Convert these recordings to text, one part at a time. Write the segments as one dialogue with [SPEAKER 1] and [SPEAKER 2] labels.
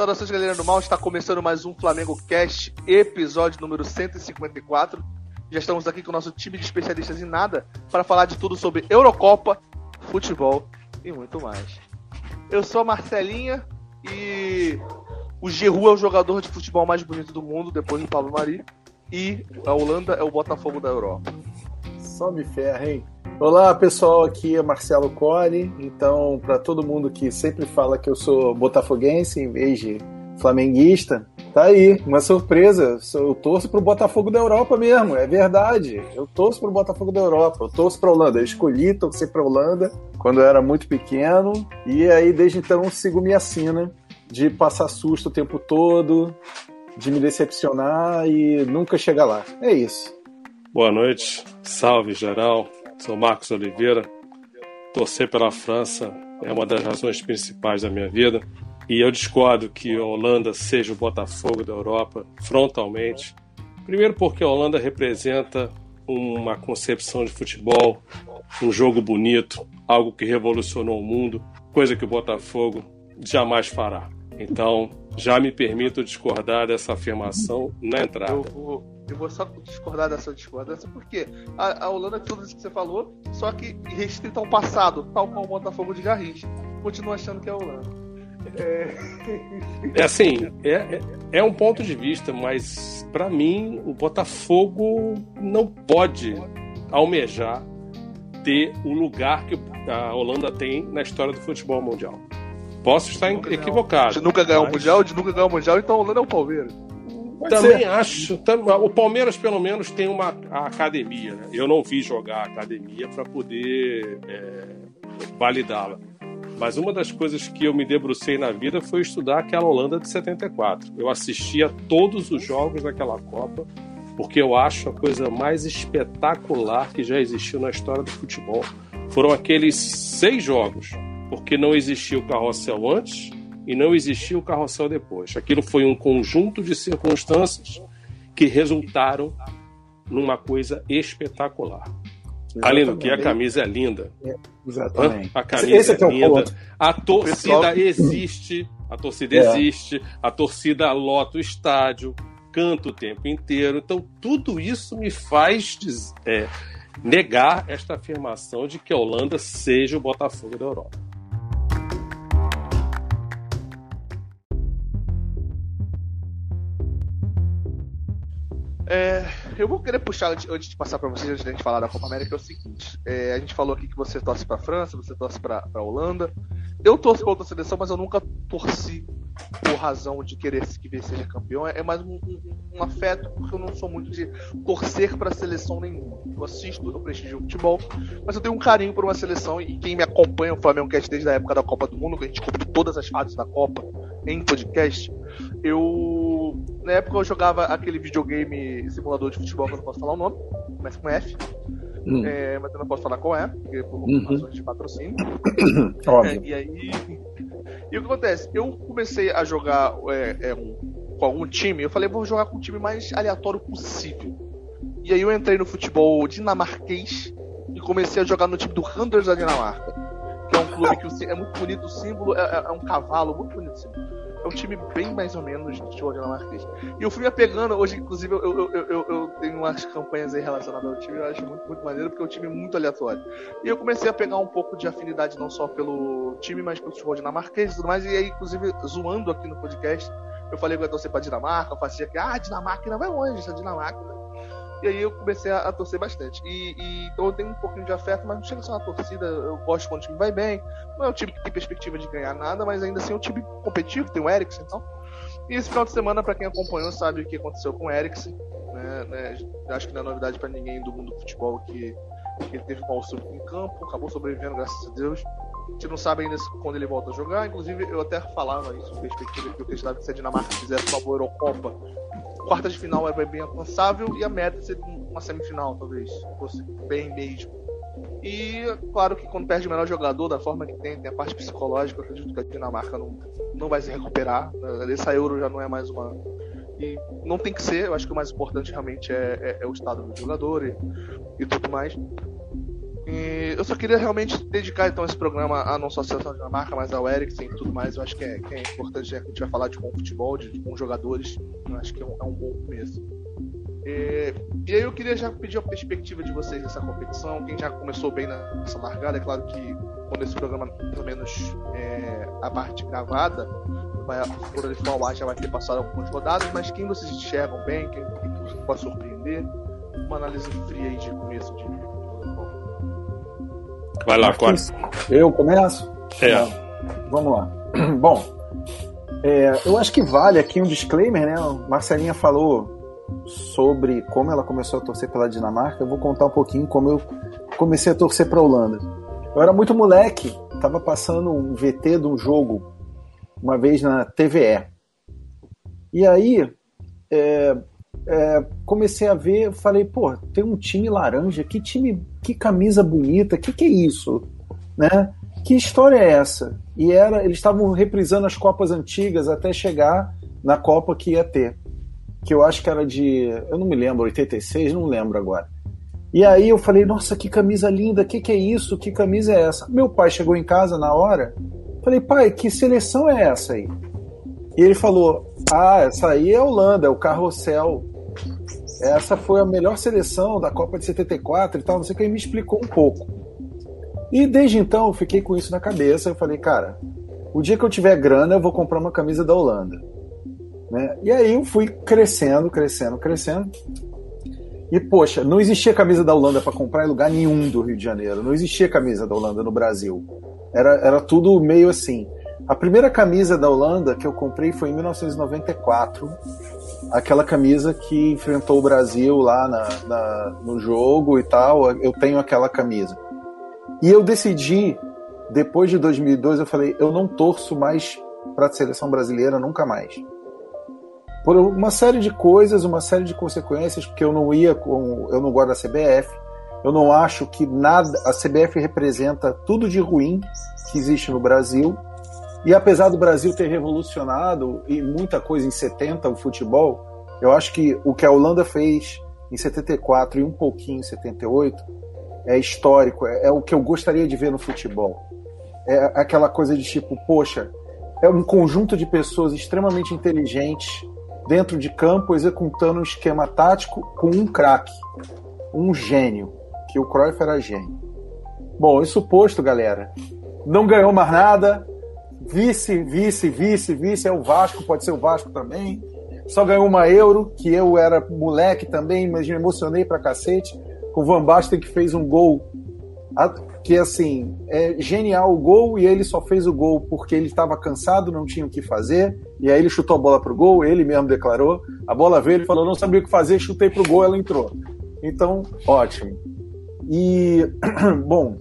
[SPEAKER 1] Saudações, galera do mal. Está começando mais um Flamengo Cast, episódio número 154. Já estamos aqui com o nosso time de especialistas em nada para falar de tudo sobre Eurocopa, futebol e muito mais. Eu sou a Marcelinha e o Giroud é o jogador de futebol mais bonito do mundo, depois do Pablo Mari. E a Holanda é o Botafogo da Europa.
[SPEAKER 2] Só me ferra, hein? Olá, pessoal, aqui é Marcelo Core. Então, para todo mundo que sempre fala que eu sou botafoguense em vez de flamenguista, tá aí, uma surpresa. Eu torço pro Botafogo da Europa mesmo, é verdade. Eu torço pro Botafogo da Europa, eu torço pra Holanda. Eu escolhi torcer pra Holanda quando eu era muito pequeno, e aí desde então sigo minha sina de passar susto o tempo todo, de me decepcionar e nunca chegar lá. É isso.
[SPEAKER 3] Boa noite, salve geral. Sou Marcos Oliveira. Torcer pela França é uma das razões principais da minha vida. E eu discordo que a Holanda seja o Botafogo da Europa frontalmente. Primeiro, porque a Holanda representa uma concepção de futebol, um jogo bonito, algo que revolucionou o mundo, coisa que o Botafogo jamais fará. Então, já me permito discordar dessa afirmação na entrada.
[SPEAKER 1] Eu vou, eu vou só discordar dessa discordância, porque a, a Holanda é tudo isso que você falou, só que restrita ao passado, tal como o Botafogo de Garrincha. Continua achando que é a Holanda.
[SPEAKER 3] É, é assim, é, é, é um ponto de vista, mas para mim o Botafogo não pode almejar ter o lugar que a Holanda tem na história do futebol mundial. Posso estar equivocado.
[SPEAKER 1] De nunca ganhar mas... o Mundial, de nunca ganhar o Mundial, então a Holanda é o Palmeiras.
[SPEAKER 3] Também ser. acho. O Palmeiras, pelo menos, tem uma academia. Né? Eu não vi jogar a academia para poder é, validá-la. Mas uma das coisas que eu me debrucei na vida foi estudar aquela Holanda de 74. Eu assistia todos os jogos daquela Copa, porque eu acho a coisa mais espetacular que já existiu na história do futebol. Foram aqueles seis jogos, porque não existia o carrossel antes, e não existia o carrossel depois. Aquilo foi um conjunto de circunstâncias que resultaram numa coisa espetacular. Exatamente. Além do que a camisa é linda. É,
[SPEAKER 2] exatamente.
[SPEAKER 3] A camisa Esse é, é linda. A torcida existe. A torcida é. existe. A torcida lota o estádio, canta o tempo inteiro. Então, tudo isso me faz é, negar esta afirmação de que a Holanda seja o Botafogo da Europa.
[SPEAKER 1] É, eu vou querer puxar antes de passar para vocês, antes de a gente falar da Copa América, é o seguinte: é, a gente falou aqui que você torce para França, você torce para Holanda. Eu torço para outra seleção, mas eu nunca torci por razão de querer que ver seja campeão. É, é mais um, um, um, afeto, porque eu não sou muito de torcer para seleção nenhuma. Eu assisto, eu prestigio o futebol, mas eu tenho um carinho por uma seleção e quem me acompanha o Flamengo Cast desde a época da Copa do Mundo, que a gente cobre todas as fases da Copa em podcast, eu. Na época eu jogava aquele videogame simulador de futebol que eu não posso falar o nome, começa com F. Hum. É, mas eu não posso falar qual é, porque por uhum. razões de patrocínio.
[SPEAKER 2] Óbvio.
[SPEAKER 1] É, e aí. E o que acontece? Eu comecei a jogar é, é, um, com algum time, eu falei, vou jogar com o time mais aleatório possível. E aí eu entrei no futebol dinamarquês e comecei a jogar no time do Randers da Dinamarca. Que é um clube que é muito bonito, o símbolo é, é, é um cavalo, muito bonito o símbolo. É um time bem mais ou menos de futebol dinamarquês. E eu fui me hoje, inclusive, eu, eu, eu, eu, tenho umas campanhas aí relacionadas ao time, eu acho muito, muito maneiro, porque é um time muito aleatório. E eu comecei a pegar um pouco de afinidade não só pelo time, mas pelo futebol dinamarquês e tudo mais. E aí, inclusive, zoando aqui no podcast, eu falei que eu ia torcer pra Dinamarca, eu fazia que, ah, Dinamarca não vai longe, essa Dinamarca. E aí eu comecei a, a torcer bastante. E, e, então eu tenho um pouquinho de afeto, mas não chega a ser uma torcida. Eu gosto quando o time vai bem. Não é um time que tem perspectiva de ganhar nada, mas ainda assim é um time competitivo, tem o Eriksen então. E esse final de semana, para quem acompanhou, sabe o que aconteceu com o Eriksen. Né, né, acho que não é novidade para ninguém do mundo do futebol que, que ele teve mal súbito em campo, acabou sobrevivendo, graças a Deus. A gente não sabe ainda quando ele volta a jogar. Inclusive, eu até falava isso, perspectiva que eu acreditava que se a Dinamarca fizesse uma boa Eurocopa, quarta de final era bem alcançável e a meta seria uma semifinal, talvez. Fosse bem mesmo. E claro que quando perde o melhor jogador, da forma que tem, tem a parte psicológica, eu acredito que a Dinamarca não, não vai se recuperar. Essa Euro já não é mais uma. E não tem que ser, eu acho que o mais importante realmente é, é, é o estado do jogador e, e tudo mais. E eu só queria realmente dedicar então esse programa a não só a seleção da marca, mas ao Eriksen e tudo mais. Eu acho que é, que é importante, a gente vai falar de bom futebol, de, de bons jogadores. Eu acho que é um, é um bom começo. E, e, aí eu queria já pedir a perspectiva de vocês dessa competição. Quem já começou bem nessa largada, é claro que quando esse programa, pelo menos é, a parte gravada, vai, por ele for ao ar, já vai ter passado algumas rodadas, mas quem vocês enxergam bem, quem, quem pode surpreender, uma análise fria aí de começo de.
[SPEAKER 3] Vai lá, Quase.
[SPEAKER 2] Eu começo?
[SPEAKER 3] É.
[SPEAKER 2] Vamos lá. Bom, é, eu acho que vale aqui um disclaimer, né? Marcelinha falou sobre como ela começou a torcer pela Dinamarca. Eu vou contar um pouquinho como eu comecei a torcer para a Holanda. Eu era muito moleque, estava passando um VT de um jogo uma vez na TVE. E aí é, é, comecei a ver, falei, pô, tem um time laranja, que time, que camisa bonita, que que é isso, né? Que história é essa? E era, eles estavam reprisando as copas antigas até chegar na Copa que ia ter, que eu acho que era de, eu não me lembro, 86, não lembro agora. E aí eu falei, nossa, que camisa linda, que que é isso? Que camisa é essa? Meu pai chegou em casa na hora, falei, pai, que seleção é essa aí? E ele falou, ah, essa aí é a Holanda, é o Carrossel. Essa foi a melhor seleção da Copa de 74 e tal, não sei o que, me explicou um pouco. E desde então eu fiquei com isso na cabeça, eu falei, cara, o dia que eu tiver grana eu vou comprar uma camisa da Holanda. Né? E aí eu fui crescendo, crescendo, crescendo. E, poxa, não existia camisa da Holanda para comprar em lugar nenhum do Rio de Janeiro. Não existia camisa da Holanda no Brasil. Era, era tudo meio assim. A primeira camisa da Holanda que eu comprei foi em 1994. Aquela camisa que enfrentou o Brasil lá na, na, no jogo e tal. Eu tenho aquela camisa. E eu decidi, depois de 2002, eu falei: eu não torço mais para a seleção brasileira nunca mais por uma série de coisas, uma série de consequências, porque eu não ia com, eu não gosto da CBF, eu não acho que nada, a CBF representa tudo de ruim que existe no Brasil. E apesar do Brasil ter revolucionado e muita coisa em 70 o futebol, eu acho que o que a Holanda fez em 74 e um pouquinho em 78 é histórico, é, é o que eu gostaria de ver no futebol. É aquela coisa de tipo, poxa, é um conjunto de pessoas extremamente inteligentes dentro de campo executando um esquema tático com um craque, um gênio, que o Cruyff era gênio. Bom, isso posto, galera, não ganhou mais nada, vice, vice, vice, vice é o Vasco, pode ser o Vasco também. Só ganhou uma Euro, que eu era moleque também, mas me emocionei pra cacete. Com o Van Basten que fez um gol que assim, é genial o gol e ele só fez o gol porque ele estava cansado, não tinha o que fazer, e aí ele chutou a bola pro gol, ele mesmo declarou, a bola veio, ele falou, não sabia o que fazer, chutei pro gol, ela entrou. Então, ótimo. E, bom,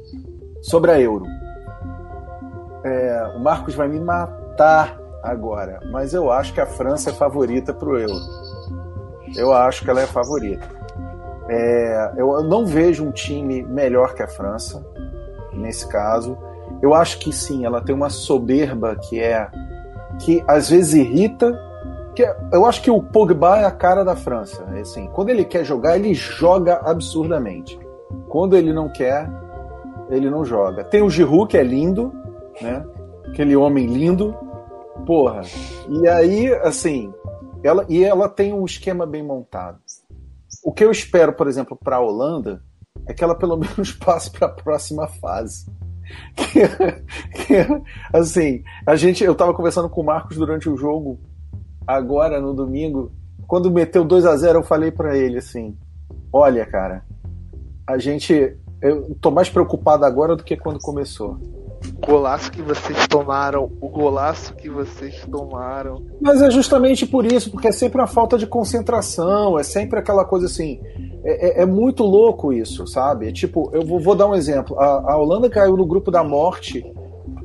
[SPEAKER 2] sobre a Euro. É, o Marcos vai me matar agora, mas eu acho que a França é favorita pro Euro. Eu acho que ela é favorita. É, eu não vejo um time melhor que a França nesse caso. Eu acho que sim, ela tem uma soberba que é que às vezes irrita. Que é, eu acho que o Pogba é a cara da França. Assim, quando ele quer jogar, ele joga absurdamente. Quando ele não quer, ele não joga. Tem o Giroud que é lindo, né? Aquele homem lindo, porra. E aí, assim, ela e ela tem um esquema bem montado. O que eu espero, por exemplo, para a Holanda é que ela pelo menos passe para a próxima fase. Assim, a gente, eu estava conversando com o Marcos durante o jogo, agora no domingo, quando meteu 2 a 0 eu falei para ele assim: "Olha, cara, a gente eu tô mais preocupado agora do que quando começou
[SPEAKER 1] golaço que vocês tomaram, o golaço que vocês tomaram.
[SPEAKER 2] Mas é justamente por isso, porque é sempre uma falta de concentração, é sempre aquela coisa assim. É, é, é muito louco isso, sabe? Tipo, eu vou, vou dar um exemplo. A, a, Holanda caiu no grupo da morte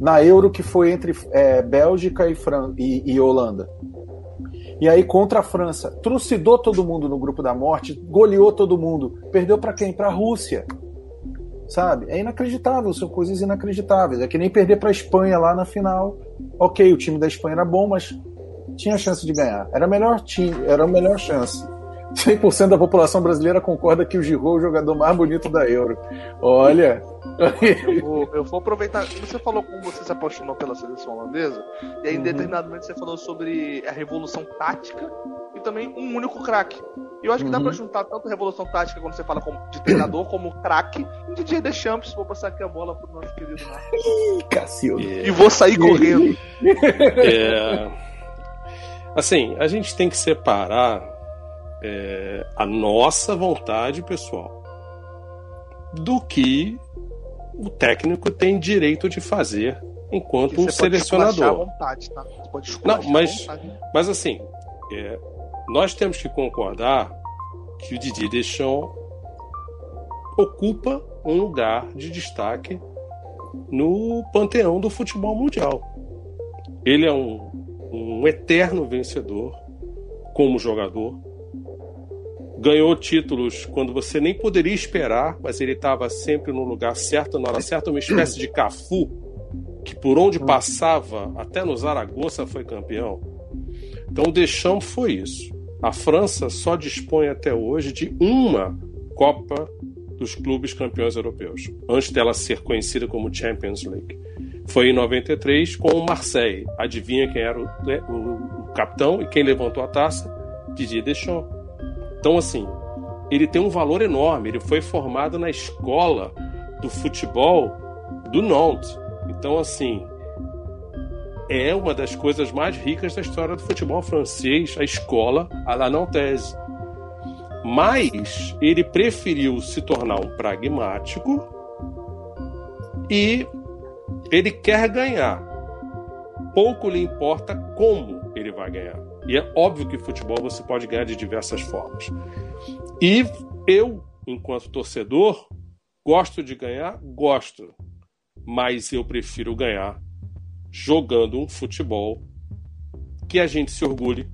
[SPEAKER 2] na Euro que foi entre é, Bélgica e, Fran e, e Holanda. E aí contra a França, trucidou todo mundo no grupo da morte, goleou todo mundo. Perdeu para quem? Para a Rússia sabe? É inacreditável, são coisas inacreditáveis. É que nem perder para a Espanha lá na final. Ok, o time da Espanha era bom, mas tinha chance de ganhar. Era a melhor time, era a melhor chance. 100% da população brasileira concorda que o Giroud é o jogador mais bonito da Euro. Olha.
[SPEAKER 1] Eu vou, eu vou aproveitar. Você falou como você se apaixonou pela seleção holandesa, e aí em uhum. determinado momento você falou sobre a revolução tática também um único craque. E eu acho que dá pra uhum. juntar tanto revolução tática quando você fala de treinador como craque e DJ Deschamps. Vou passar aqui a bola pro nosso querido
[SPEAKER 2] Marcos. Cacildo.
[SPEAKER 1] E vou sair correndo.
[SPEAKER 3] É... Assim, a gente tem que separar é, a nossa vontade pessoal do que o técnico tem direito de fazer enquanto um selecionador. Vontade, tá? Não, mas, mas assim, é, nós temos que concordar que o Didier Deschamps ocupa um lugar de destaque no panteão do futebol mundial. Ele é um, um eterno vencedor como jogador. Ganhou títulos quando você nem poderia esperar, mas ele estava sempre no lugar certo, na hora certa, uma espécie de Cafu, que por onde passava, até no Zaragoza foi campeão. Então o Deschamps foi isso. A França só dispõe até hoje de uma Copa dos clubes campeões europeus, antes dela ser conhecida como Champions League. Foi em 93 com o Marseille. Adivinha quem era o, né, o, o capitão e quem levantou a taça? Didier Deschamps. Então, assim, ele tem um valor enorme. Ele foi formado na escola do futebol do Nantes. Então, assim, é uma das coisas mais ricas da história do futebol francês, a escola a la Nantes. Mas ele preferiu se tornar um pragmático e ele quer ganhar. Pouco lhe importa como ele vai ganhar. E é óbvio que futebol você pode ganhar de diversas formas. E eu, enquanto torcedor, gosto de ganhar, gosto. Mas eu prefiro ganhar jogando um futebol que a gente se orgulhe,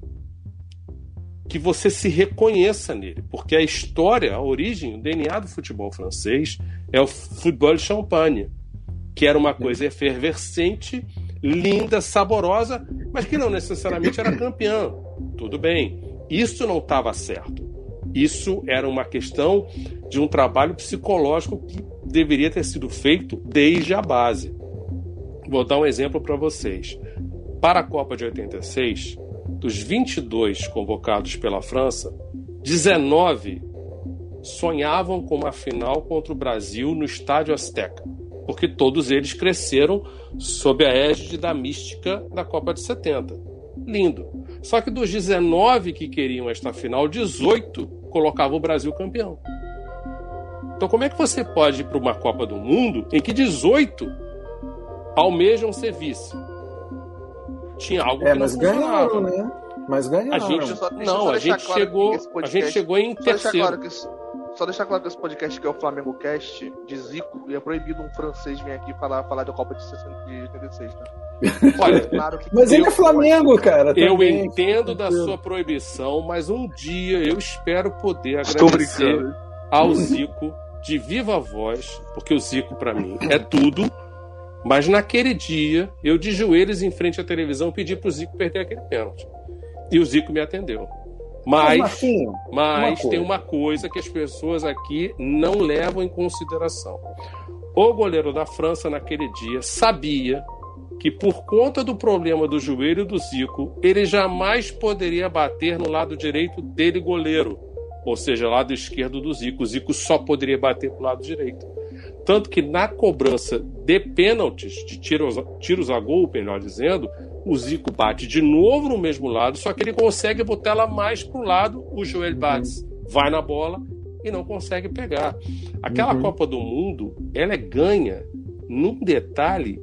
[SPEAKER 3] que você se reconheça nele, porque a história, a origem, o DNA do futebol francês é o futebol de champagne, que era uma coisa efervescente, linda, saborosa, mas que não necessariamente era campeã. Tudo bem, isso não estava certo. Isso era uma questão de um trabalho psicológico que deveria ter sido feito desde a base. Vou dar um exemplo para vocês. Para a Copa de 86, dos 22 convocados pela França, 19 sonhavam com uma final contra o Brasil no Estádio Azteca, porque todos eles cresceram sob a égide da mística da Copa de 70. Lindo. Só que dos 19 que queriam esta final, 18 colocavam o Brasil campeão. Então, como é que você pode ir para uma Copa do Mundo em que 18 almejam ser vice. Tinha algo é, que
[SPEAKER 2] mas
[SPEAKER 3] não
[SPEAKER 2] ganharam, né? Mas ganharam.
[SPEAKER 3] A gente, só, não, a gente claro chegou, podcast, a gente chegou em terceiro.
[SPEAKER 1] Só deixar claro que esse podcast que é o Flamengo Cast de Zico e é proibido um francês vir aqui falar, falar da Copa de 86, né?
[SPEAKER 2] Olha, claro mas ele é Flamengo, cara.
[SPEAKER 3] Eu também. entendo da sua proibição, mas um dia eu espero poder agradecer ao Zico de viva voz, porque o Zico para mim é tudo mas naquele dia, eu de joelhos em frente à televisão pedi para o Zico perder aquele pênalti. E o Zico me atendeu. Mas, mas, mas uma tem uma coisa que as pessoas aqui não levam em consideração. O goleiro da França naquele dia sabia que por conta do problema do joelho do Zico, ele jamais poderia bater no lado direito dele goleiro, ou seja, lado esquerdo do Zico. O Zico só poderia bater para o lado direito. Tanto que na cobrança de pênaltis, de tiros, tiros a gol, melhor dizendo, o Zico bate de novo no mesmo lado, só que ele consegue botar ela mais para o lado, o Joel Bates vai na bola e não consegue pegar. Aquela uhum. Copa do Mundo, ela é ganha num detalhe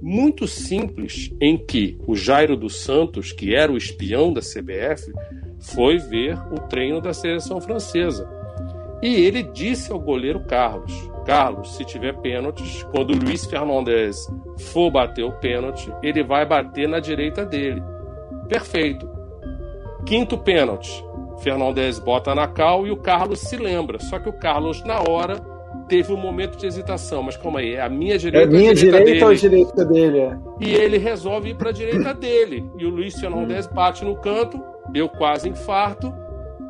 [SPEAKER 3] muito simples em que o Jairo dos Santos, que era o espião da CBF, foi ver o treino da seleção francesa. E ele disse ao goleiro Carlos: Carlos, se tiver pênaltis, quando o Luiz Fernandes for bater o pênalti, ele vai bater na direita dele. Perfeito. Quinto pênalti. Fernandes bota na cal e o Carlos se lembra. Só que o Carlos, na hora, teve um momento de hesitação. Mas calma aí, é a minha direita,
[SPEAKER 2] é minha direita, direita ou a direita dele? É.
[SPEAKER 3] E ele resolve ir para a direita dele. E o Luiz Fernandes bate no canto, eu quase infarto.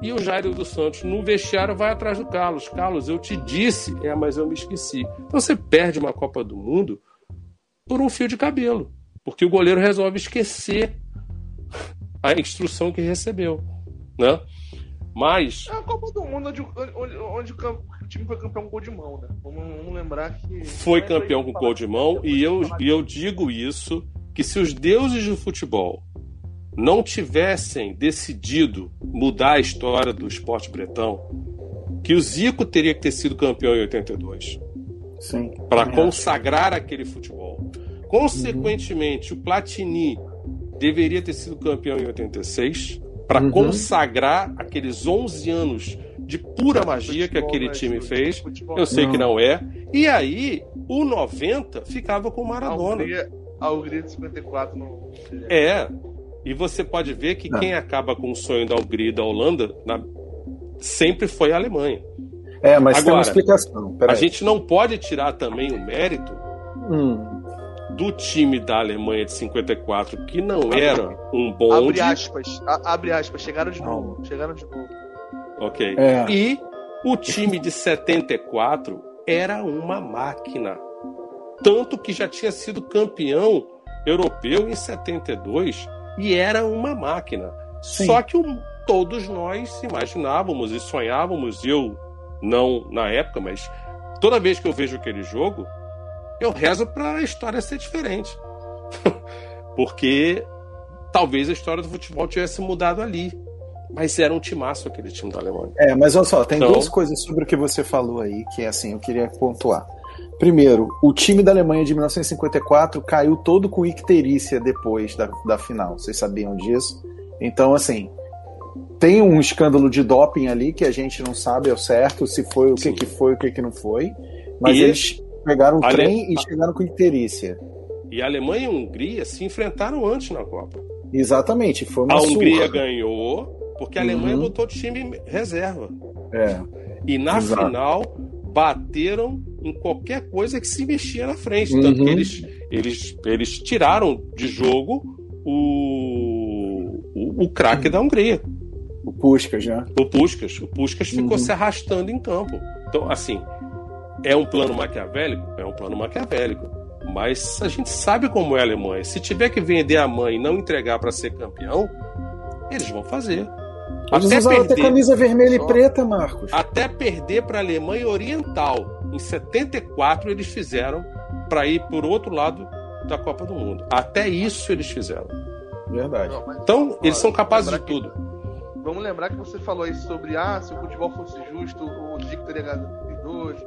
[SPEAKER 3] E o Jairo dos Santos no vestiário vai atrás do Carlos. Carlos, eu te disse, é, mas eu me esqueci. Então você perde uma Copa do Mundo por um fio de cabelo, porque o goleiro resolve esquecer a instrução que recebeu, né? Mas
[SPEAKER 1] é a Copa do Mundo onde, onde, onde o time foi campeão com gol de mão, né? Vamos, vamos lembrar que
[SPEAKER 3] foi campeão com gol de mão e eu e eu digo isso que se os deuses do futebol não tivessem decidido mudar a história do esporte bretão, que o Zico teria que ter sido campeão em 82.
[SPEAKER 2] Sim.
[SPEAKER 3] Para consagrar aquele futebol. Consequentemente, uhum. o Platini deveria ter sido campeão em 86 para uhum. consagrar aqueles 11 anos de pura magia futebol, que aquele né, time fez. Futebol. Eu sei não. que não é. E aí, o 90 ficava com o Maradona.
[SPEAKER 1] A Hungria de 54 não.
[SPEAKER 3] É. E você pode ver que não. quem acaba com o sonho da Hungria e da Holanda na... sempre foi a Alemanha.
[SPEAKER 2] É, mas Agora, tem uma explicação.
[SPEAKER 3] a gente não pode tirar também o mérito hum. do time da Alemanha de 54, que não era um bom.
[SPEAKER 1] Abre aspas, a, abre aspas, chegaram de novo. Chegaram de novo.
[SPEAKER 3] Ok. É. E o time de 74 era uma máquina. Tanto que já tinha sido campeão europeu em 72 e era uma máquina. Sim. Só que o, todos nós imaginávamos e sonhávamos, eu não na época, mas toda vez que eu vejo aquele jogo, eu rezo para a história ser diferente. Porque talvez a história do futebol tivesse mudado ali. Mas era um timaço aquele time da Alemanha.
[SPEAKER 2] É, mas olha só, tem então... duas coisas sobre o que você falou aí que assim, eu queria pontuar. Primeiro, o time da Alemanha de 1954 caiu todo com icterícia depois da, da final. Vocês sabiam disso? Então, assim, tem um escândalo de doping ali que a gente não sabe ao certo se foi o que, que foi, o que, que não foi. Mas e eles pegaram o trem Ale... e chegaram com icterícia.
[SPEAKER 3] E a Alemanha e a Hungria se enfrentaram antes na Copa.
[SPEAKER 2] Exatamente, foi uma
[SPEAKER 3] A Hungria ganhou porque a Alemanha uhum. botou time reserva.
[SPEAKER 2] É.
[SPEAKER 3] E na Exato. final bateram em qualquer coisa que se mexia na frente. Uhum. Tanto que eles, eles, eles tiraram de jogo o, o, o craque da Hungria.
[SPEAKER 2] O Puskas, né?
[SPEAKER 3] O Puskas. O Puskas ficou uhum. se arrastando em campo. Então, assim, é um plano maquiavélico? É um plano maquiavélico. Mas a gente sabe como é a Alemanha. Se tiver que vender a mãe e não entregar para ser campeão, eles vão fazer.
[SPEAKER 2] Eles até perder, até camisa vermelha e preta, Marcos.
[SPEAKER 3] Até perder para a Alemanha Oriental. Em 74 eles fizeram para ir por outro lado da Copa do Mundo. Até isso eles fizeram.
[SPEAKER 2] Verdade.
[SPEAKER 3] Não, então, eles são capazes de tudo.
[SPEAKER 1] vamos lembrar que você falou aí sobre ah, se o futebol fosse justo, o Zico teria ganhado 32,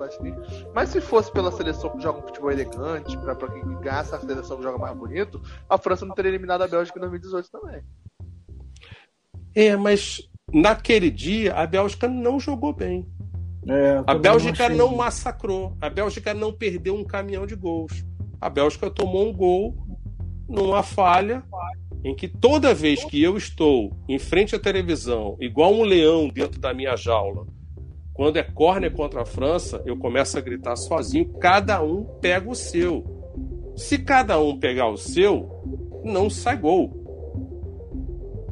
[SPEAKER 1] Mas se fosse pela seleção que joga um futebol elegante, para quem gasta a seleção que joga mais bonito, a França não teria eliminado a Bélgica em 2018 também.
[SPEAKER 3] É, mas naquele dia a Bélgica não jogou bem.
[SPEAKER 2] É,
[SPEAKER 3] a Bélgica não, não massacrou. A Bélgica não perdeu um caminhão de gols. A Bélgica tomou um gol numa falha em que toda vez que eu estou em frente à televisão, igual um leão dentro da minha jaula, quando é córner contra a França, eu começo a gritar sozinho, cada um pega o seu. Se cada um pegar o seu, não sai gol.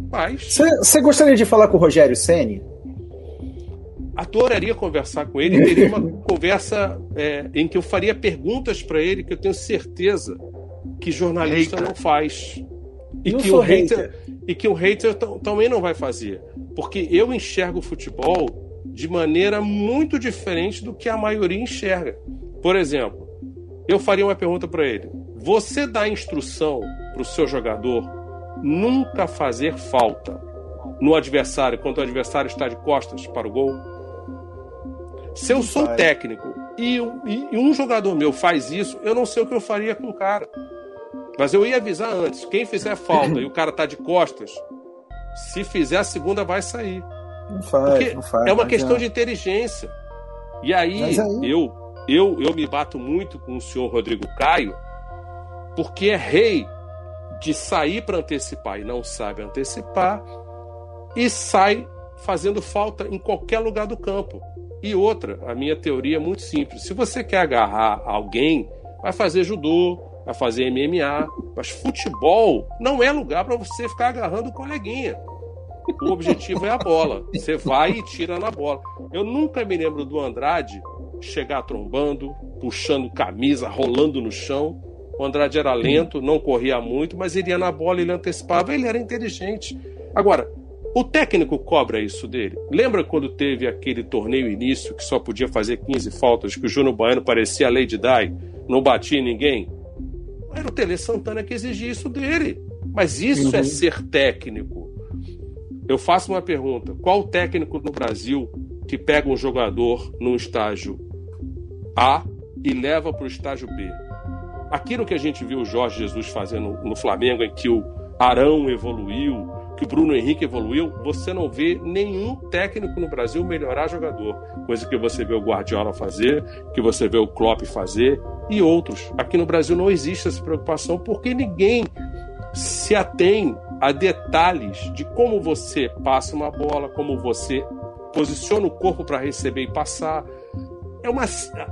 [SPEAKER 3] Mas.
[SPEAKER 2] Você gostaria de falar com o Rogério Ceni?
[SPEAKER 3] Adoraria conversar com ele. Teria uma conversa é, em que eu faria perguntas para ele que eu tenho certeza que jornalista Eita. não faz. E que, o hater, e que o hater também não vai fazer. Porque eu enxergo o futebol de maneira muito diferente do que a maioria enxerga. Por exemplo, eu faria uma pergunta para ele: Você dá instrução para o seu jogador nunca fazer falta no adversário quando o adversário está de costas para o gol? Se eu sou técnico e, e, um jogador meu faz isso, eu não sei o que eu faria com o cara. Mas eu ia avisar antes: quem fizer falta e o cara está de costas, se fizer a segunda, vai sair.
[SPEAKER 2] Não faz, Porque não faz,
[SPEAKER 3] é uma questão de inteligência. E aí, aí, Eu, eu, eu me bato muito com o senhor Rodrigo Caio, porque é rei de sair para antecipar e não sabe antecipar, e sai fazendo falta em qualquer lugar do campo. E outra, a minha teoria é muito simples: se você quer agarrar alguém, vai fazer judô, vai fazer MMA, mas futebol não é lugar para você ficar agarrando o coleguinha. O objetivo é a bola. Você vai e tira na bola. Eu nunca me lembro do Andrade chegar trombando, puxando camisa, rolando no chão. O Andrade era lento, não corria muito, mas ele ia na bola, ele antecipava, ele era inteligente. Agora, o técnico cobra isso dele. Lembra quando teve aquele torneio início que só podia fazer 15 faltas, que o Júnior Baiano parecia a Lady Di, não batia em ninguém? Era o Tele Santana que exigia isso dele. Mas isso é uhum. é ser técnico. Eu faço uma pergunta: qual técnico no Brasil que pega um jogador num estágio A e leva para o estágio B? Aquilo que a gente viu o Jorge Jesus fazendo no Flamengo, em que o Arão evoluiu, que o Bruno Henrique evoluiu, você não vê nenhum técnico no Brasil melhorar jogador. Coisa que você vê o Guardiola fazer, que você vê o Klopp fazer e outros. Aqui no Brasil não existe essa preocupação porque ninguém se atém a detalhes de como você passa uma bola, como você posiciona o corpo para receber e passar. É uma,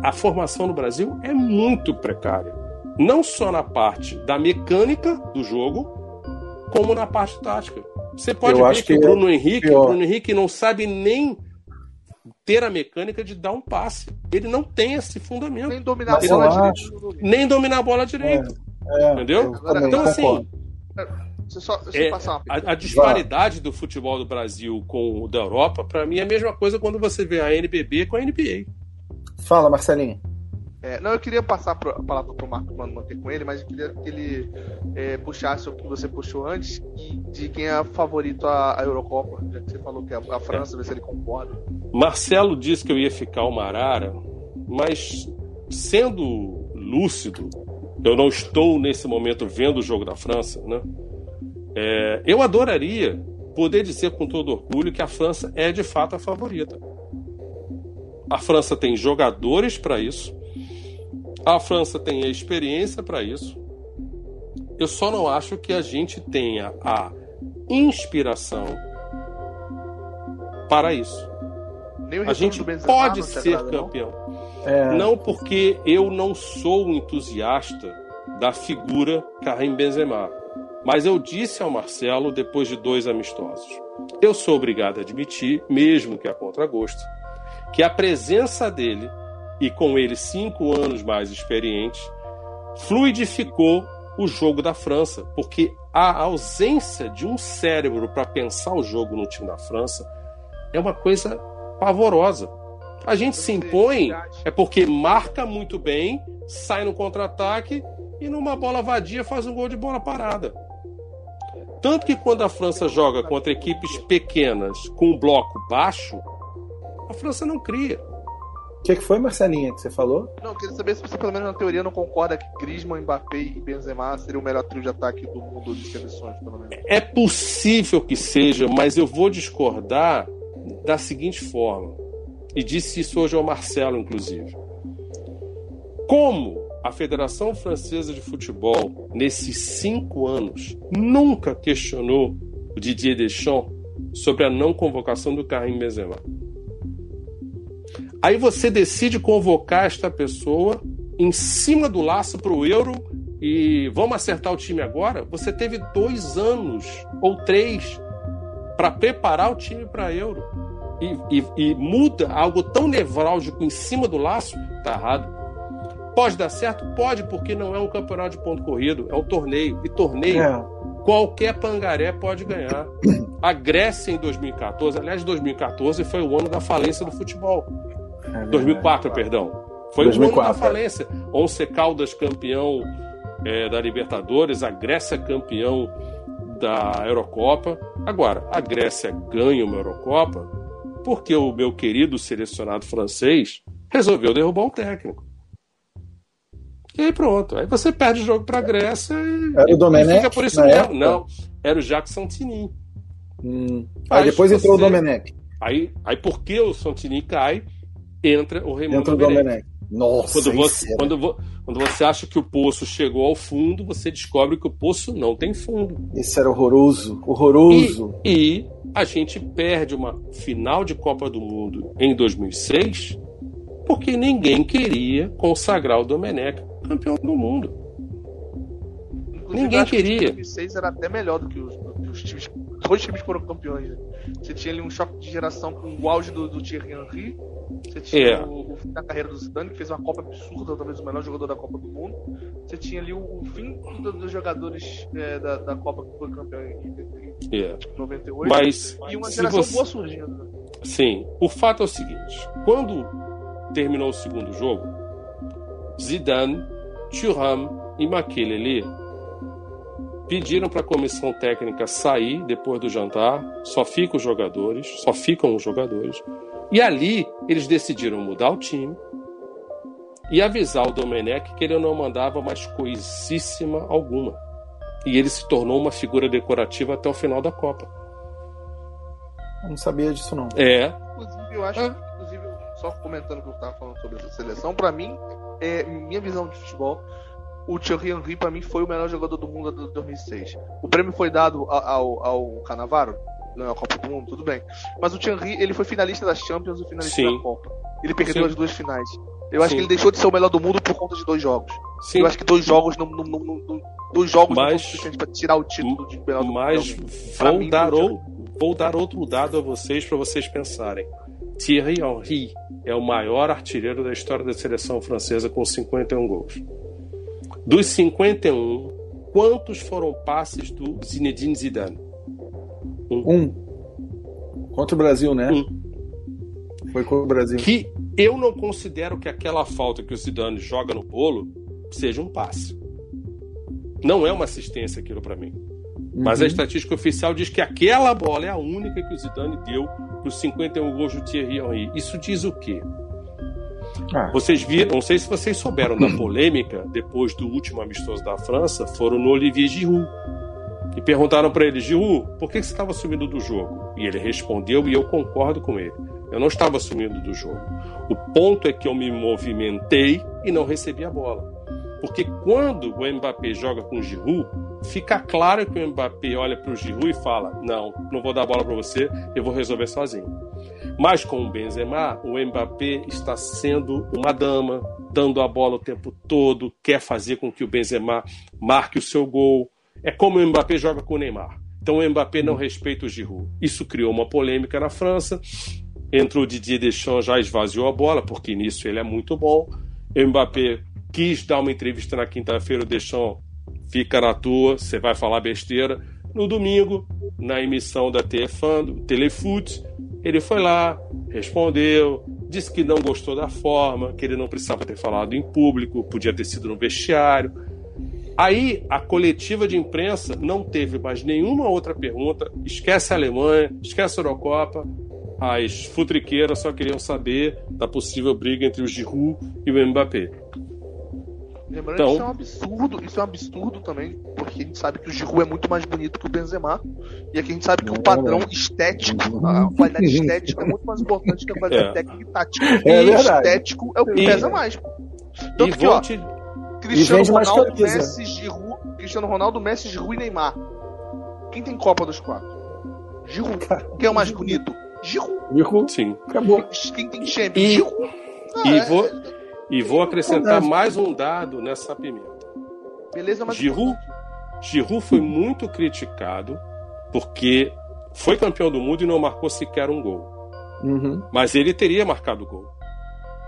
[SPEAKER 3] a formação no Brasil é muito precária. Não só na parte da mecânica do jogo, como na parte tática. Você pode eu ver que, que, o Bruno é Henrique, o Bruno Henrique não sabe nem ter a mecânica de dar um passe. Ele não tem esse fundamento.
[SPEAKER 1] Nem dominar a bola direito.
[SPEAKER 3] Nem dominar a bola direito. É, é, Entendeu? Então, assim. Só, é, a, a, disparidade do futebol do Brasil com o da Europa, para mim, é a mesma coisa quando você vê a NBB com a NBA.
[SPEAKER 2] Fala, Marcelinho.
[SPEAKER 1] É, não, eu queria passar a palavra para o Marco Mano manter com ele, mas eu queria que ele é, puxasse o que você puxou antes de quem é favorito à, à Eurocopa, já que você falou que é a, a França, é. ver se ele concorda.
[SPEAKER 3] Marcelo disse que eu ia ficar uma arara, mas sendo lúcido, eu não estou nesse momento vendo o jogo da França, né? É, eu adoraria poder dizer com todo orgulho que a França é de fato a favorita. A França tem jogadores para isso. A França tem a experiência para isso. Eu só não acho que a gente tenha a inspiração para isso. a gente pode ser campeão. Não? É... não porque eu não sou um entusiasta da figura Karim Benzema. Mas eu disse ao Marcelo depois de dois amistosos: eu sou obrigado a admitir, mesmo que a contragosto, que a presença dele e com ele cinco anos mais experiente, fluidificou o jogo da França, porque a ausência de um cérebro para pensar o jogo no time da França é uma coisa pavorosa. A gente se impõe é porque marca muito bem, sai no contra-ataque e numa bola vadia faz um gol de bola parada. Tanto que quando a França joga contra equipes pequenas com um bloco baixo, a França não cria.
[SPEAKER 2] O que, que, foi, Marcelinha, que você falou?
[SPEAKER 1] Não, eu queria saber se você, pelo menos na teoria, não concorda que Griezmann, Mbappé e Benzema seria o melhor trio de ataque do mundo de seleções, pelo menos.
[SPEAKER 3] É possível que seja, mas eu vou discordar da seguinte forma. E disse isso hoje ao Marcelo, inclusive. Como a Federação Francesa de Futebol, nesses cinco anos, nunca questionou o Didier Deschamps sobre a não convocação do Karim Benzema. Aí você decide convocar esta pessoa em cima do laço para o Euro e vamos acertar o time agora? Você teve dois anos ou três para preparar o time para Euro e, e, e, muda algo tão nevrálgico em cima do laço, tá errado. Pode dar certo? Pode, porque não é um campeonato de ponto corrido, é um torneio. E torneio, é. qualquer pangaré pode ganhar. A Grécia em 2014, aliás, 2014 foi o ano da falência do futebol. É 2004, perdão. Foi 2004, o ano da falência. Once Caldas campeão é, da Libertadores, a Grécia campeão da Eurocopa. Agora, a Grécia ganha uma Eurocopa porque o meu querido selecionado francês resolveu derrubar o técnico. E aí pronto. Aí você perde o jogo para a Grécia e,
[SPEAKER 2] era o Domenech, fica
[SPEAKER 3] por isso mesmo. Não, era o Jacques Santini.
[SPEAKER 2] Hum. Aí depois entrou você... o Domenech.
[SPEAKER 3] Aí, aí porque o Santini cai, entra o Raimundo
[SPEAKER 2] entra o Domenech. Nossa,
[SPEAKER 3] quando você, quando, quando, você acha que o poço chegou ao fundo, você descobre que o poço não tem fundo.
[SPEAKER 2] Isso era horroroso, horroroso.
[SPEAKER 3] E, e a gente perde uma final de Copa do Mundo em 2006 porque ninguém queria consagrar o Domenech campeão do mundo. Inclusive, Ninguém queria.
[SPEAKER 1] Que 2006 era até melhor do que os, do que os times dois times foram campeões. Né? Você tinha ali um choque de geração com o auge do, do Thierry Henry. Você tinha é. o, o, fim da carreira do Zidane, que fez uma Copa absurda, talvez o melhor jogador da Copa do Mundo. Você tinha ali o, o fim do, dos jogadores é, da, da Copa que foi campeão em, em é. 98.
[SPEAKER 3] Mas,
[SPEAKER 1] e uma geração
[SPEAKER 3] você...
[SPEAKER 1] boa surgindo.
[SPEAKER 3] Sim. O fato é o seguinte: quando terminou o segundo jogo, Zidane, Thuram e Makelele pediram para a comissão técnica sair depois do jantar, só ficam os jogadores, só ficam os jogadores. E ali eles decidiram mudar o time e avisar o Domenech que ele não mandava mais coisíssima alguma. E ele se tornou uma figura decorativa até o final da Copa.
[SPEAKER 2] não sabia disso não.
[SPEAKER 3] É.
[SPEAKER 1] Inclusive, eu acho, é. inclusive, só comentando o que eu estava falando sobre essa seleção, para mim, é, minha visão de futebol, o Thierry Henry para mim foi o melhor jogador do mundo de 2006. O prêmio foi dado ao, ao Canavaro, não é a Copa do Mundo, tudo bem. Mas o Thierry, ele foi finalista da Champions e finalista Sim. da Copa. Ele perdeu Sim. as duas finais. Eu acho Sim. que ele deixou de ser o melhor do mundo por conta de dois jogos. Sim. Eu acho que dois jogos não, não, não, não dois jogos mas, não são suficientes para tirar o título de melhor do
[SPEAKER 3] mas
[SPEAKER 1] mundo.
[SPEAKER 3] Mas vou mim, dar ou, vou dar outro dado a vocês para vocês pensarem. Thierry Henry é o maior artilheiro da história da seleção francesa com 51 gols. Dos 51, quantos foram passes do Zinedine Zidane?
[SPEAKER 2] Um. um. Contra o Brasil, né?
[SPEAKER 3] Um.
[SPEAKER 2] Foi contra o Brasil.
[SPEAKER 3] Que eu não considero que aquela falta que o Zidane joga no bolo seja um passe. Não é uma assistência aquilo para mim. Uhum. Mas a estatística oficial diz que aquela bola é a única que o Zidane deu para os 51 gols do Thierry Henry. Isso diz o quê? Ah. Vocês viram, não sei se vocês souberam da polêmica depois do último amistoso da França, foram no Olivier Giroud. E perguntaram para ele, Giroud, por que você estava sumindo do jogo? E ele respondeu, e eu concordo com ele. Eu não estava sumindo do jogo. O ponto é que eu me movimentei e não recebi a bola. Porque quando o Mbappé joga com o Giroud, fica claro que o Mbappé olha para o Giroud e fala: Não, não vou dar a bola para você, eu vou resolver sozinho. Mas com o Benzema, o Mbappé está sendo uma dama, dando a bola o tempo todo, quer fazer com que o Benzema marque o seu gol. É como o Mbappé joga com o Neymar. Então o Mbappé não respeita o Giroud. Isso criou uma polêmica na França. Entrou Didier Deschamps, já esvaziou a bola, porque nisso ele é muito bom. O Mbappé quis dar uma entrevista na quinta-feira, o Deschamps fica na tua, você vai falar besteira. No domingo, na emissão da TFAN, Telefoot, ele foi lá, respondeu, disse que não gostou da forma, que ele não precisava ter falado em público, podia ter sido no vestiário. Aí a coletiva de imprensa não teve mais nenhuma outra pergunta. Esquece a Alemanha, esquece a Eurocopa. As futriqueiras só queriam saber da possível briga entre o Giroud e o Mbappé.
[SPEAKER 1] Lembrando então, isso é um absurdo, isso é um absurdo também, porque a gente sabe que o Giroud é muito mais bonito que o Benzema, e aqui a gente sabe que o padrão estético, a qualidade estética é muito mais importante que a qualidade é. técnica e tática. É e estético é o que e, pesa mais. Tanto que, ó, te... Cristiano Ronaldo, Messi, Giroud, Cristiano Ronaldo, Messi, Giroud e Neymar. Quem tem Copa dos quatro? Giroud. Quem é o mais bonito? Giroud.
[SPEAKER 2] Giroud.
[SPEAKER 3] Sim.
[SPEAKER 2] Acabou.
[SPEAKER 1] Quem tem Champions? E... Giroud.
[SPEAKER 3] Ah, e é... vou e vou acrescentar mais um dado nessa pimenta.
[SPEAKER 1] Beleza, mas.
[SPEAKER 3] Giroud, Giroud foi muito criticado porque foi campeão do mundo e não marcou sequer um gol.
[SPEAKER 2] Uhum.
[SPEAKER 3] Mas ele teria marcado gol.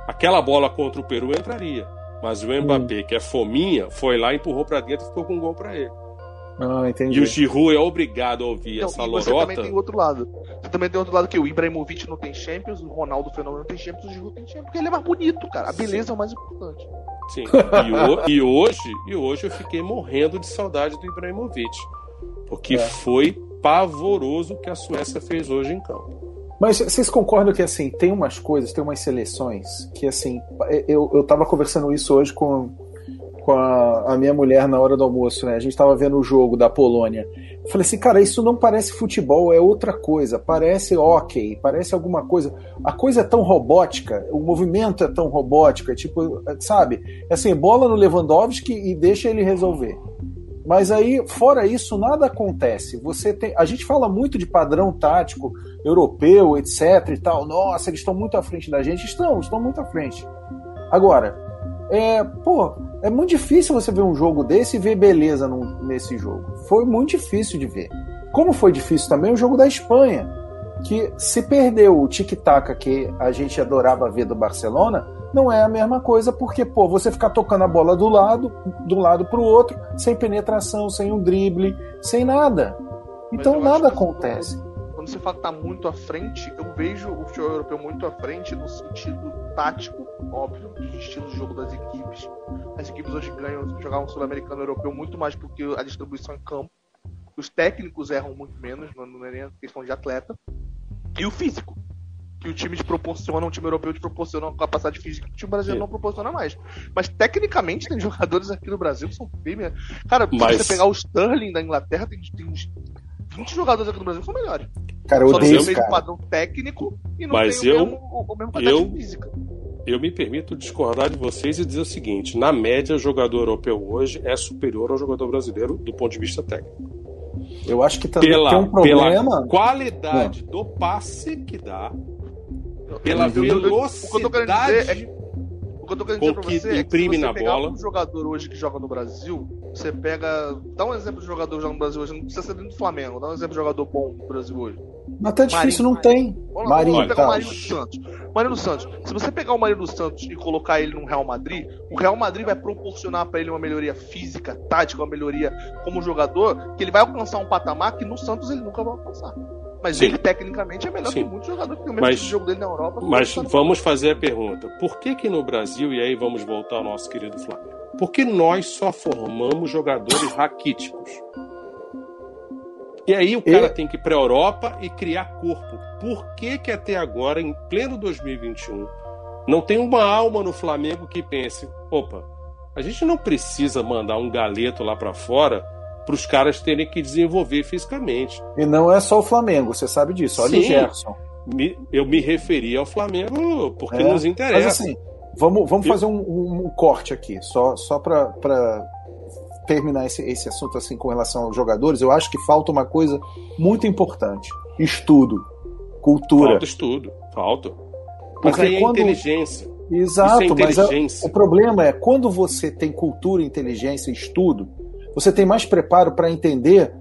[SPEAKER 3] Aquela bola contra o Peru entraria. Mas o Mbappé, uhum. que é fominha, foi lá, empurrou para dentro e ficou com um gol para ele.
[SPEAKER 2] Ah, entendi.
[SPEAKER 3] E o Giroud é obrigado a ouvir
[SPEAKER 1] não,
[SPEAKER 3] essa
[SPEAKER 1] e
[SPEAKER 3] lorota.
[SPEAKER 1] Você também tem outro lado. Você também tem outro lado que o Ibrahimovic não tem Champions, o Ronaldo Fenômeno não tem Champions, o Giroud tem Champions, porque ele é mais bonito, cara. A beleza Sim. é o mais importante.
[SPEAKER 3] Sim. E, o, e, hoje, e hoje eu fiquei morrendo de saudade do Ibrahimovic. Porque é. foi pavoroso o que a Suécia fez hoje em campo.
[SPEAKER 2] Mas vocês concordam que assim, tem umas coisas, tem umas seleções que assim, eu, eu tava conversando isso hoje com, com a, a, minha mulher na hora do almoço, né? A gente estava vendo o jogo da Polônia. Eu falei assim, cara, isso não parece futebol, é outra coisa. Parece hockey, parece alguma coisa. A coisa é tão robótica, o movimento é tão robótico, é tipo, sabe? É assim, bola no Lewandowski e deixa ele resolver. Mas aí, fora isso, nada acontece. Você tem, a gente fala muito de padrão tático europeu, etc e tal. Nossa, eles estão muito à frente da gente. Estão, estão muito à frente. Agora, é, pô, é muito difícil você ver um jogo desse e ver beleza nesse jogo. Foi muito difícil de ver. Como foi difícil também o jogo da Espanha, que se perdeu o tic-tac que a gente adorava ver do Barcelona, não é a mesma coisa, porque, pô, você ficar tocando a bola do lado, do lado para o outro, sem penetração, sem um drible, sem nada. Então nada acontece.
[SPEAKER 1] Quando você fala que tá muito à frente, eu vejo o futebol europeu muito à frente no sentido tático, óbvio, do estilo de jogo das equipes. As equipes hoje ganham jogar um sul-americano europeu muito mais porque a distribuição em campo. Os técnicos erram muito menos, não é nem questão de atleta. E o físico que o time te proporciona, um time europeu te proporciona uma capacidade física que o time brasileiro Sim. não proporciona mais. Mas tecnicamente tem jogadores aqui no Brasil que são bem Cara, Mas... se você pegar o Sterling da Inglaterra, tem, tem uns 20 jogadores aqui no Brasil são melhores.
[SPEAKER 2] Cara, eu Só odeio
[SPEAKER 1] tem
[SPEAKER 2] o
[SPEAKER 1] padrão técnico e não
[SPEAKER 3] Mas
[SPEAKER 1] tem
[SPEAKER 3] eu,
[SPEAKER 1] o mesmo, o mesmo eu, física.
[SPEAKER 3] Eu me permito discordar de vocês e dizer o seguinte: na média, o jogador europeu hoje é superior ao jogador brasileiro do ponto de vista técnico.
[SPEAKER 2] Eu acho que também pela, tem um problema.
[SPEAKER 3] Pela qualidade não. do passe que dá, pela velocidade. O que eu tô querendo dizer é que,
[SPEAKER 1] que eu tô querendo dizer pra você imprime é que se você na pegar bola. um jogador hoje que joga no Brasil, você pega. Dá um exemplo de jogador que joga no Brasil hoje, não precisa ser dentro do Flamengo, dá um exemplo de jogador bom no Brasil hoje.
[SPEAKER 2] Mas tá difícil, Marinho, não tem.
[SPEAKER 1] Vamos, Marinho, vamos pegar tá. o Marinho dos Santos. Marinho dos Santos. Se você pegar o Marinho dos Santos e colocar ele no Real Madrid, o Real Madrid vai proporcionar para ele uma melhoria física, tática, uma melhoria como jogador, que ele vai alcançar um patamar que no Santos ele nunca vai alcançar. Mas Sim. ele, tecnicamente, é melhor Sim. que muitos jogadores que tem o mesmo
[SPEAKER 3] mas,
[SPEAKER 1] tipo jogo dele na Europa.
[SPEAKER 3] Mas vamos fazer a pergunta: por que que no Brasil, e aí vamos voltar ao nosso querido Flamengo, por que nós só formamos jogadores raquíticos? E aí o cara e... tem que ir para a Europa e criar corpo. Por que que até agora, em pleno 2021, não tem uma alma no Flamengo que pense: opa, a gente não precisa mandar um galeto lá para fora para os caras terem que desenvolver fisicamente.
[SPEAKER 2] E não é só o Flamengo, você sabe disso. Olha Sim, o Gerson.
[SPEAKER 3] Me, eu me referi ao Flamengo porque é, nos interessa.
[SPEAKER 2] Mas assim, vamos, vamos eu... fazer um, um, um, corte aqui, só, só para terminar esse, esse assunto assim com relação aos jogadores. Eu acho que falta uma coisa muito importante: estudo, cultura.
[SPEAKER 3] Falta estudo, falta. Mas porque aí é quando... inteligência.
[SPEAKER 2] Exato, é mas a, o problema é quando você tem cultura, inteligência e estudo, você tem mais preparo para entender,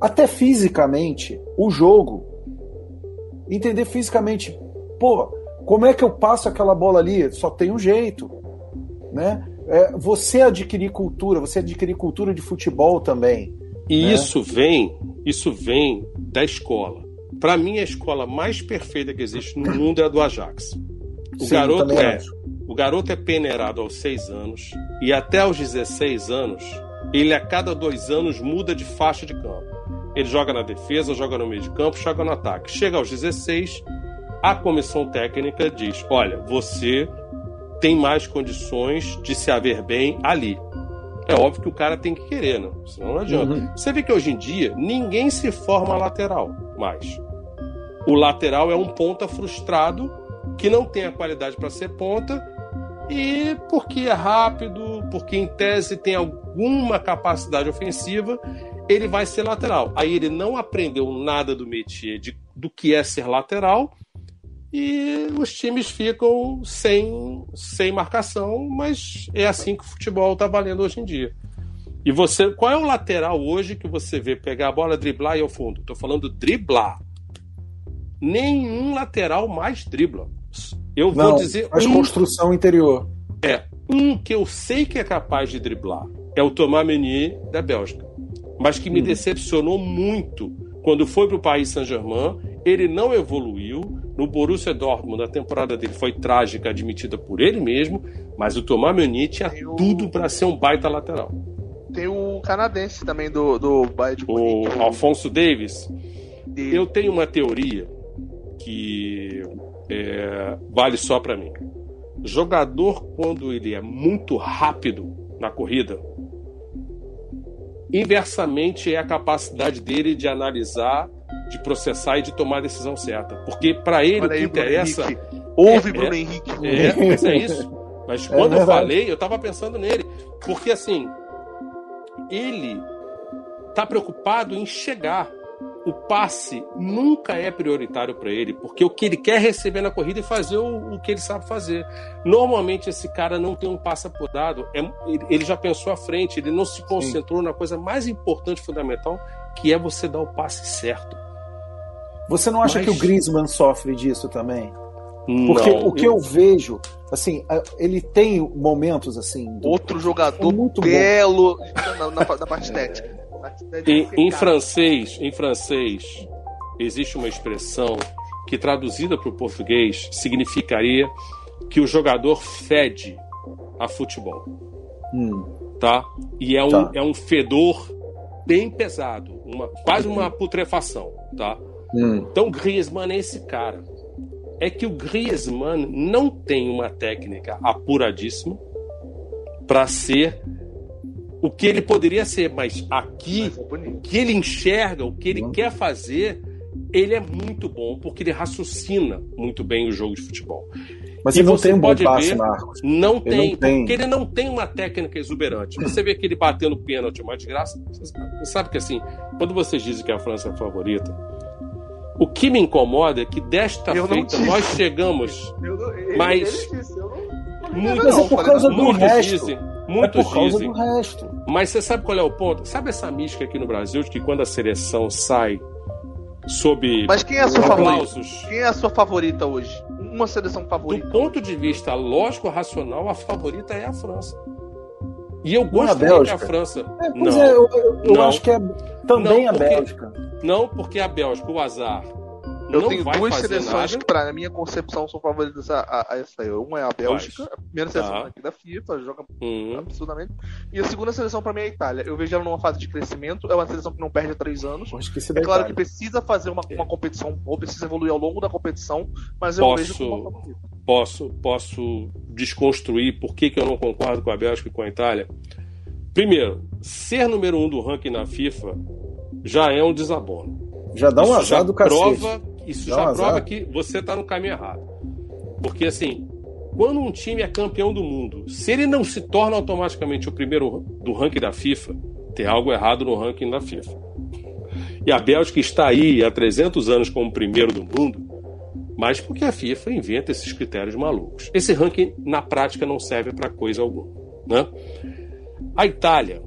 [SPEAKER 2] até fisicamente, o jogo. Entender fisicamente, pô, como é que eu passo aquela bola ali? Só tem um jeito, né? É, você adquirir cultura, você adquirir cultura de futebol também.
[SPEAKER 3] E né? isso vem, isso vem da escola. Para mim, a escola mais perfeita que existe no mundo é a do Ajax. O Sim, garoto é, o garoto é peneirado aos 6 anos e até aos 16 anos ele a cada dois anos muda de faixa de campo. Ele joga na defesa, joga no meio de campo, joga no ataque. Chega aos 16, a comissão técnica diz: olha, você tem mais condições de se haver bem ali. É óbvio que o cara tem que querer, né? Senão não adianta. Uhum. Você vê que hoje em dia ninguém se forma lateral mais. O lateral é um ponta frustrado que não tem a qualidade para ser ponta e porque é rápido, porque em tese tem alguma capacidade ofensiva, ele vai ser lateral. Aí ele não aprendeu nada do métier de, do que é ser lateral e os times ficam sem, sem marcação, mas é assim que o futebol está valendo hoje em dia. E você, qual é o lateral hoje que você vê pegar a bola, driblar e ao fundo? Estou falando driblar. Nenhum lateral mais dribla. Eu vou Não, dizer.
[SPEAKER 2] Faz um, construção interior.
[SPEAKER 3] É. Um que eu sei que é capaz de driblar é o Thomas Meunier da Bélgica. Mas que me hum. decepcionou muito quando foi para o país Saint-Germain. Ele não evoluiu. No Borussia Dortmund, a temporada dele foi trágica, admitida por ele mesmo. Mas o Thomas Meunier tinha o... tudo para ser um baita lateral.
[SPEAKER 1] Tem o canadense também do, do Bayern de
[SPEAKER 3] O Alfonso Davis. Eu tenho uma teoria que é, vale só para mim. Jogador, quando ele é muito rápido na corrida, inversamente é a capacidade dele de analisar, de processar e de tomar a decisão certa. Porque para ele o que aí, interessa.
[SPEAKER 1] Houve é, Bruno Henrique.
[SPEAKER 3] É, mas é isso. Mas é quando eu falei, eu estava pensando nele. Porque assim, ele está preocupado em chegar o passe nunca é prioritário para ele, porque o que ele quer receber na corrida é fazer o, o, que ele sabe fazer. Normalmente esse cara não tem um passe apurado, é, ele, ele, já pensou à frente, ele não se concentrou Sim. na coisa mais importante, fundamental, que é você dar o passe certo.
[SPEAKER 2] Você não acha Mas... que o Griezmann sofre disso também? Porque não, o que eu... eu... vejo, assim, ele tem momentos assim.
[SPEAKER 1] Outro jogador é muito belo na, na, na parte estética.
[SPEAKER 3] Em, em francês, em francês, existe uma expressão que traduzida para o português significaria que o jogador fede a futebol. Hum. Tá? E é um, tá. é um fedor bem pesado, uma, quase uma putrefação. Tá? Hum. Então, Griezmann é esse cara. É que o Griezmann não tem uma técnica apuradíssima para ser o que ele poderia ser, mas aqui, o que ele enxerga, o que ele hum. quer fazer, ele é muito bom, porque ele raciocina muito bem o jogo de futebol.
[SPEAKER 2] Mas ele não tem um bom passe, ver, Marcos.
[SPEAKER 3] Não ele tem, não tem, porque ele não tem uma técnica exuberante. Você vê que ele batendo pênalti uma desgraça. Você sabe que assim, quando vocês dizem que a França é a favorita, o que me incomoda é que desta eu feita nós chegamos. Eu não, ele, mas. Ele disse,
[SPEAKER 2] muito, mas é por causa do resto. Dizem, muitos é por causa dizem. Do resto.
[SPEAKER 3] Mas você sabe qual é o ponto? Sabe essa mística aqui no Brasil de que quando a seleção sai sob.
[SPEAKER 1] Mas quem é a sua favorita? Quem é a sua favorita hoje? Uma seleção favorita?
[SPEAKER 3] Do ponto de vista lógico-racional, a favorita é a França. E eu gosto
[SPEAKER 2] da
[SPEAKER 3] a França.
[SPEAKER 2] É, não, é, eu, eu, acho que é também não, a Bélgica.
[SPEAKER 3] Não, porque a Bélgica, o azar.
[SPEAKER 1] Eu não tenho duas seleções nada. que, para minha concepção, são favoritas a, a, a essa aí. Uma é a Bélgica, a primeira tá. seleção aqui da FIFA, joga uhum. absurdamente. E a segunda seleção, para mim, é a Itália. Eu vejo ela numa fase de crescimento, é uma seleção que não perde há três anos. é claro Itália. que precisa fazer uma, uma competição, ou precisa evoluir ao longo da competição, mas eu
[SPEAKER 3] posso, vejo como posso, posso desconstruir por que, que eu não concordo com a Bélgica e com a Itália. Primeiro, ser número um do ranking na FIFA já é um desabono.
[SPEAKER 2] Já dá um isso azar do cacete.
[SPEAKER 3] Prova, isso dá já prova que você está no caminho errado. Porque, assim, quando um time é campeão do mundo, se ele não se torna automaticamente o primeiro do ranking da FIFA, tem algo errado no ranking da FIFA. E a Bélgica está aí há 300 anos como primeiro do mundo, mas porque a FIFA inventa esses critérios malucos. Esse ranking, na prática, não serve para coisa alguma. Né? A Itália,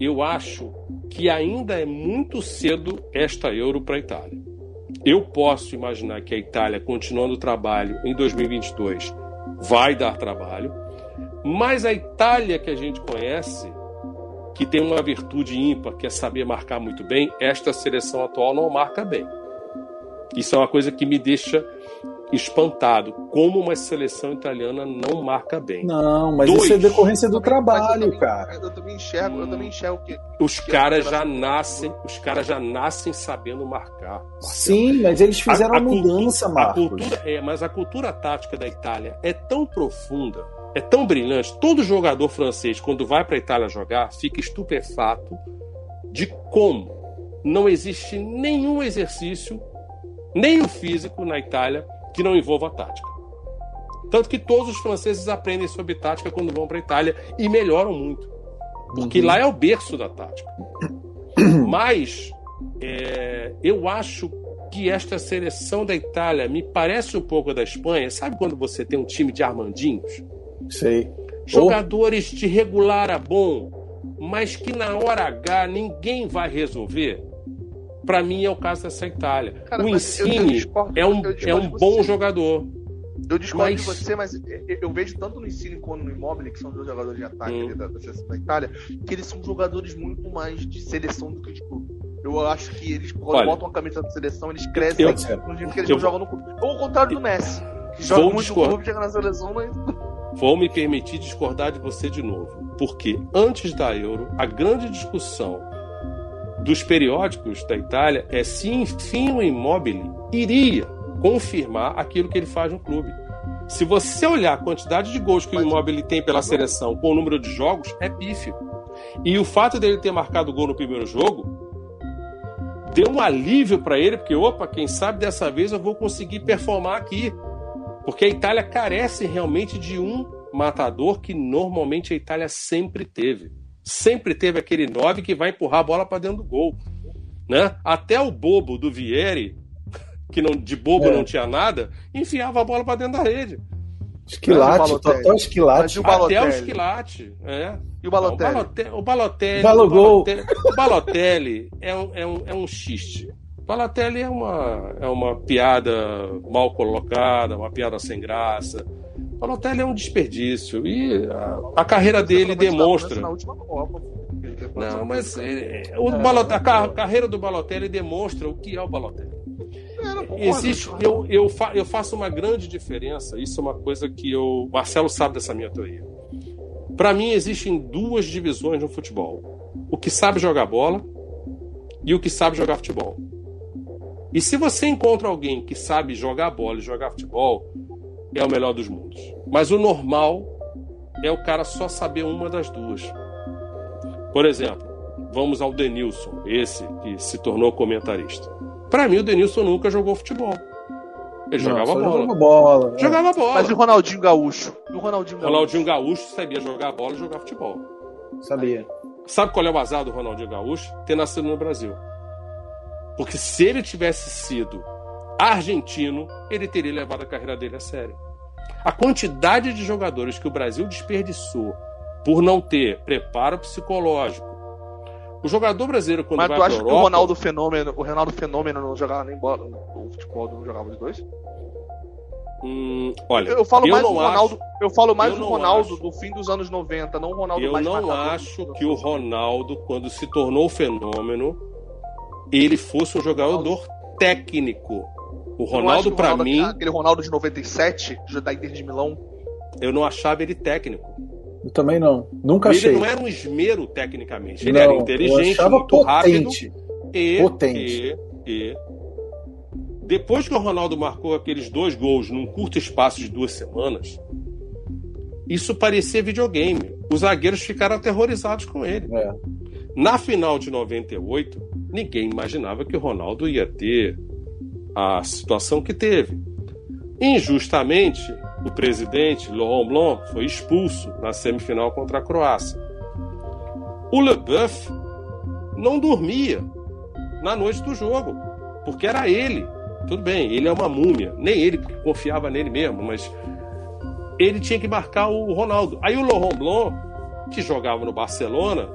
[SPEAKER 3] eu acho que ainda é muito cedo esta Euro para a Itália. Eu posso imaginar que a Itália, continuando o trabalho em 2022, vai dar trabalho, mas a Itália que a gente conhece, que tem uma virtude ímpar, que é saber marcar muito bem, esta seleção atual não marca bem. Isso é uma coisa que me deixa espantado como uma seleção italiana não marca bem.
[SPEAKER 2] Não, mas Dois, isso é decorrência do trabalho, eu também, cara.
[SPEAKER 1] Eu também enxergo, eu também enxergo que
[SPEAKER 3] os caras já nascem, os caras já nascem sabendo marcar.
[SPEAKER 2] Marcelo. Sim, mas eles fizeram a, a, a mudança, Marcos.
[SPEAKER 3] A cultura, é, mas a cultura tática da Itália é tão profunda, é tão brilhante. Todo jogador francês quando vai para a Itália jogar fica estupefato de como não existe nenhum exercício nem o físico na Itália que não envolva tática. Tanto que todos os franceses aprendem sobre tática quando vão para a Itália e melhoram muito. Porque uhum. lá é o berço da tática. Mas é, eu acho que esta seleção da Itália me parece um pouco da Espanha. Sabe quando você tem um time de armandinhos?
[SPEAKER 2] Sei.
[SPEAKER 3] Jogadores oh. de regular a bom, mas que na hora H ninguém vai resolver. Para mim é o caso dessa Itália. Cara, o Insigne é um, é um bom jogador.
[SPEAKER 1] Eu discordo mas... de você, mas eu vejo tanto no Insigne quanto no Immobile, que são dois jogadores de ataque hum. da, da seleção da Itália, que eles são jogadores muito mais de seleção do que de clube. Eu acho que eles, quando Olha, botam a camisa da seleção, eles crescem eu, no dia que eles eu, jogam no clube. Ou ao contrário do Messi, que joga muito discordar. no clube, chega na seleção, mas...
[SPEAKER 3] Vou me permitir discordar de você de novo. Porque antes da Euro, a grande discussão dos periódicos da Itália é se enfim o Immobile iria confirmar aquilo que ele faz no clube. Se você olhar a quantidade de gols que o Immobile tem pela seleção com o número de jogos, é pífio. E o fato dele ter marcado gol no primeiro jogo deu um alívio para ele, porque, opa, quem sabe dessa vez eu vou conseguir performar aqui. Porque a Itália carece realmente de um matador que normalmente a Itália sempre teve sempre teve aquele 9 que vai empurrar a bola para dentro do gol. Né? Até o bobo do Vieri, que não, de bobo é. não tinha nada, enfiava a bola para dentro da rede.
[SPEAKER 2] Esquilate, total esquilate.
[SPEAKER 3] Até o esquilate, é.
[SPEAKER 1] E o Balotelli?
[SPEAKER 3] O Balotelli,
[SPEAKER 2] Balogol.
[SPEAKER 3] o Balotelli, o Balotelli é, um, é, um, é um xiste. O Balotelli é uma, é uma piada mal colocada, uma piada sem graça. Balotelli é um desperdício. E a, a carreira dele demonstra. Não, mas é, o Balot- a ca- carreira do Balotelli demonstra o que é o Balotelli. Existe, eu, eu, fa- eu faço uma grande diferença. Isso é uma coisa que eu. Marcelo sabe dessa minha teoria. Para mim, existem duas divisões no futebol: o que sabe jogar bola e o que sabe jogar futebol. E se você encontra alguém que sabe jogar bola e jogar futebol, é o melhor dos mundos. Mas o normal é o cara só saber uma das duas. Por exemplo, vamos ao Denilson, esse que se tornou comentarista. Para mim, o Denilson nunca jogou futebol. Ele jogava
[SPEAKER 2] Não, só
[SPEAKER 3] bola.
[SPEAKER 2] Jogava bola. é.
[SPEAKER 3] Jogava bola.
[SPEAKER 1] Mas e o Ronaldinho Gaúcho? E o Ronaldinho Gaúcho?
[SPEAKER 3] Ronaldinho Gaúcho sabia jogar bola e jogar futebol.
[SPEAKER 2] Sabia.
[SPEAKER 3] Sabe qual é o azar do Ronaldinho Gaúcho? Ter nascido no Brasil. Porque se ele tivesse sido argentino, ele teria levado a carreira dele a sério. A quantidade de jogadores que o Brasil desperdiçou por não ter preparo psicológico. O jogador brasileiro, quando
[SPEAKER 1] Mas
[SPEAKER 3] vai
[SPEAKER 1] tu acha
[SPEAKER 3] Europa...
[SPEAKER 1] que o Ronaldo Fenômeno, o Ronaldo Fenômeno não jogava nem bola? O futebol não jogava os dois?
[SPEAKER 3] Hum, olha,
[SPEAKER 1] Eu falo mais do Ronaldo, eu falo mais
[SPEAKER 3] eu
[SPEAKER 1] do Ronaldo
[SPEAKER 3] acho.
[SPEAKER 1] do fim dos anos 90, não o Ronaldo
[SPEAKER 3] Eu
[SPEAKER 1] mais
[SPEAKER 3] não acho que o
[SPEAKER 1] anos 90.
[SPEAKER 3] Ronaldo, quando se tornou fenômeno, ele fosse um jogador técnico. O Ronaldo,
[SPEAKER 1] Ronaldo-
[SPEAKER 3] mim,
[SPEAKER 1] aquele Ronaldo de 97, da Inter de Milão,
[SPEAKER 3] eu não achava ele técnico.
[SPEAKER 2] Eu também não. Nunca
[SPEAKER 3] ele
[SPEAKER 2] achei.
[SPEAKER 3] não era um esmero tecnicamente. Ele
[SPEAKER 2] Não,
[SPEAKER 3] era inteligente, muito rápido.
[SPEAKER 2] potente.
[SPEAKER 3] E,
[SPEAKER 2] Potente.
[SPEAKER 3] e, e depois que o Ronaldo marcou aqueles dois gols num curto espaço de duas semanas, isso parecia videogame. Os zagueiros ficaram aterrorizados com ele.
[SPEAKER 2] É.
[SPEAKER 3] Na final de 98, ninguém imaginava que o Ronaldo ia ter a situação que teve. Injustamente, o presidente Laurent Blanc foi expulso na semifinal contra a Croácia. O Leboeuf não dormia na noite do jogo, porque era ele. Tudo bem, ele é uma múmia, nem ele confiava nele mesmo, mas ele tinha que marcar o Ronaldo. Aí o Laurent Blanc, que jogava no Barcelona,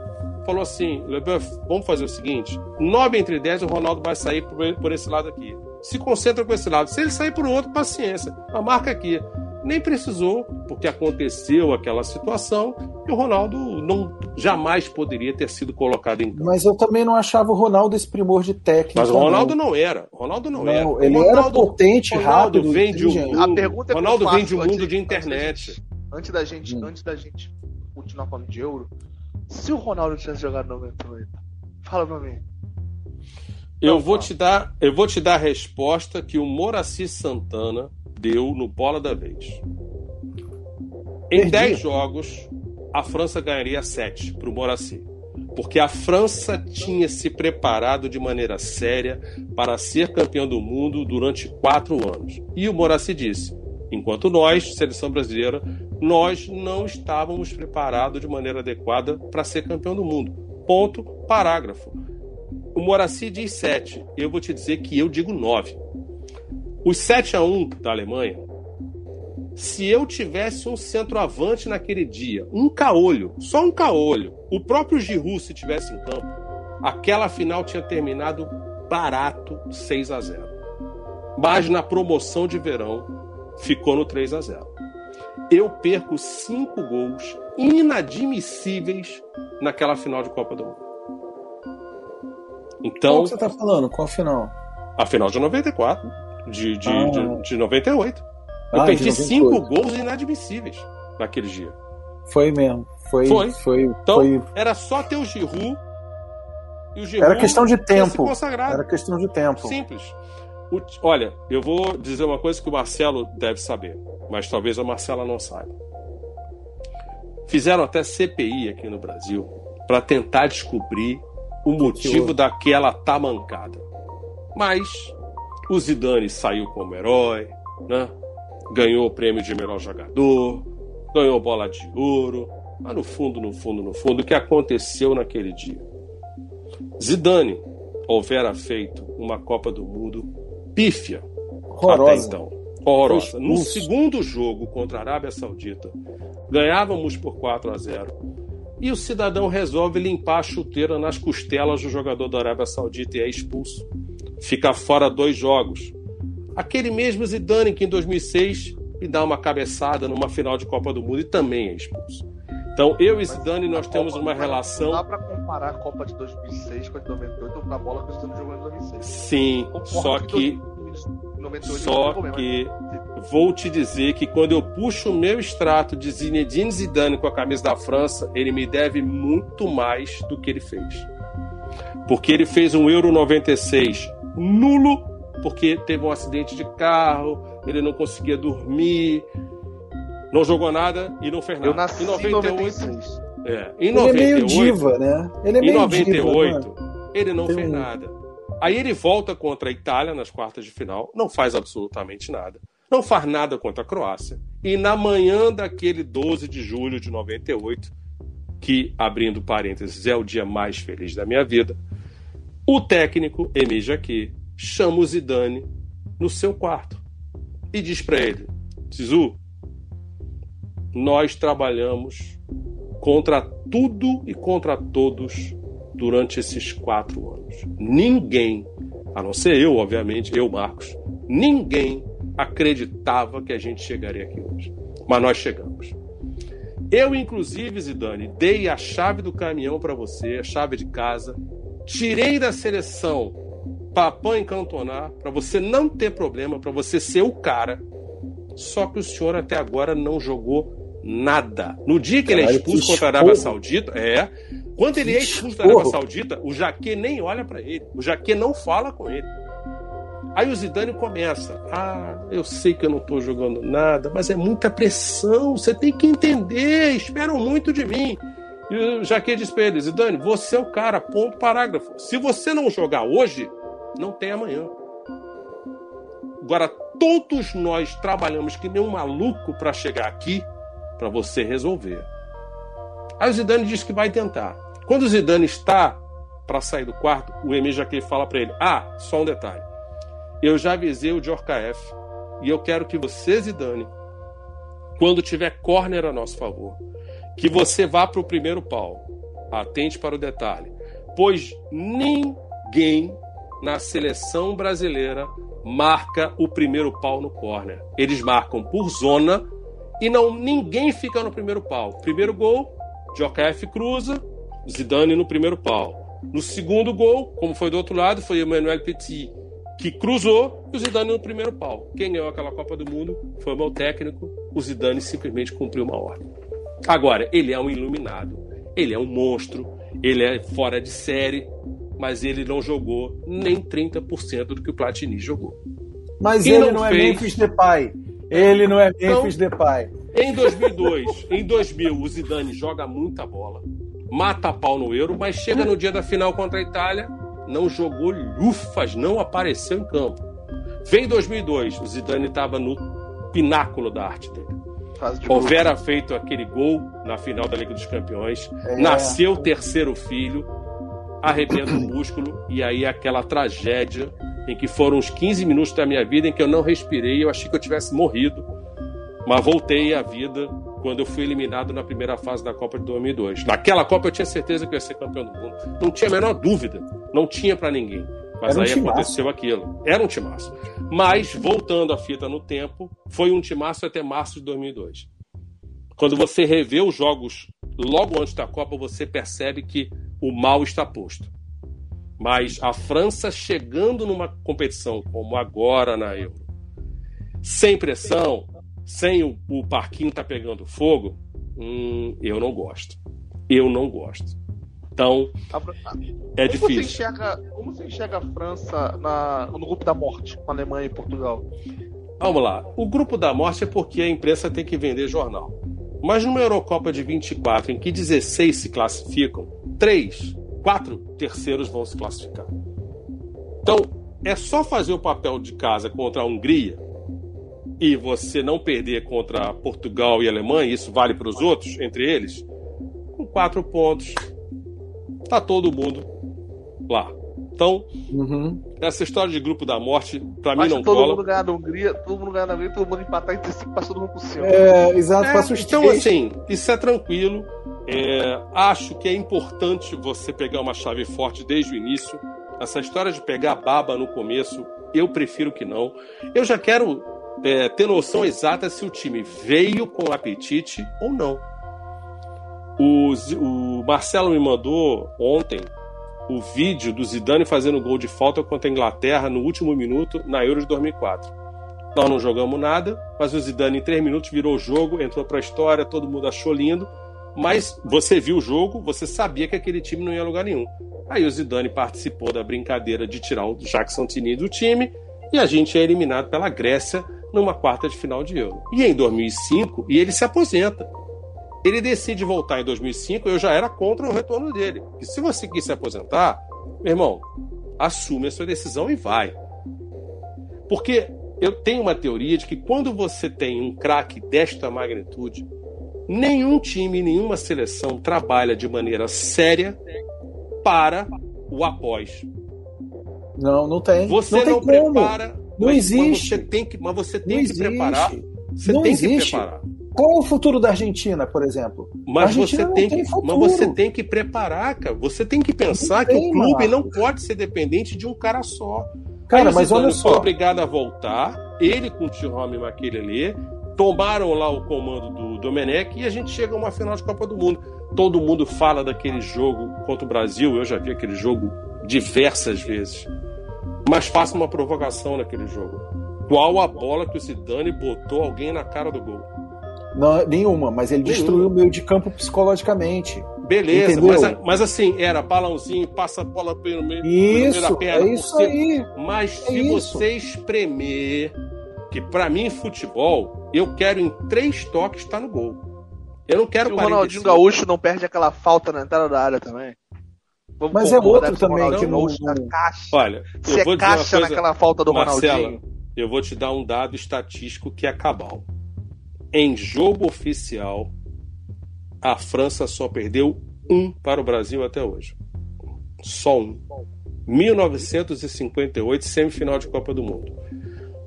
[SPEAKER 3] falou assim: Leboeuf, vamos fazer o seguinte: 9 entre 10 o Ronaldo vai sair por, por esse lado aqui. Se concentra com esse lado. Se ele sair por outro, paciência. A marca aqui. Nem precisou, porque aconteceu aquela situação e o Ronaldo não jamais poderia ter sido colocado em campo.
[SPEAKER 2] Mas eu também não achava o Ronaldo esse primor de técnica.
[SPEAKER 3] Mas o Ronaldo
[SPEAKER 2] não.
[SPEAKER 3] não era. O Ronaldo não,
[SPEAKER 2] Não,
[SPEAKER 3] era.
[SPEAKER 2] ele
[SPEAKER 3] o
[SPEAKER 2] era
[SPEAKER 3] Ronaldo,
[SPEAKER 2] potente,
[SPEAKER 3] Ronaldo
[SPEAKER 2] rápido,
[SPEAKER 3] vem de um mundo,
[SPEAKER 1] A pergunta é
[SPEAKER 3] Ronaldo
[SPEAKER 1] faço
[SPEAKER 3] vem de um
[SPEAKER 1] antes
[SPEAKER 3] mundo de
[SPEAKER 1] de- antes da
[SPEAKER 3] internet.
[SPEAKER 1] antes da gente,
[SPEAKER 2] Hum.
[SPEAKER 1] antes da gente continuar falando de euro, se o Ronaldo tivesse jogado 98, fala pra mim.
[SPEAKER 3] Eu
[SPEAKER 1] Não,
[SPEAKER 3] vou
[SPEAKER 1] fala.
[SPEAKER 3] te dar, eu vou te dar a resposta que o Moraci Santana deu no Bola da Vez. Em
[SPEAKER 2] Perdi.
[SPEAKER 3] 10 jogos, a França ganharia 7 para o Moraci. Porque a França tinha se preparado de maneira séria para ser campeão do mundo durante quatro anos. E o Moraci disse: enquanto nós, seleção brasileira, nós não estávamos preparados de maneira adequada para ser campeão do mundo. Ponto, parágrafo. O Moraci diz 7. Eu vou te dizer que eu digo 9. Os 7 a 1 da Alemanha, se eu tivesse um centroavante naquele dia, um caolho, só um caolho, o próprio Giroud se tivesse em campo, aquela final tinha terminado barato 6 a 0. Mas na promoção de verão ficou no 3 a 0. Eu perco cinco gols inadmissíveis naquela final de Copa do Mundo.
[SPEAKER 2] Qual
[SPEAKER 3] Então,
[SPEAKER 2] que você tá falando? Qual final?
[SPEAKER 3] a final de 94, de, de,
[SPEAKER 2] Ah.
[SPEAKER 3] de, de 98. Eu
[SPEAKER 2] Ah,
[SPEAKER 3] perdi
[SPEAKER 2] de
[SPEAKER 3] cinco
[SPEAKER 2] 98.
[SPEAKER 3] gols inadmissíveis naquele dia.
[SPEAKER 2] Foi mesmo. Foi.
[SPEAKER 3] Foi.
[SPEAKER 2] Foi.
[SPEAKER 3] Então,
[SPEAKER 2] foi-
[SPEAKER 3] era só ter o Giroud e o Giroud
[SPEAKER 2] Era questão de tempo. Era questão de tempo.
[SPEAKER 3] Simples. O- olha, eu vou dizer uma coisa que o Marcelo deve saber, mas talvez a Marcela não saiba. Fizeram até CPI aqui no Brasil para tentar descobrir o motivo daquela tamancada. Mas o Zidane saiu como herói, né? ganhou o prêmio de melhor jogador, ganhou bola de ouro. Mas no fundo, no fundo, no fundo, o que aconteceu naquele dia? Zidane houvera feito uma Copa do Mundo pífia até
[SPEAKER 2] Horrorosa.
[SPEAKER 3] então. Horrorosa. No segundo jogo contra a Arábia Saudita, ganhávamos por 4 a 0 e o cidadão resolve limpar a chuteira nas costelas do jogador da Arábia Saudita e é expulso. Fica fora dois jogos. Aquele mesmo Zidane que em 2006 me dá uma cabeçada numa final de Copa do Mundo e também é expulso. Então, eu e Zidane, nós temos uma relação. Não
[SPEAKER 1] dá pra comparar a Copa de 2006 com a de 98 na bola que o Zidane jogou em 2006.
[SPEAKER 3] Sim, só que. 98, só que vou te dizer que quando eu puxo o meu extrato de Zinedine Zidane com a camisa da França, ele me deve muito mais do que ele fez. Porque ele fez um Euro 96 nulo, porque teve um acidente de carro, ele não conseguia dormir, não jogou nada e não fez nada.
[SPEAKER 1] Eu nasci em 98.
[SPEAKER 3] É, em 98, ele é meio
[SPEAKER 2] diva, né? Ele é
[SPEAKER 3] meio em 98, diva, né? ele não Tem fez um... nada. Aí ele volta contra a Itália nas quartas de final, não faz absolutamente nada. Não faz nada contra a Croácia. E na manhã daquele 12 de julho de 98, que, abrindo parênteses, é o dia mais feliz da minha vida, o técnico, Emile Jacquet, chama o Zidane no seu quarto e diz para ele: Sisu, nós trabalhamos contra tudo e contra todos durante esses quatro anos. Ninguém, a não ser eu, obviamente, eu, Marcos, ninguém acreditava que a gente chegaria aqui hoje. Mas nós chegamos. Eu, inclusive, Zidane, dei a chave do caminhão para você, a chave de casa, tirei da seleção Papão encantonar, para você não ter problema, para você ser o cara. Só que o senhor até agora não jogou nada. No dia que Caralho, ele é expulso contra a Arábia Saudita, é. Quando ele é expulso da Arábia Saudita, o Jaque nem olha para ele. O Jaque não fala com ele. Aí o Zidane começa. Ah, eu sei que eu não estou jogando nada, mas é muita pressão. Você tem que entender. Esperam muito de mim. E o Jaque diz para ele: Zidane, você é o cara. Ponto parágrafo. Se você não jogar hoje, não tem amanhã. Agora, todos nós trabalhamos que nem um maluco para chegar aqui para você resolver. Aí o Zidane diz que vai tentar. Quando o Zidane está para sair do quarto, o Emir Jaquet fala para ele: Ah, só um detalhe. Eu já avisei o Djorkaeff e eu quero que você, Zidane, quando tiver corner a nosso favor, que você vá para o primeiro pau. Atente para o detalhe, pois ninguém na seleção brasileira marca o primeiro pau no corner. Eles marcam por zona e não ninguém fica no primeiro pau. Primeiro gol, Jokaef cruza, Zidane no primeiro pau. No segundo gol, como foi do outro lado, foi Emmanuel Petit que cruzou e o Zidane no primeiro pau. Quem ganhou aquela Copa do Mundo foi o meu técnico. O Zidane simplesmente cumpriu uma ordem. Agora, ele é um iluminado, ele é um monstro, ele é fora de série, mas ele não jogou nem 30% do que o Platini jogou.
[SPEAKER 2] Mas e ele não, não é Memphis Depay. Ele não é então, Memphis então, Depay.
[SPEAKER 3] Em 2002, em 2000, o Zidane joga muita bola, mata pau no Euro, mas chega no dia da final contra a Itália, não jogou lufas, não apareceu em campo. Vem 2002, o Zidane estava no pináculo da arte dele. Houvera feito aquele gol na final da Liga dos Campeões, é. nasceu o terceiro filho, arrebenta o músculo e aí aquela tragédia em que foram uns 15 minutos da minha vida em que eu não respirei, eu achei que eu tivesse morrido, mas voltei à vida quando eu fui eliminado na primeira fase da Copa de 2002. Naquela Copa eu tinha certeza que eu ia ser campeão do mundo, não tinha a menor dúvida, não tinha para ninguém. Mas um aí timaço. aconteceu aquilo. Era um timaço. Mas, voltando a fita no tempo, foi um timaço até março de 2002. Quando você revê os jogos logo antes da Copa, você percebe que o mal está posto. Mas a França chegando numa competição como agora na Euro, sem pressão, sem o, o parquinho tá pegando fogo, hum, eu não gosto. Eu não gosto. Então, é como difícil.
[SPEAKER 1] Você enxerga, como você enxerga a França na, no grupo da morte, com a Alemanha e Portugal?
[SPEAKER 3] Vamos lá. O grupo da morte é porque a imprensa tem que vender jornal. Mas numa Eurocopa de 24, em que 16 se classificam, três, quatro terceiros vão se classificar. Então, é só fazer o papel de casa contra a Hungria e você não perder contra Portugal e Alemanha, isso vale para os outros, entre eles, com quatro pontos, tá todo mundo lá. Então, uhum. essa história de grupo da morte, pra mim não
[SPEAKER 1] todo
[SPEAKER 3] cola.
[SPEAKER 1] Todo mundo ganhar na Hungria, todo mundo ganhar na Hungria, todo mundo empatar entre si, passou todo mundo por cima.
[SPEAKER 2] É, exato, é,
[SPEAKER 3] passa os Então, três. assim, isso é tranquilo. É, acho que é importante você pegar uma chave forte desde o início. Essa história de pegar baba no começo, eu prefiro que não. Eu já quero é, ter noção exata se o time veio com apetite ou não. O, o Marcelo me mandou ontem o vídeo do Zidane fazendo gol de falta contra a Inglaterra no último minuto na Euro de 2004. Nós não jogamos nada, mas o Zidane em três minutos virou o jogo, entrou para a história, todo mundo achou lindo. Mas você viu o jogo, você sabia que aquele time não ia a lugar nenhum. Aí o Zidane participou da brincadeira de tirar o Jacques Santini do time e a gente é eliminado pela Grécia numa quarta de final de Euro. E em 2005, e ele se aposenta. Ele decide voltar em 2005, eu já era contra o retorno dele. E se você quis se aposentar, meu irmão, assume a sua decisão e vai. Porque eu tenho uma teoria de que quando você tem um craque desta magnitude, nenhum time, nenhuma seleção trabalha de maneira séria para o após.
[SPEAKER 2] Não, não tem.
[SPEAKER 3] Você
[SPEAKER 2] não, tem
[SPEAKER 3] não prepara.
[SPEAKER 2] Não
[SPEAKER 3] mas,
[SPEAKER 2] existe.
[SPEAKER 3] Mas você tem que, mas você tem que preparar. Você
[SPEAKER 2] não
[SPEAKER 3] tem
[SPEAKER 2] existe.
[SPEAKER 3] que preparar.
[SPEAKER 2] Qual é o futuro da Argentina, por exemplo?
[SPEAKER 3] Mas você tem, tem que, mas você tem que preparar, cara. Você tem que pensar que o clube mano. não pode ser dependente de um cara só.
[SPEAKER 2] Cara, mas olha só.
[SPEAKER 3] foi obrigado a voltar. Ele com o Jerome Maquelele tomaram lá o comando do Domenech e a gente chega a uma final de Copa do Mundo. Todo mundo fala daquele jogo contra o Brasil. Eu já vi aquele jogo diversas vezes. Mas faça uma provocação naquele jogo. Qual a bola que o Zidane botou alguém na cara do gol?
[SPEAKER 2] Não, nenhuma, mas ele nenhuma. destruiu o meio de campo psicologicamente.
[SPEAKER 3] Beleza, mas, mas, assim, era balãozinho, passa a bola pelo meio,
[SPEAKER 2] isso,
[SPEAKER 3] pelo meio da perna.
[SPEAKER 2] É isso aí.
[SPEAKER 3] Mas
[SPEAKER 2] é
[SPEAKER 3] se
[SPEAKER 2] isso.
[SPEAKER 3] você espremer, que para mim futebol, eu quero em três toques estar tá no gol. Eu não quero
[SPEAKER 1] se o Ronaldinho Gaúcho não perde aquela falta na entrada da área também.
[SPEAKER 2] Vamos Mas é outro também que não.
[SPEAKER 1] Caixa.
[SPEAKER 3] Olha,
[SPEAKER 1] se é caixa coisa, naquela falta do
[SPEAKER 3] Marcela,
[SPEAKER 1] Ronaldinho.
[SPEAKER 3] Eu vou te dar um dado estatístico que é cabal. Em jogo oficial, a França só perdeu um para o Brasil até hoje. Só um. 1958, semifinal de Copa do Mundo.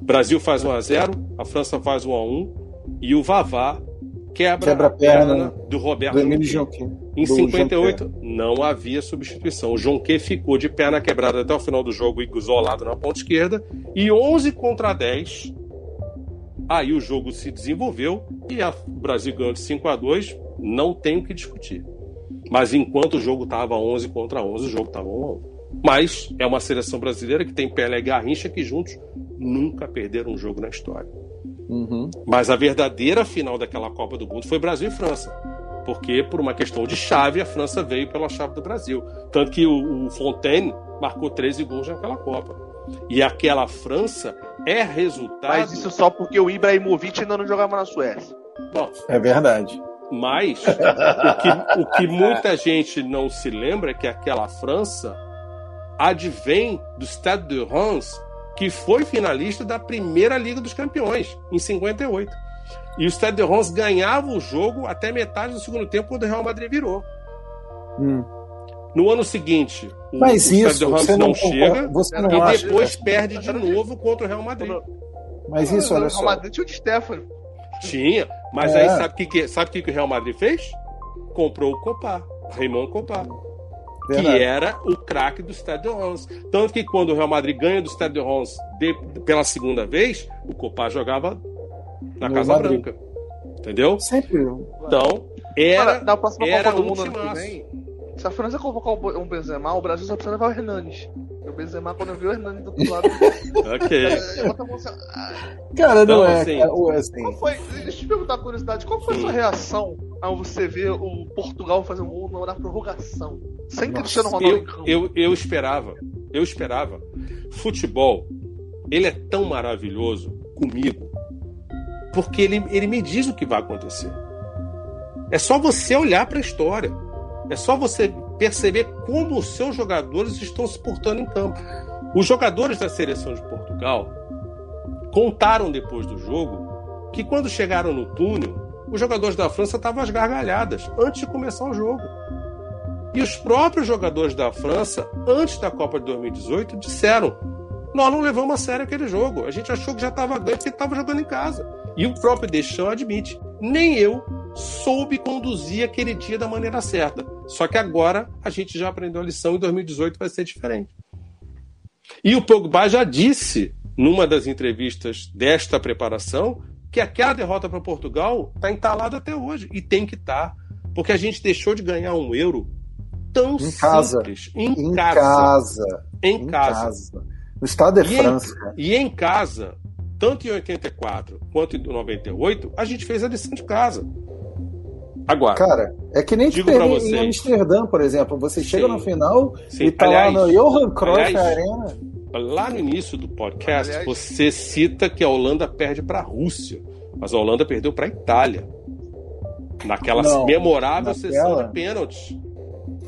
[SPEAKER 3] O Brasil faz 1 a 0, a França faz 1 a 1 e o Vavá quebra,
[SPEAKER 2] quebra a perna,
[SPEAKER 3] perna do Roberto
[SPEAKER 2] do
[SPEAKER 3] Jonquet. Em 58 não havia substituição. O Jonquet ficou de perna quebrada até o final do jogo, isolado na ponta esquerda, e 11 contra 10 Aí o jogo se desenvolveu e a, o Brasil ganhou de 5 a 2 não tem o que discutir. Mas enquanto o jogo estava 11 contra 11, o jogo estava 1 a 1. Mas é uma seleção brasileira que tem Pelé e Garrincha que juntos nunca perderam um jogo na história.
[SPEAKER 2] Uhum.
[SPEAKER 3] Mas a verdadeira final daquela Copa do Mundo foi Brasil e França. Porque, por uma questão de chave, a França veio pela chave do Brasil. Tanto que o, o Fontaine marcou 13 gols naquela Copa. E aquela França é resultado.
[SPEAKER 1] Mas isso só porque o Ibrahimovic ainda não jogava na Suécia.
[SPEAKER 3] Bom,
[SPEAKER 2] é verdade.
[SPEAKER 3] Mas o que, o que muita gente não se lembra é que aquela França advém do Stade de Reims, que foi finalista da primeira Liga dos Campeões, em 58. E o Stade de Reims ganhava o jogo até metade do segundo tempo, quando o Real Madrid virou.
[SPEAKER 2] Hum.
[SPEAKER 3] No ano seguinte, o,
[SPEAKER 2] Mas
[SPEAKER 3] o
[SPEAKER 2] isso,
[SPEAKER 3] você
[SPEAKER 2] não,
[SPEAKER 3] não chega
[SPEAKER 2] você não
[SPEAKER 3] e
[SPEAKER 2] acha,
[SPEAKER 3] depois perde de novo contra o Real Madrid.
[SPEAKER 2] Mas isso, olha
[SPEAKER 1] O
[SPEAKER 2] só.
[SPEAKER 1] Real Madrid tinha o de Stefano.
[SPEAKER 3] Tinha, mas
[SPEAKER 2] É.
[SPEAKER 3] aí sabe o que, que, sabe o que que o Real Madrid fez? Comprou o Copá, Raymond Copá, que
[SPEAKER 2] Verdade.
[SPEAKER 3] era o craque do Stade de Reims. Tanto que quando o Real Madrid ganha do Stade de Reims de- pela segunda vez, o Copá jogava na
[SPEAKER 2] No
[SPEAKER 3] Casa
[SPEAKER 2] Madrid.
[SPEAKER 3] Branca. Entendeu?
[SPEAKER 2] Sempre.
[SPEAKER 3] Então, era,
[SPEAKER 1] Cara, na próxima
[SPEAKER 3] era
[SPEAKER 1] Copa do
[SPEAKER 3] um
[SPEAKER 1] Mundo ano que vem, se a França convocar um Benzema, o Brasil só precisa levar o Hernanes. E o Benzema, quando viu o Hernanes do outro lado,
[SPEAKER 3] ok.
[SPEAKER 1] a assim, ah,
[SPEAKER 2] Cara, não,
[SPEAKER 3] Não,
[SPEAKER 2] é.
[SPEAKER 3] assim,
[SPEAKER 2] cara, o- assim,
[SPEAKER 1] Qual foi, deixa eu te perguntar uma curiosidade, qual foi a sua reação ao você ver o Portugal fazer um gol na prorrogação? Sem
[SPEAKER 2] Nossa,
[SPEAKER 1] Cristiano Ronaldo
[SPEAKER 3] Eu, eu, eu esperava, eu esperava. Futebol, ele é tão maravilhoso comigo, porque ele, ele me diz o que vai acontecer. É só você olhar para a história. É só você perceber como os seus jogadores estão se portando em campo. Os jogadores da seleção de Portugal contaram depois do jogo que quando chegaram no túnel, os jogadores da França estavam às gargalhadas antes de começar o jogo. E os próprios jogadores da França, antes da Copa de 2018, disseram: nós não levamos a sério aquele jogo. A gente achou que já estava ganho porque estava jogando em casa. E o próprio Deschamps admite: nem eu soube conduzir aquele dia da maneira certa. Só que agora a gente já aprendeu a lição e 2018 vai ser diferente. E o Pogba já disse numa das entrevistas desta preparação que aquela derrota para Portugal está entalada até hoje e tem que estar, tá, porque a gente deixou de ganhar um euro tão em casa. simples
[SPEAKER 2] em, em casa. casa.
[SPEAKER 3] Em, em casa. casa.
[SPEAKER 2] No estado de
[SPEAKER 3] e
[SPEAKER 2] França.
[SPEAKER 3] Em, e em casa, tanto em 84 quanto em 98, a gente fez a lição de casa. Agora.
[SPEAKER 2] Cara, é que nem
[SPEAKER 3] digo vocês,
[SPEAKER 2] em Amsterdã, por exemplo. Você chega sim, no final sim. e tá aliás, lá no Johan Cruyff aliás, Arena.
[SPEAKER 3] Lá no início do podcast, aliás, você cita que a Holanda perde para a Rússia, mas a Holanda perdeu para a Itália. Naquela não, memorável naquela... sessão de pênaltis.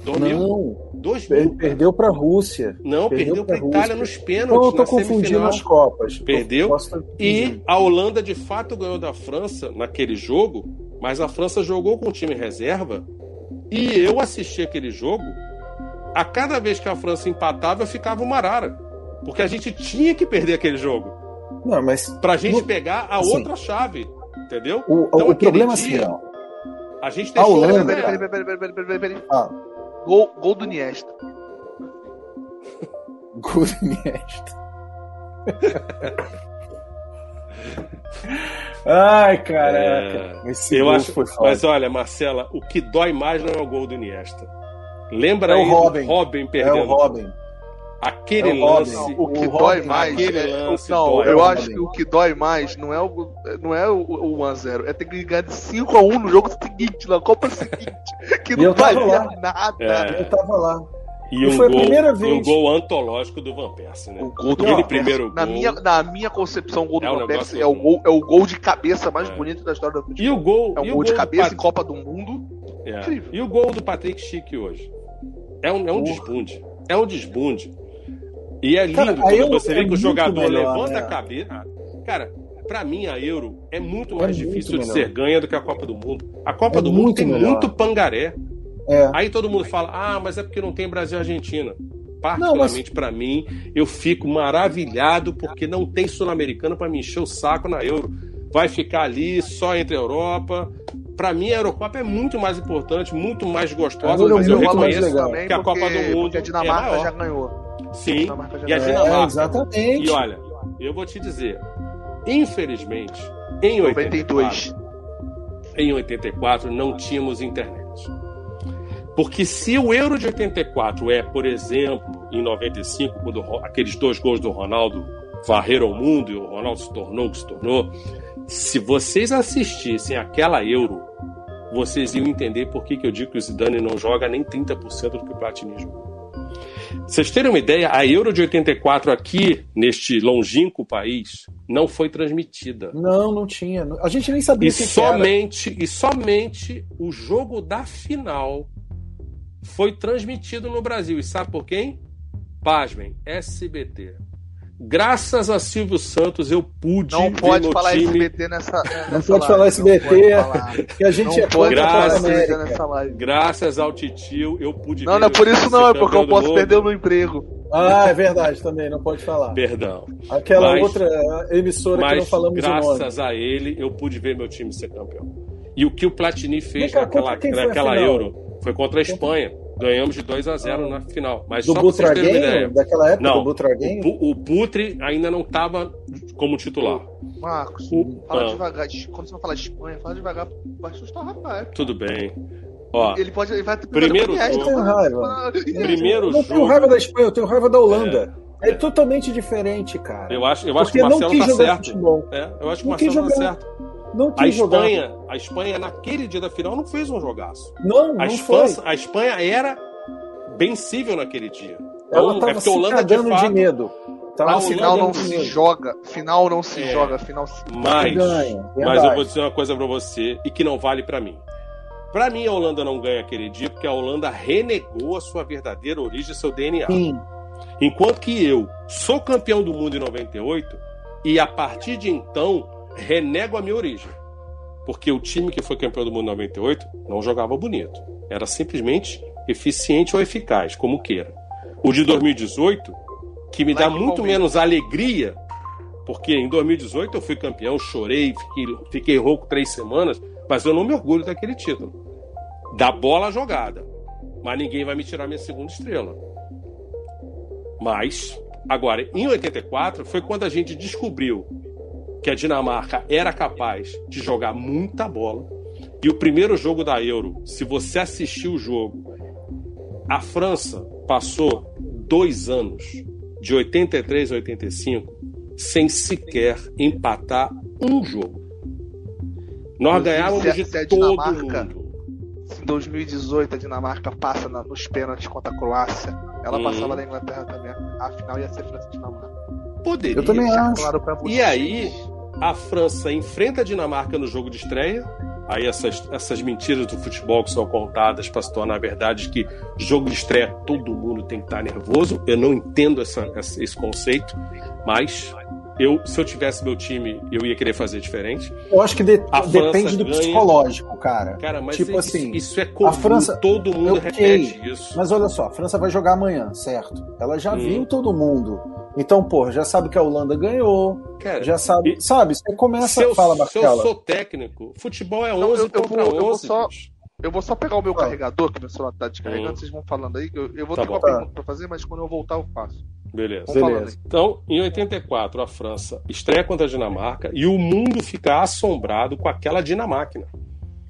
[SPEAKER 2] Não, 2000. Perdeu para a Rússia.
[SPEAKER 3] Não, perdeu, perdeu para a Itália nos pênaltis.
[SPEAKER 2] Eu tô confundindo as Copas.
[SPEAKER 3] Perdeu. E a Holanda de fato ganhou da França naquele jogo, mas a França jogou com o time reserva. E eu assisti aquele jogo. A cada vez que a França empatava, eu ficava uma arara. Porque a gente tinha que perder aquele jogo.
[SPEAKER 2] Não, mas.
[SPEAKER 3] Pra gente no... pegar a assim, outra chave. Entendeu?
[SPEAKER 2] O, então, o problema dia, assim, ó.
[SPEAKER 3] A gente deixou.
[SPEAKER 1] A Holanda... Peraí, peraí, peraí, peraí, peraí, peraí. Ah. Gol, gol do Niesta.
[SPEAKER 2] gol do Niesta. Ai, caraca.
[SPEAKER 3] É, eu acho, foi foda. Mas olha, Marcela, o que dói mais não é o gol do Iniesta. Lembra
[SPEAKER 2] é
[SPEAKER 3] aí
[SPEAKER 2] o Robin.
[SPEAKER 3] Robin perdendo.
[SPEAKER 2] É o Robin.
[SPEAKER 3] Aquele é lance.
[SPEAKER 1] Não, o que o dói Robin, mais. Aquele é, lance não, dói, eu acho que o que dói mais não é o, não é o, o 1x0, é ter que ganhar de 5x1 no jogo seguinte, na Copa seguinte. Que não valia nada.
[SPEAKER 2] É. Eu tava lá.
[SPEAKER 3] E, um foi gol, a primeira vez. E um gol antológico do Van Persie, né?
[SPEAKER 1] O gol do Aquele primeiro gol. Na minha, na minha concepção, o gol do é Van Persie é o, gol, é o gol de cabeça mais é. bonito da história do futebol.
[SPEAKER 3] E o gol,
[SPEAKER 1] é um
[SPEAKER 3] gol,
[SPEAKER 1] gol de cabeça Pat... em Copa do Mundo.
[SPEAKER 3] É. E o gol do Patrick Chic hoje? É um, é um desbunde. É um desbunde. E é lindo cara, quando você vê que o jogador melhor, levanta né? a cabeça. Cara, para mim a Euro é muito mais é difícil muito de ser ganha do que a Copa do Mundo. A Copa é do Mundo tem melhor. muito pangaré. É. Aí todo mundo fala: "Ah, mas é porque não tem Brasil e Argentina". Particularmente mas... para mim, eu fico maravilhado porque não tem sul-americano para me encher o saco na Euro. Vai ficar ali só entre a Europa. Para mim, a Eurocopa é muito mais importante, muito mais gostosa, mas eu reconheço que a Copa do Mundo.
[SPEAKER 1] a Dinamarca é já ganhou.
[SPEAKER 3] Sim,
[SPEAKER 1] e
[SPEAKER 3] a Dinamarca.
[SPEAKER 2] É, exatamente.
[SPEAKER 3] E olha, eu vou te dizer, infelizmente, em 82, em 84 não tínhamos internet. Porque se o Euro de 84 é, por exemplo, em 95, quando aqueles dois gols do Ronaldo varreram o mundo e o Ronaldo se tornou o que se tornou, se vocês assistissem aquela Euro, vocês iam entender por que, que eu digo que o Zidane não joga nem 30% do que o Platini jogou. Vocês terem uma ideia, a Euro de 84 aqui, neste longínquo país, não foi transmitida.
[SPEAKER 2] Não, não tinha. A gente nem sabia
[SPEAKER 3] e que somente. E somente o jogo da final foi transmitido no Brasil. E sabe por quem? Pasmem, SBT. Graças a Silvio Santos eu pude
[SPEAKER 1] não pode falar
[SPEAKER 3] time...
[SPEAKER 1] SBT nessa, nessa
[SPEAKER 2] não pode falar SBT que a gente não é
[SPEAKER 1] pode
[SPEAKER 3] graças, nessa live. graças ao titio eu pude
[SPEAKER 1] não não é por isso não é porque eu posso perder o meu emprego.
[SPEAKER 2] Ah é verdade também não pode falar.
[SPEAKER 3] Perdão.
[SPEAKER 2] Aquela mas, outra emissora
[SPEAKER 3] mas,
[SPEAKER 2] que não falamos
[SPEAKER 3] graças a ele eu pude ver meu time ser campeão. E o que o Platini fez naquela, naquela Euro foi contra a Espanha Ganhamos de 2 a 0 na final. Mas
[SPEAKER 2] do
[SPEAKER 3] só
[SPEAKER 2] Butraguinho? Daquela época
[SPEAKER 3] não,
[SPEAKER 2] do Butraguinho?
[SPEAKER 3] O, o Putre ainda não estava como titular.
[SPEAKER 1] Marcos, o, fala ah. devagar. Quando você vai falar Espanha, fala devagar. Vai assustar o rapaz.
[SPEAKER 3] Tudo bem. Ó,
[SPEAKER 1] ele pode. Ele vai
[SPEAKER 3] primeiro jogo.
[SPEAKER 2] Eu tenho raiva.
[SPEAKER 3] Primeiro
[SPEAKER 2] eu não
[SPEAKER 3] jogo.
[SPEAKER 2] tenho raiva da Espanha, eu tenho raiva da Holanda. É, é totalmente diferente, cara.
[SPEAKER 3] Eu acho, eu acho que o Marcelo tá certo. É, eu acho que o Marcelo tá certo. Não a Espanha, a Espanha naquele dia da final não fez um jogaço.
[SPEAKER 2] Não, não
[SPEAKER 3] a Espanha, foi. A Espanha era vencível naquele dia.
[SPEAKER 2] Ela então, é a Holanda de, fato, de medo.
[SPEAKER 1] Tava a final não se medo. joga, final não se é, joga, final se
[SPEAKER 3] mas, ganha. Mas eu vou dizer uma coisa para você e que não vale para mim. Para mim a Holanda não ganha aquele dia porque a Holanda renegou a sua verdadeira origem, seu DNA. Sim. Enquanto que eu sou campeão do mundo em 98 e a partir de então renego a minha origem. Porque o time que foi campeão do mundo em 98 não jogava bonito. Era simplesmente eficiente ou eficaz, como queira. O de 2018, que me dá muito menos alegria, porque em 2018 eu fui campeão, chorei, fiquei, fiquei rouco três semanas, mas eu não me orgulho daquele título. Da bola jogada. Mas ninguém vai me tirar minha segunda estrela. Mas, agora, em 84 foi quando a gente descobriu que a Dinamarca era capaz de jogar muita bola. E o primeiro jogo da Euro, se você assistiu o jogo, a França passou dois anos, de 83 a 85, sem sequer empatar um jogo. Nós ganhávamos de todo mundo.
[SPEAKER 1] Em 2018 a Dinamarca passa na, nos pênaltis contra a Croácia. Ela hum. passava da Inglaterra também. A final ia ser França e Dinamarca.
[SPEAKER 3] Poderia.
[SPEAKER 2] Eu também acho. Claro
[SPEAKER 3] e aí, a França enfrenta a Dinamarca no jogo de estreia. Aí essas, essas mentiras do futebol que são contadas para se tornar verdade que jogo de estreia todo mundo tem que estar nervoso. Eu não entendo essa, esse conceito, mas eu, se eu tivesse meu time, eu ia querer fazer diferente.
[SPEAKER 2] Eu acho que de, depende do ganha... psicológico, cara.
[SPEAKER 3] Cara, mas tipo isso, assim, isso é comum, a França, todo mundo okay, repete isso.
[SPEAKER 2] Mas olha só, a França vai jogar amanhã, certo? Ela já hum. viu todo mundo. Então, pô, já sabe que a Holanda ganhou. Cara, já sabe, e, sabe? Você começa a falar,
[SPEAKER 3] Marcela. Se eu sou técnico, futebol é 11 não, eu, contra eu vou, 11. Eu vou,
[SPEAKER 1] só, eu vou só pegar o meu ah. carregador, que meu celular tá descarregando, hum. vocês vão falando aí. Eu, eu vou tá ter bom. uma tá. pergunta pra fazer, mas quando eu voltar eu faço.
[SPEAKER 3] Beleza. Beleza. Então, em 84, a França estreia contra a Dinamarca e o mundo fica assombrado com aquela Dinamarca.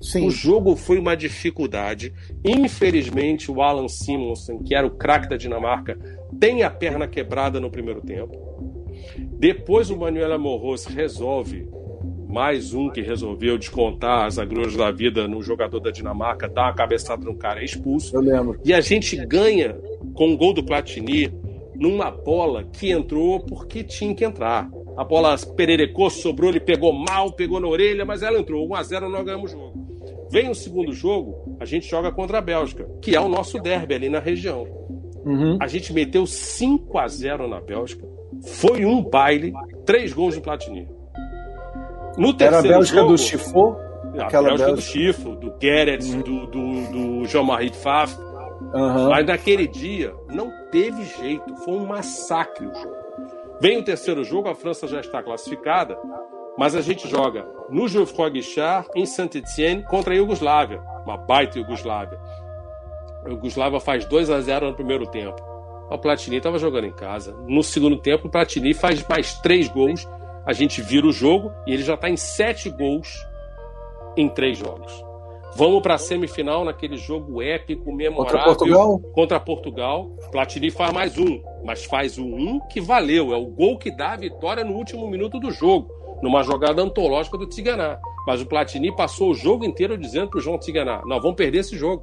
[SPEAKER 3] Sim. O jogo foi uma dificuldade. Infelizmente, o Alan Simonsen, que era o craque da Dinamarca, tem a perna quebrada no primeiro tempo. Depois o Manuel Amorros resolve, mais um que resolveu descontar as agruras da vida no jogador da Dinamarca, dá uma cabeçada no cara, é expulso.
[SPEAKER 2] Eu lembro.
[SPEAKER 3] E a gente ganha com o gol do Platini numa bola que entrou porque tinha que entrar. A bola pererecou, sobrou, ele pegou mal, pegou na orelha, mas ela entrou. 1 a 0 nós ganhamos o jogo. Vem o segundo jogo, a gente joga contra a Bélgica, que é o nosso derby ali na região. Uhum. A gente meteu 5 a 0 na Bélgica. Foi um baile, três gols do Platini.
[SPEAKER 2] No terceiro Era a Bélgica jogo, do Chifo?
[SPEAKER 3] Aquela Bélgica, Bélgica do Chifo, do Gerrits, uhum. do, do, do Jean-Marie Pfaff. Uhum. Mas naquele dia não teve jeito, foi um massacre o jogo. Vem o terceiro jogo, a França já está classificada, mas a gente joga no Geoffroy Guichard, em Saint-Etienne, contra a Iugoslávia, uma baita Iugoslávia. A Iugoslávia faz 2 a 0 no primeiro tempo. O Platini estava jogando em casa. No segundo tempo, o Platini faz mais três gols. A gente vira o jogo e ele já está em sete gols em três jogos. Vamos para a semifinal naquele jogo épico, memorável.
[SPEAKER 2] Contra Portugal?
[SPEAKER 3] Contra Portugal. Platini faz mais um, mas faz o um que valeu. É o gol que dá a vitória no último minuto do jogo numa jogada antológica do Tiganá. Mas o Platini passou o jogo inteiro dizendo para o João Tiganá: nós vamos perder esse jogo.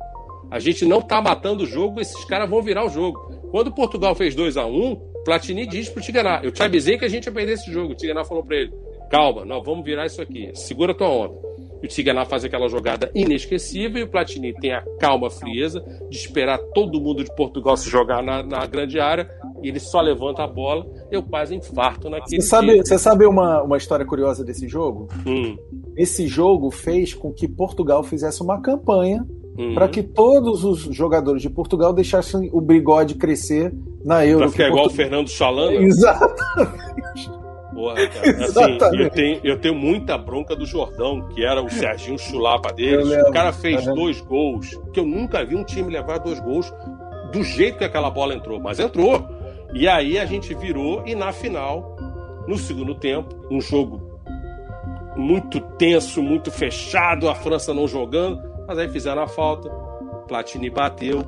[SPEAKER 3] A gente não está matando o jogo, esses caras vão virar o jogo. Quando Portugal fez 2 a 1 um, Platini diz para o Tiganá: eu te avisei que a gente ia perder esse jogo. O Tiganá falou para ele: calma, nós vamos virar isso aqui, segura tua onda. O Tiganá faz aquela jogada inesquecível e o Platini tem a calma, frieza de esperar todo mundo de Portugal se jogar na, na grande área e ele só levanta a bola. Eu quase infarto naquele
[SPEAKER 2] Você sabe, você sabe uma, uma história curiosa desse jogo? Hum. Esse jogo fez com que Portugal fizesse uma campanha Uhum. para que todos os jogadores de Portugal deixassem o bigode crescer na Euro. Pra
[SPEAKER 3] ficar igual o Fernando Chalana?
[SPEAKER 2] Exatamente.
[SPEAKER 3] Porra, cara. Assim, eu, tenho, eu tenho muita bronca do Jordão, que era o Serginho Chulapa deles. O cara fez uhum. dois gols, que eu nunca vi um time levar dois gols do jeito que aquela bola entrou, mas entrou. E aí a gente virou e na final, no segundo tempo, um jogo muito tenso, muito fechado, a França não jogando, mas aí fizeram a falta, Platini bateu,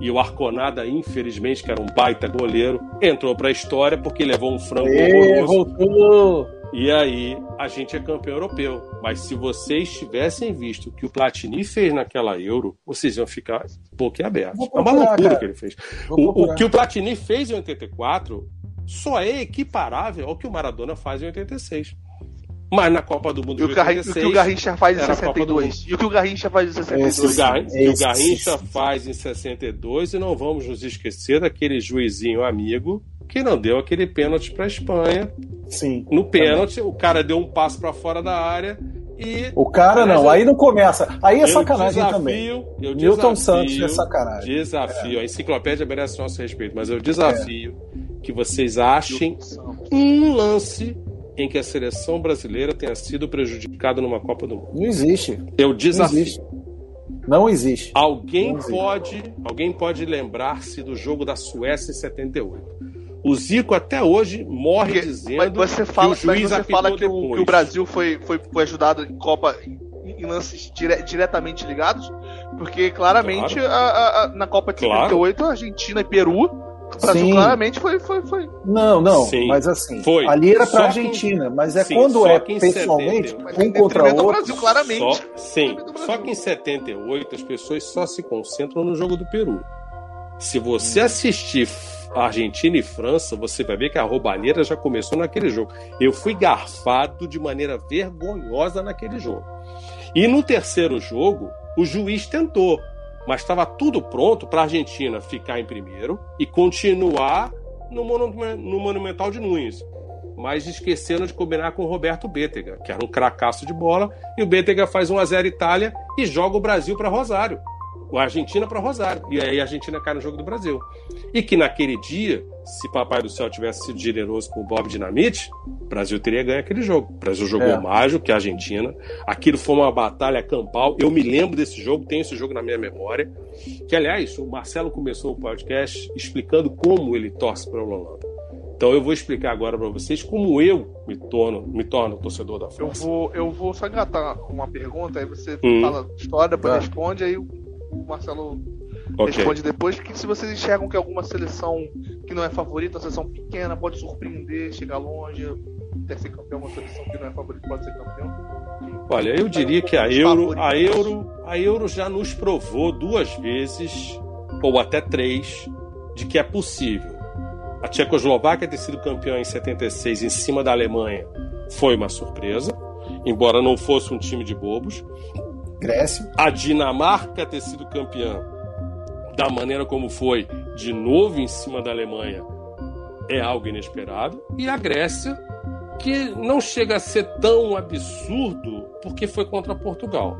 [SPEAKER 3] e o Arconada, infelizmente, que era um baita goleiro, entrou para a história porque levou um frango
[SPEAKER 2] e, voltou.
[SPEAKER 3] E aí a gente é campeão europeu. Mas se vocês tivessem visto o que o Platini fez naquela Euro, vocês iam ficar boquiabertos. É uma loucura cara. que ele fez. O, o, que o Platini fez em 84 só é equiparável ao que o Maradona faz em 86. Mas na Copa do Mundo
[SPEAKER 1] e o, 86, o que o Garrincha faz em 62. E o que o Garrincha faz em 62.
[SPEAKER 3] Esse, o, Garrincha, o Garrincha faz em 62 e não vamos nos esquecer daquele juizinho amigo que não deu aquele pênalti para a Espanha.
[SPEAKER 2] Sim.
[SPEAKER 3] No pênalti, o cara deu um passo para fora da área E,
[SPEAKER 2] o cara não, aí não começa. Aí é sacanagem
[SPEAKER 3] desafio,
[SPEAKER 2] também.
[SPEAKER 3] Eu
[SPEAKER 2] Milton
[SPEAKER 3] desafio,
[SPEAKER 2] Santos é sacanagem.
[SPEAKER 3] Desafio. É. A enciclopédia merece nosso respeito, mas eu desafio é. que vocês achem um lance em que a seleção brasileira tenha sido prejudicada numa Copa do Mundo.
[SPEAKER 2] Não existe.
[SPEAKER 3] Eu desafio.
[SPEAKER 2] Não existe. Não existe.
[SPEAKER 3] Alguém
[SPEAKER 2] Não existe.
[SPEAKER 3] pode, alguém pode lembrar-se do jogo da Suécia em 78. O Zico até hoje morre
[SPEAKER 1] Porque,
[SPEAKER 3] dizendo
[SPEAKER 1] você fala,
[SPEAKER 3] que o juiz
[SPEAKER 1] você fala que,
[SPEAKER 3] o,
[SPEAKER 1] que o, Brasil foi, foi, foi ajudado em Copa em, em lances dire, diretamente ligados, porque claramente
[SPEAKER 3] claro.
[SPEAKER 1] a, a, na Copa de
[SPEAKER 3] claro.
[SPEAKER 1] 78 Argentina e Peru o Brasil
[SPEAKER 2] Sim.
[SPEAKER 1] claramente foi, foi, foi.
[SPEAKER 2] Não, não,
[SPEAKER 3] Sim.
[SPEAKER 2] mas assim,
[SPEAKER 3] Foi.
[SPEAKER 2] ali era
[SPEAKER 3] Só
[SPEAKER 2] pra
[SPEAKER 3] em-
[SPEAKER 2] Argentina, mas é
[SPEAKER 3] Sim,
[SPEAKER 2] quando
[SPEAKER 3] só
[SPEAKER 2] é
[SPEAKER 3] que em
[SPEAKER 2] pessoalmente,
[SPEAKER 3] 70.
[SPEAKER 1] Mas
[SPEAKER 2] um contra
[SPEAKER 1] ao
[SPEAKER 2] outro.
[SPEAKER 1] Brasil, claramente.
[SPEAKER 3] Só, sim, só que em 78 as pessoas só se concentram no jogo do Peru. Se você assistir Argentina e França, você vai ver que a roubalheira já começou naquele jogo. Eu fui garfado de maneira vergonhosa naquele jogo. E no terceiro jogo, o juiz tentou, mas estava tudo pronto para a Argentina ficar em primeiro e continuar no, Monu- no Monumental de Nunes. Mas esqueceram de combinar com o Roberto Bétega, que era um cracaço de bola, e o Bétega faz 1 a 0 Itália e joga o Brasil para Rosário. O Argentina para Rosário. E aí a Argentina cai no jogo do Brasil. E que naquele dia, se Papai do Céu tivesse sido generoso com o Bob Dinamite, o Brasil teria ganho aquele jogo. O Brasil jogou
[SPEAKER 2] É.
[SPEAKER 3] mais do que a Argentina. Aquilo foi uma batalha campal. Eu me lembro desse jogo, tenho esse jogo na minha memória. Que, aliás, o Marcelo começou o podcast explicando como ele torce para o Holanda. Então eu vou explicar agora para vocês como eu me torno, me torno torcedor da
[SPEAKER 1] Eu
[SPEAKER 3] França.
[SPEAKER 1] vou, eu vou só engatar uma pergunta, aí você
[SPEAKER 3] Hum.
[SPEAKER 1] fala história, depois
[SPEAKER 2] Tá.
[SPEAKER 1] responde, aí o Marcelo
[SPEAKER 3] Ok.
[SPEAKER 1] responde depois. Que se vocês enxergam que alguma seleção que não é favorita, uma seleção pequena, pode surpreender, chegar longe, até ser campeão, uma seleção que não é favorita pode ser campeão.
[SPEAKER 3] Olha, eu diria que a Euro, a. Euro, a Euro já nos provou duas vezes ou até três de que é possível. A Tchecoslováquia ter sido campeã em 76 em cima da Alemanha foi uma surpresa, embora não fosse um time de bobos.
[SPEAKER 2] Grécia.
[SPEAKER 3] A Dinamarca ter sido campeã da maneira como foi, de novo em cima da Alemanha, é algo inesperado. E a Grécia, que não chega a ser tão absurdo porque foi contra Portugal.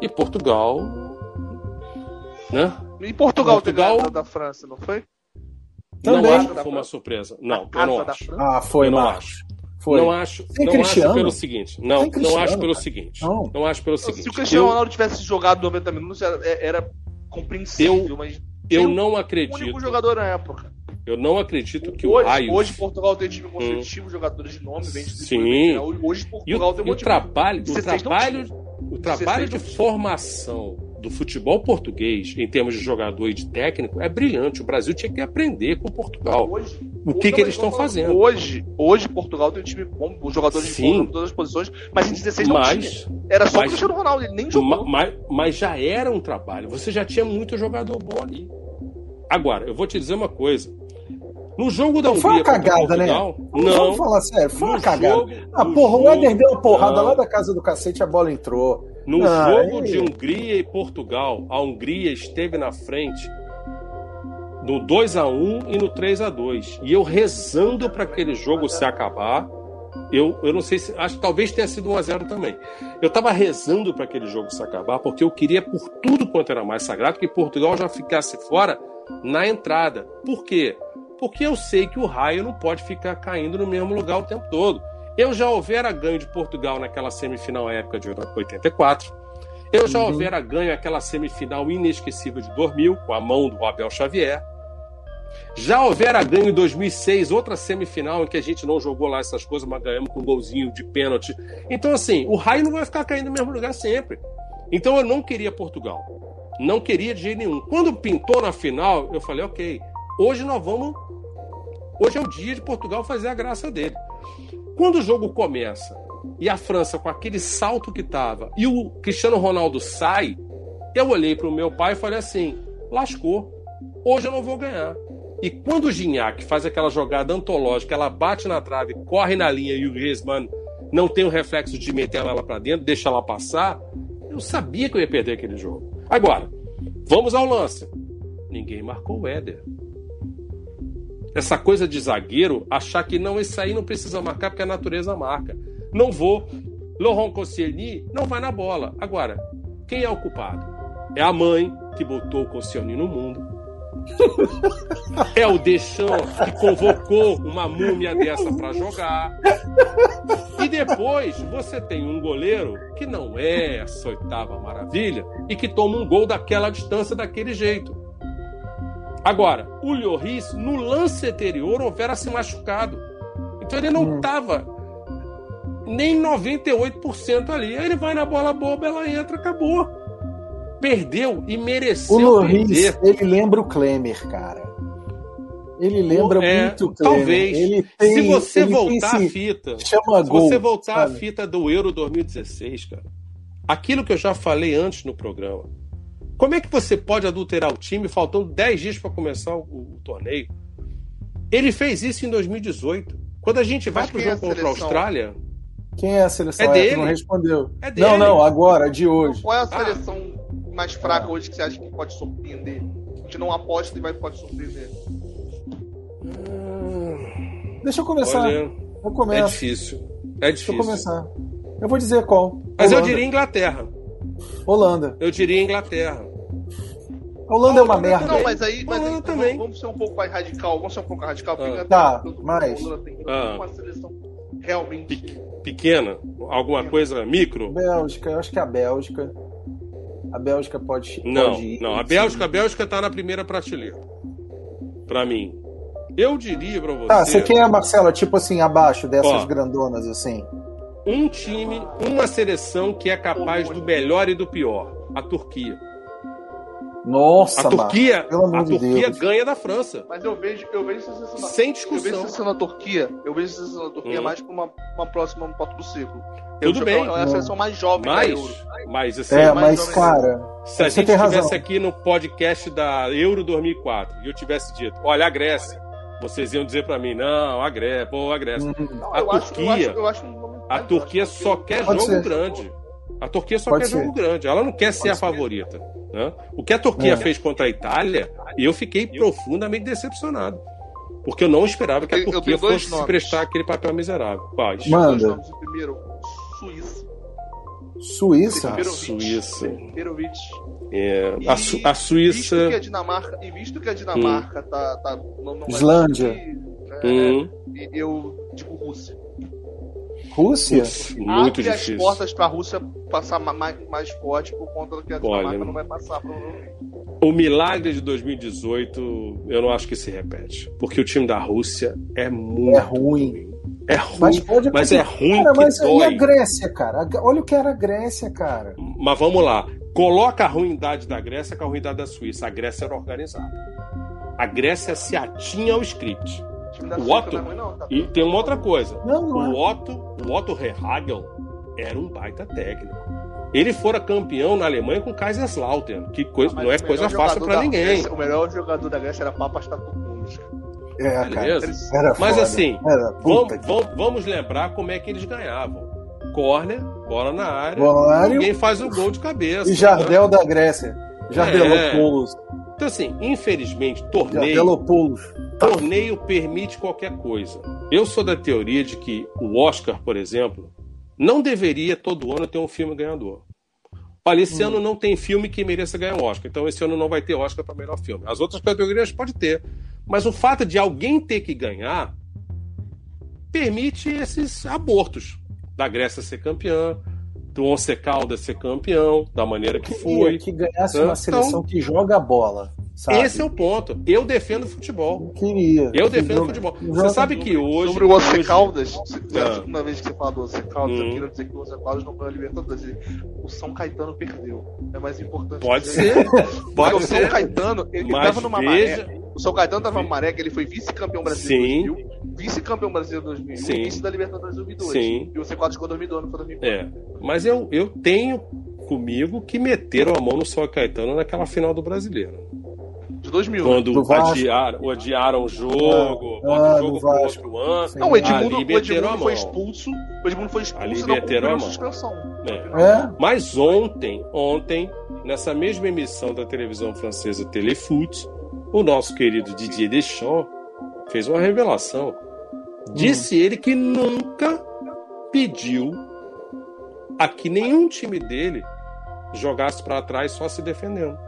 [SPEAKER 3] E Portugal. Né?
[SPEAKER 1] E Portugal,
[SPEAKER 3] Portugal-
[SPEAKER 1] ter ganhado da França, não foi?
[SPEAKER 2] Também.
[SPEAKER 3] Não acho que foi uma surpresa. Não, eu não acho.
[SPEAKER 2] Ah, foi,
[SPEAKER 3] Eu não
[SPEAKER 2] Marcos. Foi.
[SPEAKER 3] Não acho,
[SPEAKER 2] Sem
[SPEAKER 3] não
[SPEAKER 2] Cristiano?
[SPEAKER 3] acho pelo seguinte. Não,
[SPEAKER 2] Sem
[SPEAKER 3] não acho pelo
[SPEAKER 2] cara.
[SPEAKER 3] seguinte.
[SPEAKER 2] Não.
[SPEAKER 3] Não acho pelo seguinte.
[SPEAKER 1] Se o Cristiano
[SPEAKER 3] eu,
[SPEAKER 1] Ronaldo tivesse jogado 90 minutos, era, era compreensível,
[SPEAKER 3] Eu-
[SPEAKER 1] mas
[SPEAKER 3] eu não
[SPEAKER 1] o
[SPEAKER 3] acredito.
[SPEAKER 1] único jogador na época.
[SPEAKER 3] Eu não acredito que o
[SPEAKER 1] hoje,
[SPEAKER 3] raio.
[SPEAKER 1] hoje Portugal tem time competitivo, jogadores de nome, bem
[SPEAKER 3] Sim.
[SPEAKER 1] Hoje
[SPEAKER 3] E
[SPEAKER 1] Portugal
[SPEAKER 3] o,
[SPEAKER 1] tem um
[SPEAKER 3] e o trabalho, o
[SPEAKER 1] 16 não
[SPEAKER 3] trabalho, o trabalho
[SPEAKER 1] 16
[SPEAKER 3] de formação do futebol português, em termos de jogador e de técnico, é brilhante. O Brasil tinha que aprender com Portugal.
[SPEAKER 1] Hoje,
[SPEAKER 3] O que,
[SPEAKER 1] hoje-
[SPEAKER 3] que eles
[SPEAKER 1] não,
[SPEAKER 3] estão fazendo?
[SPEAKER 1] Hoje, hoje Portugal tem um time bom, os jogadores de
[SPEAKER 3] Sim.
[SPEAKER 1] fora em todas as posições, mas em 16 não
[SPEAKER 3] Mas,
[SPEAKER 1] tinha. Era só o
[SPEAKER 3] mas-
[SPEAKER 1] Cristiano Ronaldo, ele nem
[SPEAKER 3] ma-
[SPEAKER 1] jogou.
[SPEAKER 3] mas, mas já era um trabalho. Você já tinha muito jogador bom ali. Agora, eu vou te dizer uma coisa. No jogo da
[SPEAKER 2] Não, foi uma
[SPEAKER 3] Hungria
[SPEAKER 2] cagada, né? Vamos
[SPEAKER 3] não.
[SPEAKER 2] falar sério, foi uma
[SPEAKER 3] No
[SPEAKER 2] cagada.
[SPEAKER 3] jogo-
[SPEAKER 2] ah, porra, o
[SPEAKER 3] jogo-
[SPEAKER 2] Éder deu uma porrada
[SPEAKER 3] não.
[SPEAKER 2] lá da casa do cacete, a bola entrou.
[SPEAKER 3] No
[SPEAKER 2] Ah,
[SPEAKER 3] jogo
[SPEAKER 2] aí-
[SPEAKER 3] de Hungria e Portugal, a Hungria esteve na frente no 2 a 1 e no 3 a 2 E eu rezando para aquele jogo se acabar. Eu, eu não sei se. Acho que talvez tenha sido 1 a 0 também. Eu estava rezando para aquele jogo se acabar, porque eu queria, por tudo quanto era mais sagrado, que Portugal já ficasse fora na entrada. Por quê? Porque eu sei que o raio não pode ficar caindo no mesmo lugar o tempo todo. Eu já houvera ganho de Portugal naquela semifinal época de 84. Eu já
[SPEAKER 2] Uhum.
[SPEAKER 3] houvera ganho aquela semifinal inesquecível de 2000, com a mão do Abel Xavier. Já houvera ganho em 2006, outra semifinal em que a gente não jogou lá essas coisas, mas ganhamos com um golzinho de pênalti. Então, assim, o raio não vai ficar caindo no mesmo lugar sempre. Então, eu não queria Portugal. Não queria de jeito nenhum. Quando pintou na final, eu falei, ok, hoje nós vamos. Hoje é o dia de Portugal fazer a graça dele. Quando o jogo começa e a França com aquele salto que tava e o Cristiano Ronaldo sai, eu olhei para o meu pai e falei assim: lascou, hoje eu não vou ganhar. E quando o Gignac faz aquela jogada antológica, ela bate na trave, corre na linha e o Griezmann não tem o reflexo de meter ela para dentro, deixa ela passar, eu sabia que eu ia perder aquele jogo. Agora, vamos ao lance. Ninguém marcou o Éder. Essa coisa de zagueiro, achar que não, esse aí não precisa marcar porque a natureza marca. Não vou. Laurent Koscielny não vai na bola. Agora, quem é o culpado? É a mãe que botou o Koscielny no mundo. É o Deschamps que convocou uma múmia dessa para jogar. E depois você tem um goleiro que não é essa oitava maravilha e que toma um gol daquela distância daquele jeito. Agora, o Lloris, no lance anterior, houvera se machucado. Então ele não estava hum. nem 98% ali. Aí ele vai na bola boba, ela entra, acabou. Perdeu e mereceu
[SPEAKER 2] o Lloris, ele lembra o Klemer, cara. Ele lembra é, muito o Klemer.
[SPEAKER 3] Talvez. Tem, se você voltar a fita, chama se gol, você voltar sabe? a fita do Euro 2016, cara, aquilo que eu já falei antes no programa, como é que você pode adulterar o time faltando 10 dias para começar o, o, torneio? Ele fez isso em 2018. Quando a gente vai para o jogo é contra a Austrália.
[SPEAKER 2] Quem é a seleção?
[SPEAKER 3] É dele.
[SPEAKER 2] Não respondeu.
[SPEAKER 3] É dele.
[SPEAKER 2] Não, não, agora, de hoje.
[SPEAKER 1] Qual é a ah. seleção ah. mais fraca hoje que você acha que pode surpreender? A gente não aposta e vai pode surpreender.
[SPEAKER 2] Hum... Deixa eu começar. Olha, eu começo.
[SPEAKER 3] É difícil. É difícil.
[SPEAKER 2] Deixa eu começar. Eu vou dizer qual.
[SPEAKER 3] Mas Holanda. eu diria Inglaterra.
[SPEAKER 2] Holanda.
[SPEAKER 3] Eu diria Inglaterra.
[SPEAKER 2] A Holanda é uma merda.
[SPEAKER 1] Não, mas aí, mas
[SPEAKER 3] aí
[SPEAKER 1] também. Vamos, ser um pouco mais radical. Vamos ser um pouco radical.
[SPEAKER 2] Ah. Tá, mas.
[SPEAKER 1] Tem ah. uma seleção realmente.
[SPEAKER 3] Pequena? Alguma coisa micro?
[SPEAKER 2] Bélgica, eu acho que é a Bélgica. A Bélgica pode.
[SPEAKER 3] Não,
[SPEAKER 2] pode ir,
[SPEAKER 3] não. A Bélgica, a Bélgica tá na primeira prateleira. Pra mim. Eu diria pra você.
[SPEAKER 2] Tá, você quer, Marcela, tipo assim, abaixo dessas Ó, grandonas assim?
[SPEAKER 3] Um time, uma seleção que é capaz do melhor e do pior. A Turquia.
[SPEAKER 2] Nossa,
[SPEAKER 3] a Turquia, a
[SPEAKER 2] de
[SPEAKER 3] Turquia
[SPEAKER 2] Deus.
[SPEAKER 3] ganha da França.
[SPEAKER 1] Mas eu vejo, eu vejo na,
[SPEAKER 3] Sem discussão.
[SPEAKER 1] Eu vejo essa seleção na Turquia. Eu vejo essa seleção na Turquia
[SPEAKER 3] Hum.
[SPEAKER 1] mais como uma, uma próxima porta do ciclo.
[SPEAKER 3] Tudo
[SPEAKER 1] eu,
[SPEAKER 3] bem.
[SPEAKER 1] É a seleção mais jovem da
[SPEAKER 3] Mas,
[SPEAKER 1] Euro.
[SPEAKER 3] mas assim,
[SPEAKER 2] É,
[SPEAKER 1] mais
[SPEAKER 2] mas, cara.
[SPEAKER 3] se a gente estivesse aqui no podcast da Euro 2004 e eu tivesse dito, olha a Grécia, vocês iam dizer pra mim, não, a Grécia, pô, a Grécia.
[SPEAKER 2] Uhum.
[SPEAKER 1] Não,
[SPEAKER 3] A
[SPEAKER 1] eu acho- eu
[SPEAKER 3] Turquia-
[SPEAKER 1] acho- eu acho um
[SPEAKER 3] A
[SPEAKER 1] mais
[SPEAKER 3] Turquia só quer
[SPEAKER 2] Pode
[SPEAKER 3] jogo
[SPEAKER 2] ser.
[SPEAKER 3] grande. A Turquia só
[SPEAKER 2] Pode
[SPEAKER 3] quer
[SPEAKER 2] ser.
[SPEAKER 3] jogo grande. Ela não quer ser a
[SPEAKER 1] ser.
[SPEAKER 3] favorita. né? O que a Turquia
[SPEAKER 2] É.
[SPEAKER 3] fez contra a Itália, eu fiquei profundamente decepcionado. Porque eu não esperava que a
[SPEAKER 1] Eu- eu
[SPEAKER 3] Turquia fosse se prestar aquele papel miserável. Quais?
[SPEAKER 1] Nomes. O primeiro, Suíça.
[SPEAKER 2] Suíça?
[SPEAKER 1] Perovic.
[SPEAKER 3] Suíça.
[SPEAKER 1] Perovic.
[SPEAKER 3] É,
[SPEAKER 1] E
[SPEAKER 3] a, Su- a
[SPEAKER 1] Visto
[SPEAKER 3] Suíça.
[SPEAKER 1] que a Dinamarca, e visto que a Dinamarca tá, tá não, não vai
[SPEAKER 2] Islândia.
[SPEAKER 1] conseguir,
[SPEAKER 3] Hum,
[SPEAKER 1] eu digo Rússia.
[SPEAKER 2] Rússia?
[SPEAKER 3] muito
[SPEAKER 1] Abre as
[SPEAKER 3] difícil.
[SPEAKER 1] portas pra Rússia passar ma- mais, mais forte por conta do que a Dinamarca
[SPEAKER 3] Olha,
[SPEAKER 1] não vai passar.
[SPEAKER 3] O milagre de 2018, eu não acho que se repete. Porque o time da Rússia é muito
[SPEAKER 2] É ruim.
[SPEAKER 3] É ruim,
[SPEAKER 2] Mas pode
[SPEAKER 3] mas é ruim
[SPEAKER 2] Cara,
[SPEAKER 3] que
[SPEAKER 2] mas e a
[SPEAKER 3] dói.
[SPEAKER 2] Grécia, cara? Olha o que era a Grécia, cara.
[SPEAKER 3] Mas vamos lá. Coloca a ruindade da Grécia com a ruindade da Suíça. A Grécia era organizada. A Grécia se atinha ao script.
[SPEAKER 1] O time da
[SPEAKER 3] O
[SPEAKER 1] Suíça
[SPEAKER 3] Otto-
[SPEAKER 1] não é ruim, não, tá?
[SPEAKER 3] E tem uma outra coisa.
[SPEAKER 2] Não, não
[SPEAKER 3] O
[SPEAKER 2] é.
[SPEAKER 3] Otto, o Otto Rehagel era um baita técnico. Ele fora campeão na Alemanha com Kaiserslautern, que coisa,
[SPEAKER 1] Mas
[SPEAKER 3] não é coisa fácil
[SPEAKER 1] da
[SPEAKER 3] ninguém.
[SPEAKER 1] Grécia- o melhor jogador da Grécia era Papas Tatupuns.
[SPEAKER 2] É, cara.
[SPEAKER 3] Beleza?
[SPEAKER 2] Era
[SPEAKER 3] Mas
[SPEAKER 2] foda.
[SPEAKER 3] assim,
[SPEAKER 2] Era
[SPEAKER 3] Vamos, vamos- vamos lembrar como é que eles ganhavam. Corner, bola na área,
[SPEAKER 2] área.
[SPEAKER 3] ninguém faz o gol de cabeça.
[SPEAKER 2] E
[SPEAKER 3] né?
[SPEAKER 2] Jardel da Grécia. Jardelopoulos.
[SPEAKER 3] Então, assim, infelizmente, torneio, torneio permite qualquer coisa. Eu sou da teoria de que o Oscar, por exemplo, não deveria todo ano ter um filme ganhador. Olha, esse ano não tem filme que mereça ganhar um Oscar, então esse ano não vai ter Oscar para melhor filme. As outras categorias pode ter. Mas o fato de alguém ter que ganhar permite esses abortos. Da Grécia ser campeã, do Once Caldas ser campeão, da maneira que foi.
[SPEAKER 2] Queria que ganhasse
[SPEAKER 3] Então-
[SPEAKER 2] uma seleção que joga a bola. Sabe?
[SPEAKER 3] Esse é o ponto. Eu defendo futebol.
[SPEAKER 2] Queria.
[SPEAKER 3] Eu defendo
[SPEAKER 2] joga-
[SPEAKER 3] futebol. Você sabe que hoje.
[SPEAKER 1] Sobre o Once
[SPEAKER 3] hoje-
[SPEAKER 1] Caldas, é a
[SPEAKER 3] Ah.
[SPEAKER 1] segunda vez que você fala do Once Caldas,
[SPEAKER 3] Hum.
[SPEAKER 1] eu queria dizer que o Once Caldas não ganhou a Libertadores. O São Caetano perdeu. É mais importante.
[SPEAKER 3] Pode ser.
[SPEAKER 1] Porque
[SPEAKER 3] Pode
[SPEAKER 1] o São
[SPEAKER 3] ser.
[SPEAKER 1] Caetano, ele
[SPEAKER 3] Mas
[SPEAKER 1] tava numa
[SPEAKER 3] veja-
[SPEAKER 1] maré. O São Caetano tava maré que ele foi vice-campeão brasileiro
[SPEAKER 3] Sim.
[SPEAKER 1] em 2000, vice-campeão brasileiro em 2001
[SPEAKER 3] Sim.
[SPEAKER 1] e vice da Libertadores em 2002.
[SPEAKER 3] Sim.
[SPEAKER 1] E o C4 ficou em 2002, não foi 2004.
[SPEAKER 3] É. Mas eu, eu tenho comigo que meteram a mão no São Caetano naquela final do brasileiro.
[SPEAKER 1] De 2000. né?
[SPEAKER 3] Quando adiaram, adiaram o jogo,
[SPEAKER 2] Ah,
[SPEAKER 3] bota o jogo pro outro ano.
[SPEAKER 1] Não, o Edmundo, o Edmundo foi expulso. O Edmundo foi expulso
[SPEAKER 3] Ali
[SPEAKER 1] e não
[SPEAKER 3] meteram a
[SPEAKER 1] cumpriu a
[SPEAKER 3] mão.
[SPEAKER 1] suspensão.
[SPEAKER 3] É.
[SPEAKER 2] É?
[SPEAKER 3] Mas ontem, ontem, nessa mesma emissão da televisão francesa Telefoot, o nosso querido Didier Deschamps fez uma revelação. Disse ele que nunca pediu a que nenhum time dele jogasse para trás só se defendendo.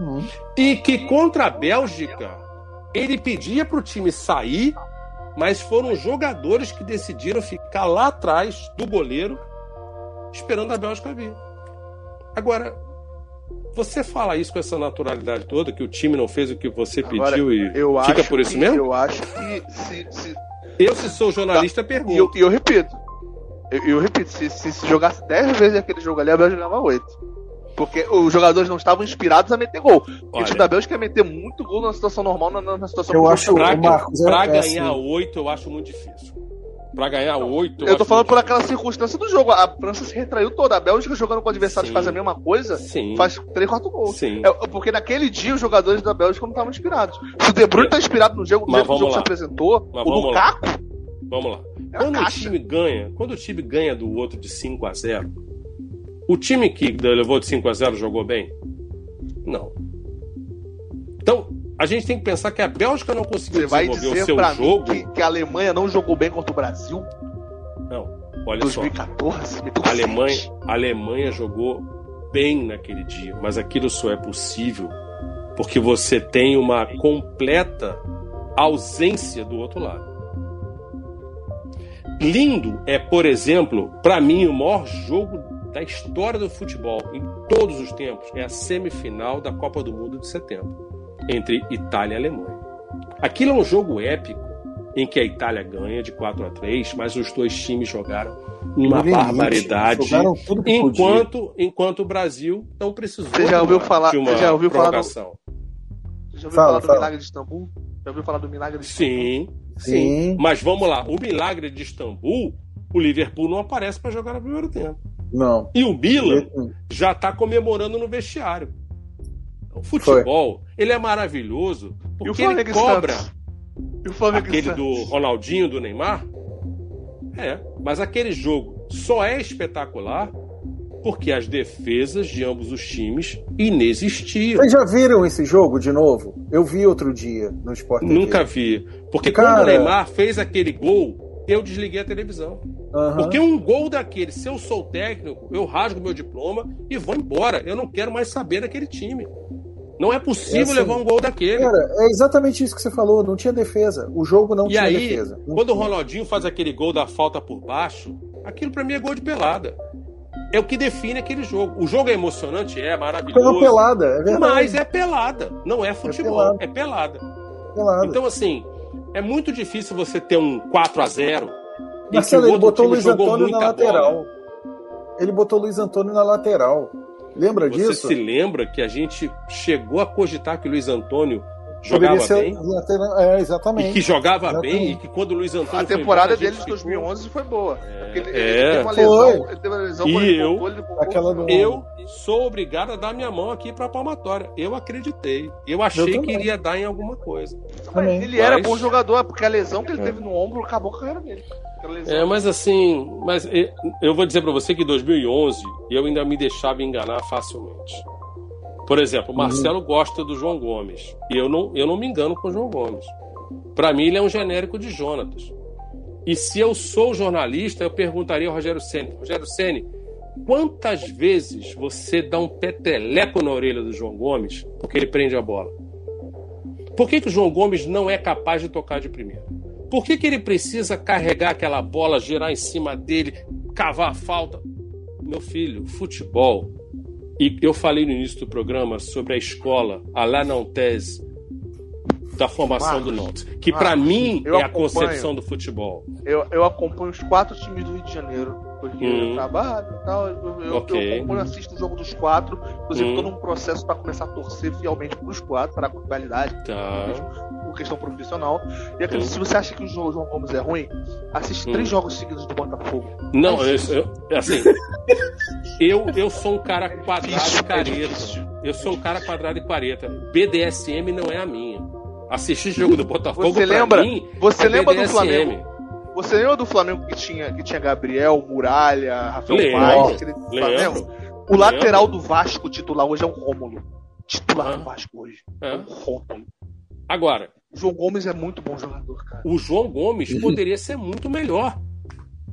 [SPEAKER 3] Hum. E que contra a Bélgica, ele pedia para o time sair, mas foram os jogadores que decidiram ficar lá atrás do goleiro, esperando a Bélgica vir. Agora, você fala isso com essa naturalidade toda, que o time não fez o que você Agora, pediu e fica por isso
[SPEAKER 1] que,
[SPEAKER 3] mesmo?
[SPEAKER 1] Eu acho que se, se...
[SPEAKER 3] Eu, se sou jornalista, tá. pergunto.
[SPEAKER 1] E eu, eu, repito. Eu, eu repito, se, se, se jogasse 10 vezes aquele jogo ali, a Bélgica ganhava 8. Porque os jogadores não estavam inspirados a meter gol. Olha, o time da Bélgica ia meter muito gol na situação normal, na, na situação
[SPEAKER 2] Eu acho
[SPEAKER 3] pra,
[SPEAKER 2] Marcos,
[SPEAKER 3] pra é ganhar assim. 8, eu acho muito difícil. Pra ganhar 8.
[SPEAKER 1] Eu, eu tô falando por aquela circunstância do jogo. A França se retraiu toda. A Bélgica jogando com adversários faz a mesma coisa, Sim. faz 3, 4 gols. Sim. É, porque naquele dia os jogadores da Bélgica não estavam inspirados. Se o De Bruyne tá inspirado no jogo, no jogo que se apresentou, Mas o Lukaku.
[SPEAKER 3] Lá. Vamos lá. É quando o time ganha, quando o time ganha do outro de 5 a 0 o time que levou de 5 a 0 jogou bem? Não. A gente tem que pensar que a Bélgica não conseguiu
[SPEAKER 1] Você vai desenvolver dizer o seu jogo. Que, que, a Alemanha não jogou bem contra o Brasil?
[SPEAKER 3] Não. Olha
[SPEAKER 1] 2014,
[SPEAKER 3] só. A Alemanha, a Alemanha jogou bem naquele dia, mas aquilo só é possível porque você tem uma completa ausência do outro lado. Lindo é, por exemplo, para mim o maior jogo da história do futebol em todos os tempos é a semifinal da Copa do Mundo de setembro entre Itália e Alemanha. Aquilo é um jogo épico em que a Itália ganha de 4 a 3, mas os dois times jogaram uma barbaridade enquanto enquanto o Brasil não precisou
[SPEAKER 1] Você já ouviu falar,
[SPEAKER 3] de uma
[SPEAKER 1] já ouviu
[SPEAKER 3] prorrogação.
[SPEAKER 1] Falar do, você já ouviu fala, falar do fala. milagre de Istambul? Já ouviu falar do milagre de Istambul?
[SPEAKER 3] Sim, sim. sim. Mas vamos lá, o milagre de Istambul, o Liverpool não aparece para jogar no primeiro tempo.
[SPEAKER 2] Não.
[SPEAKER 3] E o Milan já está comemorando no vestiário. O futebol, Foi. ele é maravilhoso porque ele cobra. E o aquele do Ronaldinho, do Neymar? É, mas aquele jogo só é espetacular porque as defesas de ambos os times inexistiam.
[SPEAKER 2] Vocês já viram esse jogo de novo? Eu vi outro dia no Sport TV.
[SPEAKER 3] Nunca vi. Porque Cara... quando o Neymar fez aquele gol, eu desliguei a televisão. Uhum. Porque um gol daquele, se eu sou técnico, eu rasgo meu diploma e vou embora. Eu não quero mais saber daquele time. Não é possível é assim, levar um gol daquele.
[SPEAKER 2] Cara, é exatamente isso que você falou. Não tinha defesa. O jogo não
[SPEAKER 3] e
[SPEAKER 2] tinha
[SPEAKER 3] aí,
[SPEAKER 2] defesa.
[SPEAKER 3] Não quando tinha. o Ronaldinho faz aquele gol da falta por baixo, aquilo para mim é gol de pelada. É o que define aquele jogo. O jogo é emocionante, é maravilhoso.
[SPEAKER 2] É uma pelada, é verdade.
[SPEAKER 3] Mas é pelada. Não é futebol, é pelada. É pelada. pelada. Então, assim, é muito difícil você ter um 4 a 0
[SPEAKER 2] Marcelo, ele botou o Luiz Antônio na lateral. Bola. Ele botou o Luiz Antônio na lateral. Lembra
[SPEAKER 3] Você
[SPEAKER 2] disso?
[SPEAKER 3] Você se lembra que a gente chegou a cogitar que o Luiz Antônio jogava ser, bem?
[SPEAKER 2] É, exatamente.
[SPEAKER 3] E que jogava exatamente. bem e que quando o Luiz Antônio
[SPEAKER 1] A temporada dele de 2011 foi boa.
[SPEAKER 3] É, ele, é. teve uma lesão, ele teve uma lesão e eu, voltou, aquela do... eu sou obrigado a dar minha mão aqui para a palmatória. Eu acreditei. Eu achei eu que iria dar em alguma coisa.
[SPEAKER 1] Mas ele Mas... era bom jogador, porque a lesão que ele é. teve no ombro acabou com a carreira dele.
[SPEAKER 3] É, mas assim, mas eu vou dizer para você que em 2011 eu ainda me deixava enganar facilmente. Por exemplo, o uhum. Marcelo uhum. gosta do João Gomes e eu não, eu não me engano com o João Gomes. Para mim ele é um genérico de Jonatas. E se eu sou jornalista, eu perguntaria ao Rogério Ceni, Rogério Ceni, quantas vezes você dá um peteleco na orelha do João Gomes porque ele prende a bola? Por que, que o João Gomes não é capaz de tocar de primeira? Por que, que ele precisa carregar aquela bola, girar em cima dele, cavar a falta? Meu filho, futebol. E eu falei no início do programa sobre a escola, a La Nantes, da formação Marcos, do Nantes, que para mim é a concepção do futebol.
[SPEAKER 1] Eu, eu acompanho os quatro times do Rio de Janeiro porque hum. eu trabalho e tal. Eu, eu, okay. eu, eu assisto o jogo dos quatro. Inclusive, hum. tô num processo para começar a torcer fielmente pros quatro, para a qualidade.
[SPEAKER 3] Tá.
[SPEAKER 1] Por questão profissional. E acredito, se você acha que o João Gomes é ruim, assiste hum. três jogos seguidos do Botafogo.
[SPEAKER 3] Não, eu, eu, assim. eu, eu sou um cara quadrado e careta. Eu sou um cara quadrado e quareta. BDSM não é a minha. Assistir jogo do Botafogo.
[SPEAKER 1] Você lembra?
[SPEAKER 3] Mim,
[SPEAKER 1] você
[SPEAKER 3] é
[SPEAKER 1] lembra BDSM. do Flamengo? Você lembra do Flamengo que tinha, que tinha Gabriel, Muralha, Rafael Vaz, Flamengo? O lateral do Vasco titular hoje é o Rômulo. Titular ah. do Vasco hoje. É, é o Rômulo.
[SPEAKER 3] Agora.
[SPEAKER 1] O João Gomes é muito bom jogador, cara.
[SPEAKER 3] O João Gomes poderia ser muito melhor.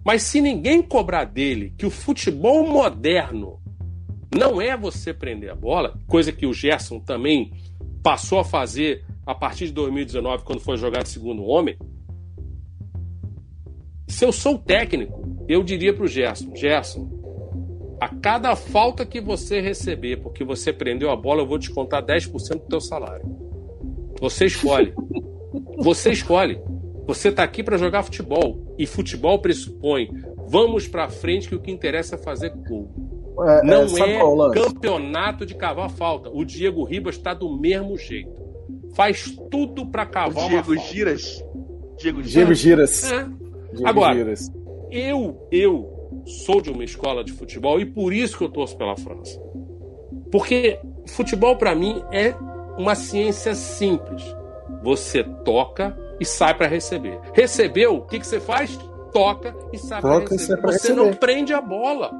[SPEAKER 3] Mas se ninguém cobrar dele que o futebol moderno não é você prender a bola, coisa que o Gerson também passou a fazer a partir de 2019, quando foi jogar de segundo homem. Se eu sou técnico, eu diria para o Gerson: Gerson, a cada falta que você receber porque você prendeu a bola, eu vou descontar 10% do teu salário. Você escolhe. Você escolhe. Você está aqui para jogar futebol. E futebol pressupõe vamos para frente que o que interessa é fazer gol. É, Não é, é campeonato de cavar falta. O Diego Ribas está do mesmo jeito. Faz tudo para cavar
[SPEAKER 1] o Diego uma falta. Giras.
[SPEAKER 2] Diego Giras. Diego Giras.
[SPEAKER 3] É. Diego Agora, Giras. eu, eu sou de uma escola de futebol e por isso que eu torço pela França. Porque futebol para mim é uma ciência simples. Você toca e sai para receber. Recebeu, o que, que você faz? Toca e sai para receber. Você receber. não prende a bola.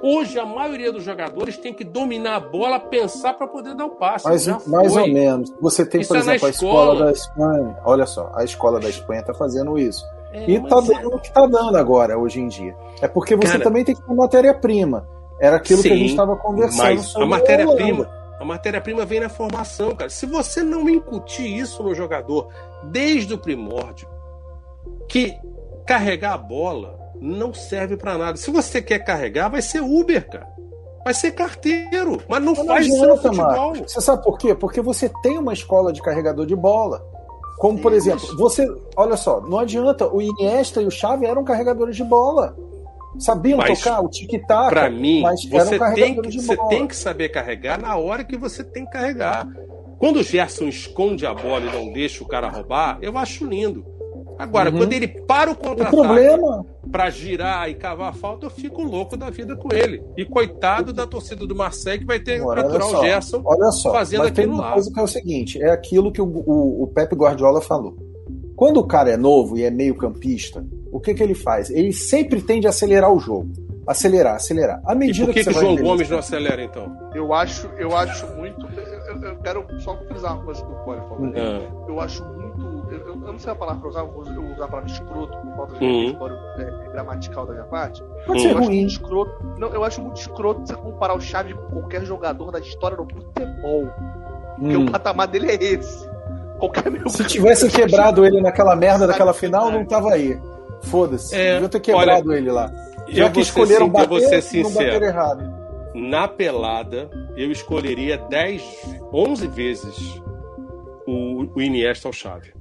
[SPEAKER 3] Hoje a maioria dos jogadores tem que dominar a bola, pensar para poder dar o passe.
[SPEAKER 2] Mas, mais ou menos. Você tem, isso por é exemplo, a escola da Espanha. Olha só, a escola da Espanha está fazendo isso. É, e tá dando é... o que está dando agora, hoje em dia. É porque você Cara, também tem que ter matéria-prima. Era aquilo sim, que a gente estava conversando. Mas
[SPEAKER 3] a matéria-prima. A matéria-prima vem na formação, cara. Se você não incutir isso no jogador desde o primórdio, que carregar a bola não serve para nada. Se você quer carregar, vai ser Uber, cara. Vai ser carteiro, mas não, não faz isso no futebol.
[SPEAKER 2] Você sabe por quê? Porque você tem uma escola de carregador de bola. Como, por exemplo, você. Olha só, não adianta. O Iniesta e o Xavi eram carregadores de bola. Sabiam mas, tocar o tic-tac.
[SPEAKER 3] Para mim, você, tem que, você tem que saber carregar na hora que você tem que carregar. Quando o Gerson esconde a bola e não deixa o cara roubar, eu acho lindo. Agora, uhum. quando ele para o contra-ataque para girar e cavar a falta, eu fico louco da vida com ele. E coitado da torcida do Marseille que vai ter que aturar o Gerson
[SPEAKER 2] olha só, fazendo mas aquilo tem uma lá. coisa que é o seguinte, é aquilo que o, o, o Pepe Guardiola falou. Quando o cara é novo e é meio campista, o que, que ele faz? Ele sempre tende a acelerar o jogo. Acelerar, acelerar.
[SPEAKER 3] À medida e por que, que, que o João Gomes não acelera, então?
[SPEAKER 1] Eu acho, eu acho muito. Eu, eu quero só frisar uma coisa que o Poli falou. Uhum. Eu acho muito. Eu, eu, não sei a palavra pra usar, eu vou usar a palavra escroto por falta de uhum. é, gramatical da minha parte.
[SPEAKER 2] Pode ser ruim.
[SPEAKER 1] Escroto, não, eu acho muito escroto você comparar o Chave com qualquer jogador da história do futebol. Porque hum. o patamar dele é esse.
[SPEAKER 2] Qualquer Se tivesse quebrado ele naquela merda daquela final, não tava aí. Foda-se. É, Devia ter quebrado olha, ele lá.
[SPEAKER 3] Já que escolheram sim, bater, eu ser sincero. errado. Na pelada, eu escolheria 10, 11 vezes o, o Iniesta ao Chave.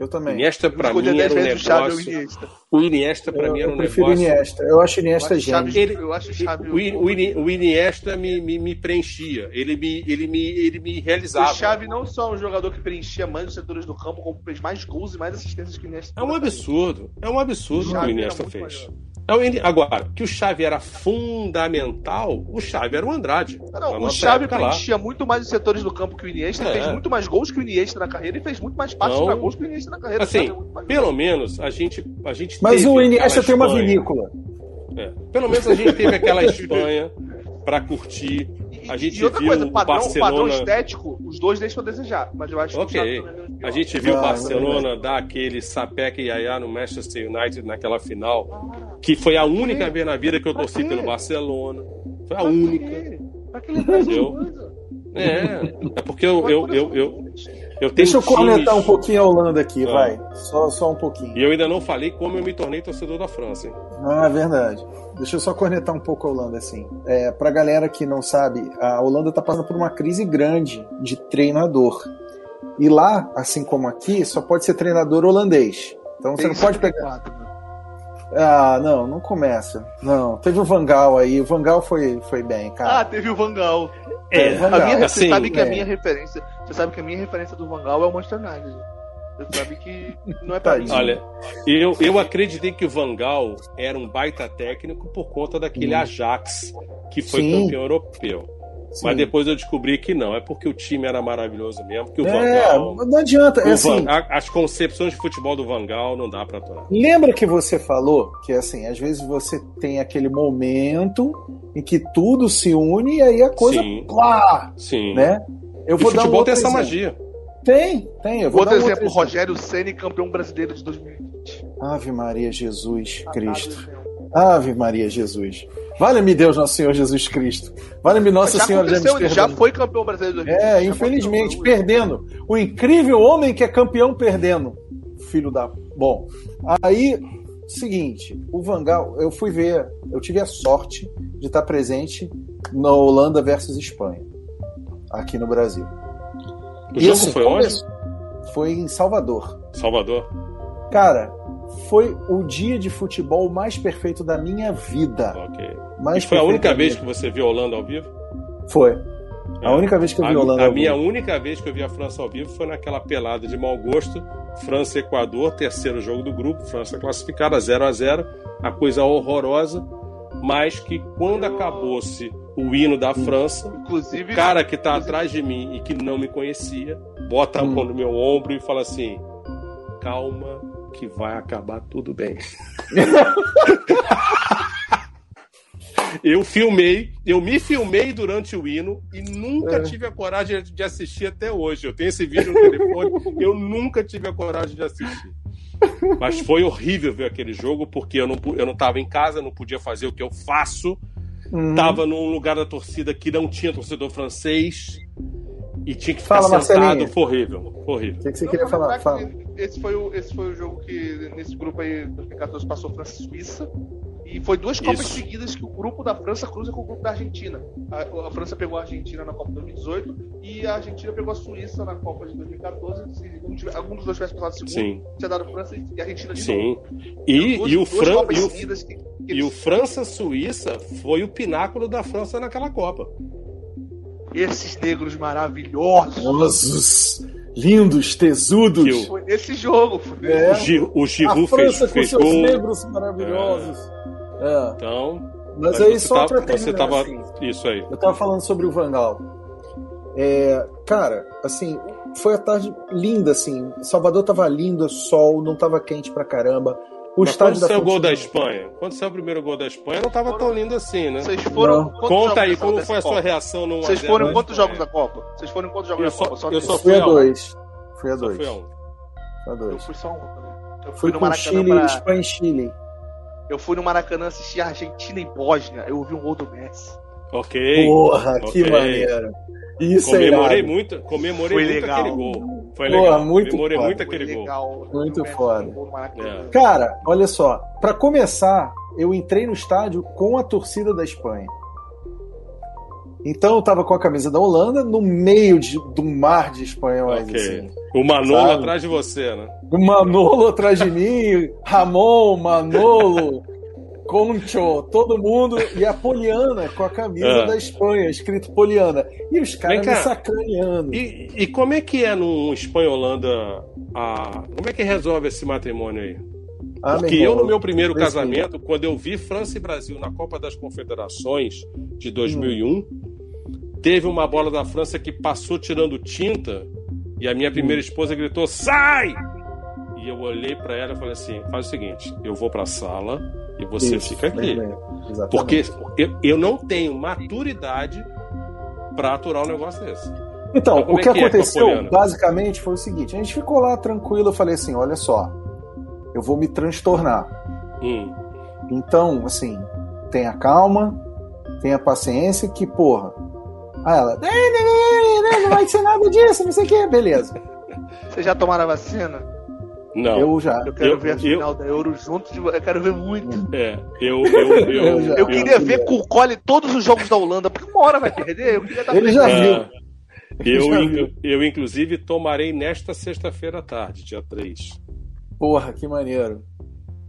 [SPEAKER 2] Eu também.
[SPEAKER 3] Iniesta pra mim era um negócio. O Iniesta, o Iniesta pra eu, mim era um
[SPEAKER 2] eu prefiro negócio. Iniesta. Eu acho Iniesta gênio.
[SPEAKER 3] Ele, eu acho Xavi o, o, o Iniesta me, me, me, preenchia. Ele me, ele, me, ele me realizava. O
[SPEAKER 1] Xavi não só um jogador que preenchia mais os setores do campo, como fez mais gols e mais assistências que o Iniesta.
[SPEAKER 3] É um absurdo. É um absurdo o que o Iniesta fez. Maior. É agora, que o Chave era fundamental, o Chave era o Andrade.
[SPEAKER 1] Não, o Chave preenchia lá. muito mais os setores do campo que o Iniesta, é. fez muito mais gols que o Iniesta na carreira e fez muito mais passes para gols que o Iniesta na carreira.
[SPEAKER 3] Assim, pelo menos a gente, a gente
[SPEAKER 2] Mas o Iniesta tem uma vinícola.
[SPEAKER 3] É. Pelo menos a gente teve aquela Espanha para curtir a gente e outra viu coisa,
[SPEAKER 1] padrão,
[SPEAKER 3] Barcelona...
[SPEAKER 1] padrão estético, os dois deixam a desejar. Mas eu acho
[SPEAKER 3] okay. que A gente viu o Barcelona dar aquele sapeca e iaiá no Manchester United naquela final, que foi a única vez na vida que eu torci pelo Barcelona. Foi a única. Pra que Entendeu? É, é porque eu, eu, eu, eu, eu
[SPEAKER 2] Deixa eu comentar um pouquinho a Holanda aqui, ah. vai. Só, só um pouquinho.
[SPEAKER 3] E eu ainda não falei como eu me tornei torcedor da França. Hein?
[SPEAKER 2] Ah, é verdade. Deixa eu só cornetar um pouco a Holanda, assim. É, pra galera que não sabe, a Holanda tá passando por uma crise grande de treinador. E lá, assim como aqui, só pode ser treinador holandês. Então você não pode pegar. Ah, não, não começa. Não, teve o Vangal aí. O Vangal foi, foi bem, cara.
[SPEAKER 1] Ah, teve o Vangal. É, a minha, você sabe que é. a minha referência. Você sabe que a minha referência do Vangal é o Monster United. Você sabe que não é pra isso.
[SPEAKER 3] Olha, eu, eu acreditei que o Vangal era um baita técnico por conta daquele hum. Ajax que foi Sim. campeão europeu. Sim. Mas depois eu descobri que não, é porque o time era maravilhoso mesmo, que o é, Vangal,
[SPEAKER 2] não adianta, é assim,
[SPEAKER 3] Van, as concepções de futebol do Vangal não dá para aturar.
[SPEAKER 2] Lembra que você falou que assim, às vezes você tem aquele momento em que tudo se une e aí a coisa
[SPEAKER 3] sim,
[SPEAKER 2] plá,
[SPEAKER 3] sim.
[SPEAKER 2] né?
[SPEAKER 3] Eu vou o dar futebol um tem essa exemplo. magia.
[SPEAKER 2] Tem, tem. Eu vou
[SPEAKER 1] outro, exemplo, exemplo, Rogério Ceni, campeão brasileiro de 2020.
[SPEAKER 2] Ave Maria Jesus Cristo. Ave Maria Jesus. Vale-me Deus, nosso Senhor Jesus Cristo. Vale-me Nossa
[SPEAKER 1] já
[SPEAKER 2] Senhora
[SPEAKER 1] ele
[SPEAKER 2] Amsterdã.
[SPEAKER 1] já foi campeão brasileiro de 2020.
[SPEAKER 2] É,
[SPEAKER 1] Já
[SPEAKER 2] infelizmente,
[SPEAKER 1] campeão.
[SPEAKER 2] perdendo. O incrível homem que é campeão perdendo. Filho da. Bom, aí, seguinte, o Vangal, eu fui ver, eu tive a sorte de estar presente na Holanda versus Espanha, aqui no Brasil.
[SPEAKER 3] O
[SPEAKER 2] E
[SPEAKER 3] jogo
[SPEAKER 2] assim,
[SPEAKER 3] foi onde?
[SPEAKER 2] Foi em Salvador.
[SPEAKER 3] Salvador.
[SPEAKER 2] Cara, foi o dia de futebol mais perfeito da minha vida.
[SPEAKER 3] Ok.
[SPEAKER 2] Mais
[SPEAKER 3] E foi a única vez que você viu a Holanda ao vivo?
[SPEAKER 2] Foi. A única vez que eu vi
[SPEAKER 3] a,
[SPEAKER 2] Holanda
[SPEAKER 3] a
[SPEAKER 2] ao
[SPEAKER 3] minha
[SPEAKER 2] vivo.
[SPEAKER 3] única vez que eu vi a França ao vivo foi naquela pelada de mau gosto, França e Equador, terceiro jogo do grupo, França classificada 0 a 0 a coisa horrorosa, mas que quando acabou-se o hino da França,
[SPEAKER 1] Inclusive,
[SPEAKER 3] o cara que tá atrás de mim e que não me conhecia, bota a
[SPEAKER 2] Hum.
[SPEAKER 3] mão no meu ombro e fala assim: calma, que vai acabar tudo bem. Eu filmei, eu me filmei durante o hino e nunca
[SPEAKER 2] É.
[SPEAKER 3] tive a coragem de assistir até hoje. Eu tenho esse vídeo no telefone, eu nunca tive a coragem de assistir. Mas foi horrível ver aquele jogo porque eu não, eu não tava em casa, não podia fazer o que eu faço.
[SPEAKER 2] Uhum.
[SPEAKER 3] Tava num lugar da torcida que não tinha torcedor francês e tinha que ficar
[SPEAKER 2] Fala,
[SPEAKER 3] sentado.
[SPEAKER 2] Marcelinho.
[SPEAKER 3] Foi horrível, foi horrível.
[SPEAKER 2] O que, que você queria falar? Fala.
[SPEAKER 1] que Esse foi, o, esse foi o jogo que, nesse grupo aí, 2014, passou França e Suíça. E foi duas Copas
[SPEAKER 3] Isso.
[SPEAKER 1] seguidas que o grupo da França cruza com o grupo da Argentina. A, a França pegou a Argentina na Copa de 2018 e a Argentina pegou a Suíça na Copa de 2014. Se algum, tiver- algum dos dois tivesse passado segundo,
[SPEAKER 3] Sim,
[SPEAKER 1] tinha dado França e Argentina de
[SPEAKER 3] sim.
[SPEAKER 1] novo.
[SPEAKER 3] E,
[SPEAKER 1] Duas-
[SPEAKER 3] e o Fran, e o,
[SPEAKER 1] que- que
[SPEAKER 3] e
[SPEAKER 1] eles-
[SPEAKER 3] o França-Suíça foi o pináculo da França naquela Copa.
[SPEAKER 1] Esses negros maravilhosos.
[SPEAKER 2] Lindos, tesudos.
[SPEAKER 3] O-
[SPEAKER 1] Foi nesse jogo. Foi
[SPEAKER 2] É.
[SPEAKER 3] O, Gi- o
[SPEAKER 2] a
[SPEAKER 3] Giroud
[SPEAKER 2] França
[SPEAKER 3] fez,
[SPEAKER 2] com
[SPEAKER 3] fez
[SPEAKER 2] seus
[SPEAKER 3] gol.
[SPEAKER 2] negros maravilhosos. É.
[SPEAKER 3] Então,
[SPEAKER 2] Mas,
[SPEAKER 3] Mas
[SPEAKER 2] aí
[SPEAKER 3] você
[SPEAKER 2] só
[SPEAKER 3] tá-
[SPEAKER 2] pra
[SPEAKER 3] você
[SPEAKER 2] terminar,
[SPEAKER 3] tava-
[SPEAKER 2] assim,
[SPEAKER 3] isso aí.
[SPEAKER 2] eu tava falando sobre o Vangal. É, cara, assim, foi a tarde linda, assim. Salvador tava lindo, sol, não tava quente pra caramba. O
[SPEAKER 3] Mas quando
[SPEAKER 2] estádio da
[SPEAKER 3] saiu o gol da Espanha? Quando saiu o primeiro gol da Espanha, não tava tão lindo assim, né?
[SPEAKER 1] Vocês foram.
[SPEAKER 3] Conta aí, como foi a sua
[SPEAKER 1] Copa?
[SPEAKER 3] reação no 1 a
[SPEAKER 1] Vocês
[SPEAKER 3] 0
[SPEAKER 1] foram em quantos jogos da Copa? Vocês foram em quantos jogos
[SPEAKER 3] Eu
[SPEAKER 1] da
[SPEAKER 3] só-
[SPEAKER 1] Copa? Só
[SPEAKER 3] eu só
[SPEAKER 2] Eu fui a
[SPEAKER 3] fui a
[SPEAKER 2] dois. Fui a dois.
[SPEAKER 3] foi a um.
[SPEAKER 2] Fui a
[SPEAKER 1] Eu
[SPEAKER 2] dois.
[SPEAKER 1] fui só um também. Eu fui
[SPEAKER 2] Fui
[SPEAKER 1] no Maracanã
[SPEAKER 2] Chile,
[SPEAKER 1] pra...
[SPEAKER 2] Espanha e Chile.
[SPEAKER 1] Eu fui no Maracanã assistir Argentina e Bósnia. Eu vi um gol do Messi.
[SPEAKER 3] Ok.
[SPEAKER 2] Porra, que
[SPEAKER 3] ok.
[SPEAKER 2] maneiro. Isso
[SPEAKER 3] comemorei
[SPEAKER 2] é
[SPEAKER 3] muito, comemorei
[SPEAKER 1] Foi
[SPEAKER 3] muito
[SPEAKER 1] legal.
[SPEAKER 3] aquele gol. Foi
[SPEAKER 2] Porra,
[SPEAKER 3] legal.
[SPEAKER 2] muito
[SPEAKER 3] comemorei
[SPEAKER 2] foda.
[SPEAKER 3] muito
[SPEAKER 1] Foi
[SPEAKER 3] aquele gol.
[SPEAKER 1] legal.
[SPEAKER 2] Muito foda.
[SPEAKER 3] É.
[SPEAKER 2] Cara, olha só. Pra começar, eu entrei no estádio com a torcida da Espanha. Então eu tava com a camisa da Holanda no meio de, de um mar de espanhóis,
[SPEAKER 3] Ok.
[SPEAKER 2] assim.
[SPEAKER 3] O Manolo
[SPEAKER 2] Sabe?
[SPEAKER 3] atrás de você, né?
[SPEAKER 2] O Manolo atrás de mim, Ramon, Manolo, Concho, todo mundo. E a Poliana com a camisa
[SPEAKER 3] Ah.
[SPEAKER 2] da Espanha, escrito Poliana. E os caras me sacaneando.
[SPEAKER 3] E, e como é que é num Espanha-Holanda? A... Como é que resolve esse matrimônio aí?
[SPEAKER 2] Ah,
[SPEAKER 3] Porque
[SPEAKER 2] meu
[SPEAKER 3] eu,
[SPEAKER 2] irmão,
[SPEAKER 3] no meu primeiro casamento, quando eu vi França e Brasil na Copa das Confederações de 2001, teve uma bola da França que passou tirando tinta e a minha primeira esposa gritou: sai! E eu olhei pra ela e falei assim: faz o seguinte, eu vou pra sala e você
[SPEAKER 2] Isso,
[SPEAKER 3] fica aqui. Porque eu, eu não tenho maturidade pra aturar um negócio desse.
[SPEAKER 2] Então,
[SPEAKER 3] Então,
[SPEAKER 2] o
[SPEAKER 3] é
[SPEAKER 2] que,
[SPEAKER 3] que é,
[SPEAKER 2] aconteceu
[SPEAKER 3] Papoliano?
[SPEAKER 2] basicamente foi o seguinte: a gente ficou lá tranquilo. Eu falei assim: olha só, eu vou me transtornar.
[SPEAKER 3] Hum.
[SPEAKER 2] Então, assim, tenha calma, tenha paciência, que porra. Aí ela, "Não, não, não, não vai ser nada disso, não sei o que, beleza.
[SPEAKER 1] Vocês já tomaram a vacina?
[SPEAKER 3] Não.
[SPEAKER 2] Eu já.
[SPEAKER 1] Eu quero
[SPEAKER 3] Eu-
[SPEAKER 1] ver a
[SPEAKER 3] eu-
[SPEAKER 1] final da Euro junto. De... Eu quero ver muito.
[SPEAKER 3] É, eu, eu, eu,
[SPEAKER 2] Eu já-
[SPEAKER 1] Eu queria
[SPEAKER 2] eu-
[SPEAKER 1] ver com o Cole todos os jogos da Holanda, porque uma hora vai perder. Eu queria estar
[SPEAKER 2] Ele já viu.
[SPEAKER 3] É, eu,
[SPEAKER 2] Já
[SPEAKER 3] inclu-
[SPEAKER 2] viu.
[SPEAKER 3] eu, inclusive, tomarei nesta sexta-feira à tarde, dia 3.
[SPEAKER 2] Porra, que maneiro.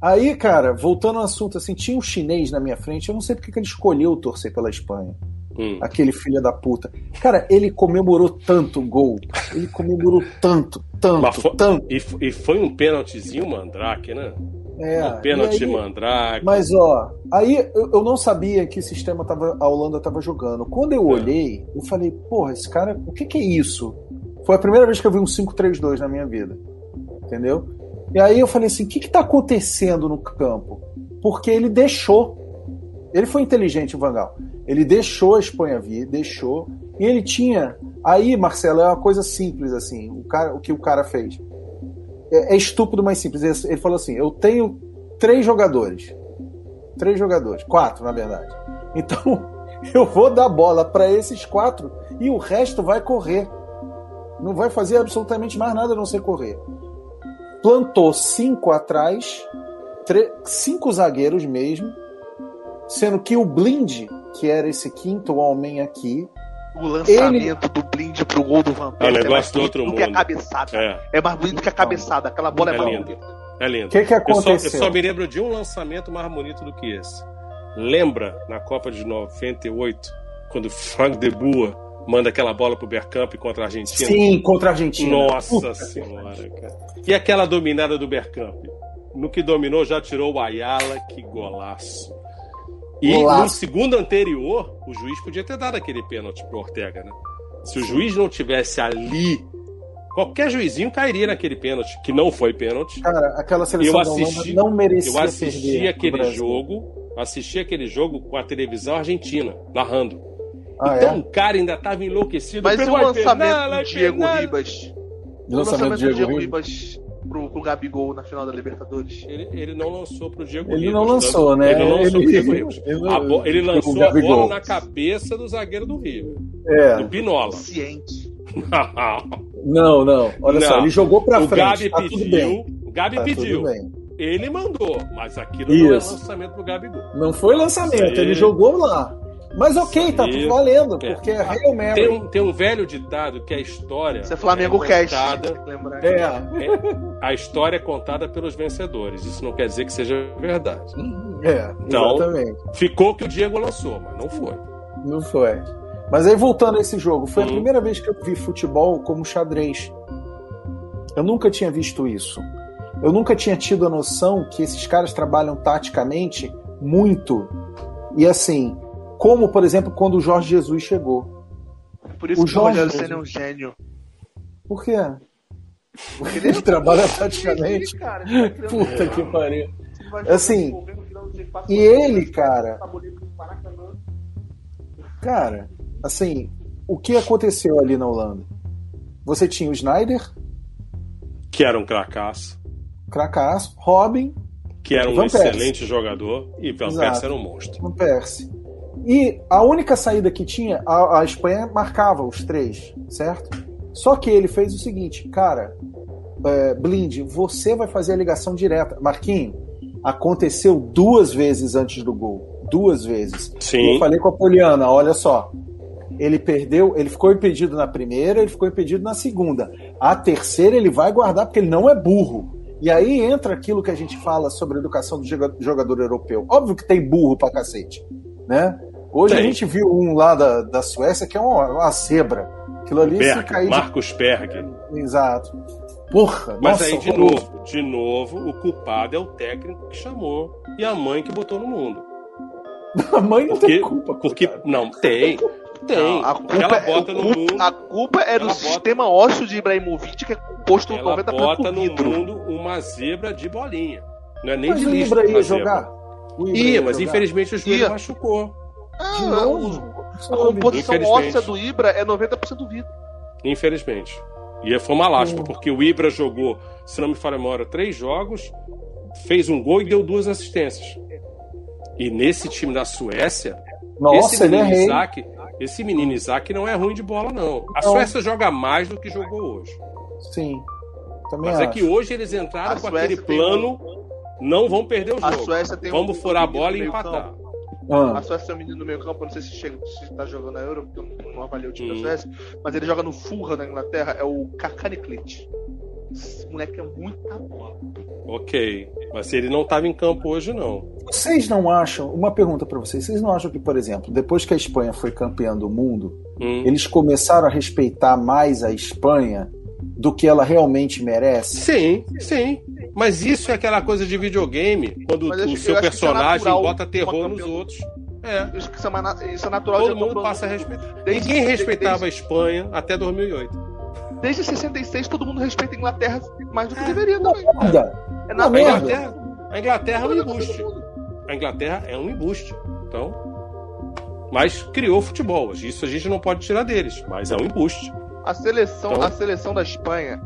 [SPEAKER 2] Aí, cara, voltando ao assunto, assim, tinha um chinês na minha frente, eu não sei porque que ele escolheu torcer pela Espanha.
[SPEAKER 3] Hum.
[SPEAKER 2] Aquele filho da puta. Cara, ele comemorou tanto o gol. Ele comemorou tanto, tanto,
[SPEAKER 3] foi-
[SPEAKER 2] tanto.
[SPEAKER 3] E, e foi um pênaltizinho mandrake, né?
[SPEAKER 2] É,
[SPEAKER 3] um pênalti
[SPEAKER 2] e aí-
[SPEAKER 3] mandrake.
[SPEAKER 2] Mas ó, aí eu, eu não sabia que sistema tava, a Holanda tava jogando. Quando eu
[SPEAKER 3] É.
[SPEAKER 2] olhei, eu falei, porra, esse cara, o que que é isso? Foi a primeira vez que eu vi um 5-3-2 na minha vida. Entendeu? E aí eu falei assim, o que que tá acontecendo no campo? Porque ele deixou. Ele foi inteligente, o Vangal. Ele deixou a Espanha vir, deixou. E ele tinha. Aí, Marcelo, é uma coisa simples assim. O, cara, o que o cara fez? é, é estúpido, mas simples. Ele falou assim: eu tenho três jogadores. Três jogadores. Quatro, na verdade. Então, eu vou dar bola para esses quatro e o resto vai correr. Não vai fazer absolutamente mais nada a não ser correr. Plantou cinco atrás, cinco zagueiros mesmo, sendo que o Blind, que era esse quinto homem aqui,
[SPEAKER 1] o lançamento ele... do blind pro gol do Van
[SPEAKER 3] Persie é, é mais bonito
[SPEAKER 1] do que a cabeçada. É. é. mais bonito que a cabeçada. Aquela bola é, é mais bonita.
[SPEAKER 3] É lindo.
[SPEAKER 2] O que, que aconteceu?
[SPEAKER 3] Eu só, eu só, me lembro de um lançamento mais bonito do que esse. Lembra na Copa de 98, quando Frank de Boer manda aquela bola pro Bergkamp contra a Argentina?
[SPEAKER 2] Sim, contra a Argentina.
[SPEAKER 3] Nossa senhora, cara. E aquela dominada do Bergkamp? No que dominou, já tirou o Ayala, que golaço. E Olá. no segundo anterior, o juiz podia ter dado aquele pênalti pro Ortega, né? Se o juiz não tivesse ali, qualquer juizinho cairia naquele pênalti, que não foi pênalti.
[SPEAKER 2] Cara, aquela seleção eu assisti, não merecia
[SPEAKER 3] Eu assisti aquele jogo, assisti aquele jogo com a televisão argentina, narrando. Ah, então é? o cara ainda estava enlouquecido.
[SPEAKER 1] Mas o lançamento do Diego Ribas. O lançamento do Diego Ribas pro, pro Gabigol na final da Libertadores?
[SPEAKER 3] Ele, ele não lançou pro Diego
[SPEAKER 2] Ele não lançou, né?
[SPEAKER 3] Ele não lançou ele, pro Diego. Ele, ele, ele lançou a bola na cabeça do zagueiro do Rio.
[SPEAKER 2] É.
[SPEAKER 3] Do Pinola.
[SPEAKER 1] Ciente.
[SPEAKER 2] não, não. Olha não. só, ele jogou pra
[SPEAKER 3] o
[SPEAKER 2] frente.
[SPEAKER 3] Gabi tá pediu. O Gabi tá pediu. Ele mandou, mas aquilo Isso. não é lançamento pro Gabigol.
[SPEAKER 2] Não foi lançamento, ele jogou lá. Mas ok, tá tudo valendo, é. porque é Hail Mary.
[SPEAKER 3] Tem um, tem um velho ditado que a história.
[SPEAKER 1] Isso é Flamengo é
[SPEAKER 3] contada, Cast. É. é. A história é contada pelos vencedores. Isso não quer dizer que seja verdade.
[SPEAKER 2] É, então, exatamente.
[SPEAKER 3] Ficou que o Diego lançou, mas não foi.
[SPEAKER 2] Não foi. Mas aí voltando a esse jogo, foi hum. a primeira vez que eu vi futebol como xadrez. Eu nunca tinha visto isso. Eu nunca tinha tido a noção que esses caras trabalham taticamente muito. E assim, como, por exemplo, quando o Jorge Jesus chegou.
[SPEAKER 1] Por isso o que Jorge o Rogério Senna é um gênio.
[SPEAKER 2] Por quê? Porque ele, ele trabalha taticamente. Cara, Puta que pariu. Assim, e ele, cara. Cara, assim, o que aconteceu ali na Holanda? Você tinha o Snyder.
[SPEAKER 3] Que era um cracaço.
[SPEAKER 2] Cracaço. Robin.
[SPEAKER 3] Que era um Van excelente Persie. jogador. E Van Persie era um monstro.
[SPEAKER 2] Van Persie. E a única saída que tinha, a, a Espanha marcava os três, certo? Só que ele fez o seguinte, cara, é, Blind, você vai fazer a ligação direta. Marquinho, aconteceu duas vezes antes do gol. Duas vezes.
[SPEAKER 3] Sim.
[SPEAKER 2] eu falei com a Poliana, olha só. Ele perdeu, ele ficou impedido na primeira, ele ficou impedido na segunda. A terceira ele vai guardar porque ele não é burro. E aí entra aquilo que a gente fala sobre a educação do jogador europeu. Óbvio que tem burro pra cacete, né? Hoje Tem. a gente viu um lá da, da Suécia que é uma, uma zebra. Aquilo ali
[SPEAKER 3] Berg, se cair. Marcos Berg.
[SPEAKER 2] Exato. Porra,
[SPEAKER 3] Mas
[SPEAKER 2] nossa,
[SPEAKER 3] aí, de novo, de novo, o culpado é o técnico que chamou e a mãe que botou no mundo.
[SPEAKER 2] A mãe não porque, tem culpa.
[SPEAKER 3] Porque, não, tem. Tem. Não,
[SPEAKER 1] a culpa, ela é bota no mundo, a culpa é do bota, sistema ósseo de Ibrahimovic, que é composto
[SPEAKER 3] ela 90% bota no vidro. mundo uma zebra de bolinha. Não é nem Mas de lixo. O Ibra ia jogar. ia, mas jogar. infelizmente o joelho machucou.
[SPEAKER 1] De novo? A composição óssea do Ibra é 90% do vidro.
[SPEAKER 3] Infelizmente. E foi uma lástima, hum. porque o Ibra jogou, se não me falha a memória, três jogos, fez um gol e deu duas assistências. E nesse time da Suécia,
[SPEAKER 2] Nossa,
[SPEAKER 3] esse menino
[SPEAKER 2] ele é
[SPEAKER 3] Isaac, esse menino Isaac não é ruim de bola, não. A não. Suécia joga mais do que jogou hoje.
[SPEAKER 2] Sim.
[SPEAKER 3] Também Mas é acho. é que hoje eles entraram a com Suécia aquele plano, um... não vão perder o jogo. Vamos um furar a bola e empatar.
[SPEAKER 1] Ah. A Suécia é um menino no meio campo, não sei se, chega, se tá jogando na Euro, porque eu não avaliei o time hum. da Suécia, mas ele joga no Fulham na Inglaterra, é o Kakani Klit. Esse moleque é muito bola.
[SPEAKER 3] Ok, mas ele não estava em campo hoje, não.
[SPEAKER 2] Vocês não acham, uma pergunta para vocês, vocês não acham que, por exemplo, depois que a Espanha foi campeã do mundo, hum. eles começaram a respeitar mais a Espanha do que ela realmente merece?
[SPEAKER 3] Sim, sim. Mas isso é aquela coisa de videogame, quando o seu é personagem é bota terror nos outros.
[SPEAKER 1] É. Isso, é, isso é natural.
[SPEAKER 3] Todo mundo passa a respeitar. Desde, Ninguém respeitava desde, a Espanha até 2008.
[SPEAKER 1] Desde 66 todo mundo respeita a Inglaterra mais do que é. deveria também.
[SPEAKER 3] É na a Inglaterra, a Inglaterra é um embuste. A Inglaterra é um embuste. Então, mas criou futebol. Isso a gente não pode tirar deles, mas é um embuste.
[SPEAKER 1] A seleção, então, a seleção da Espanha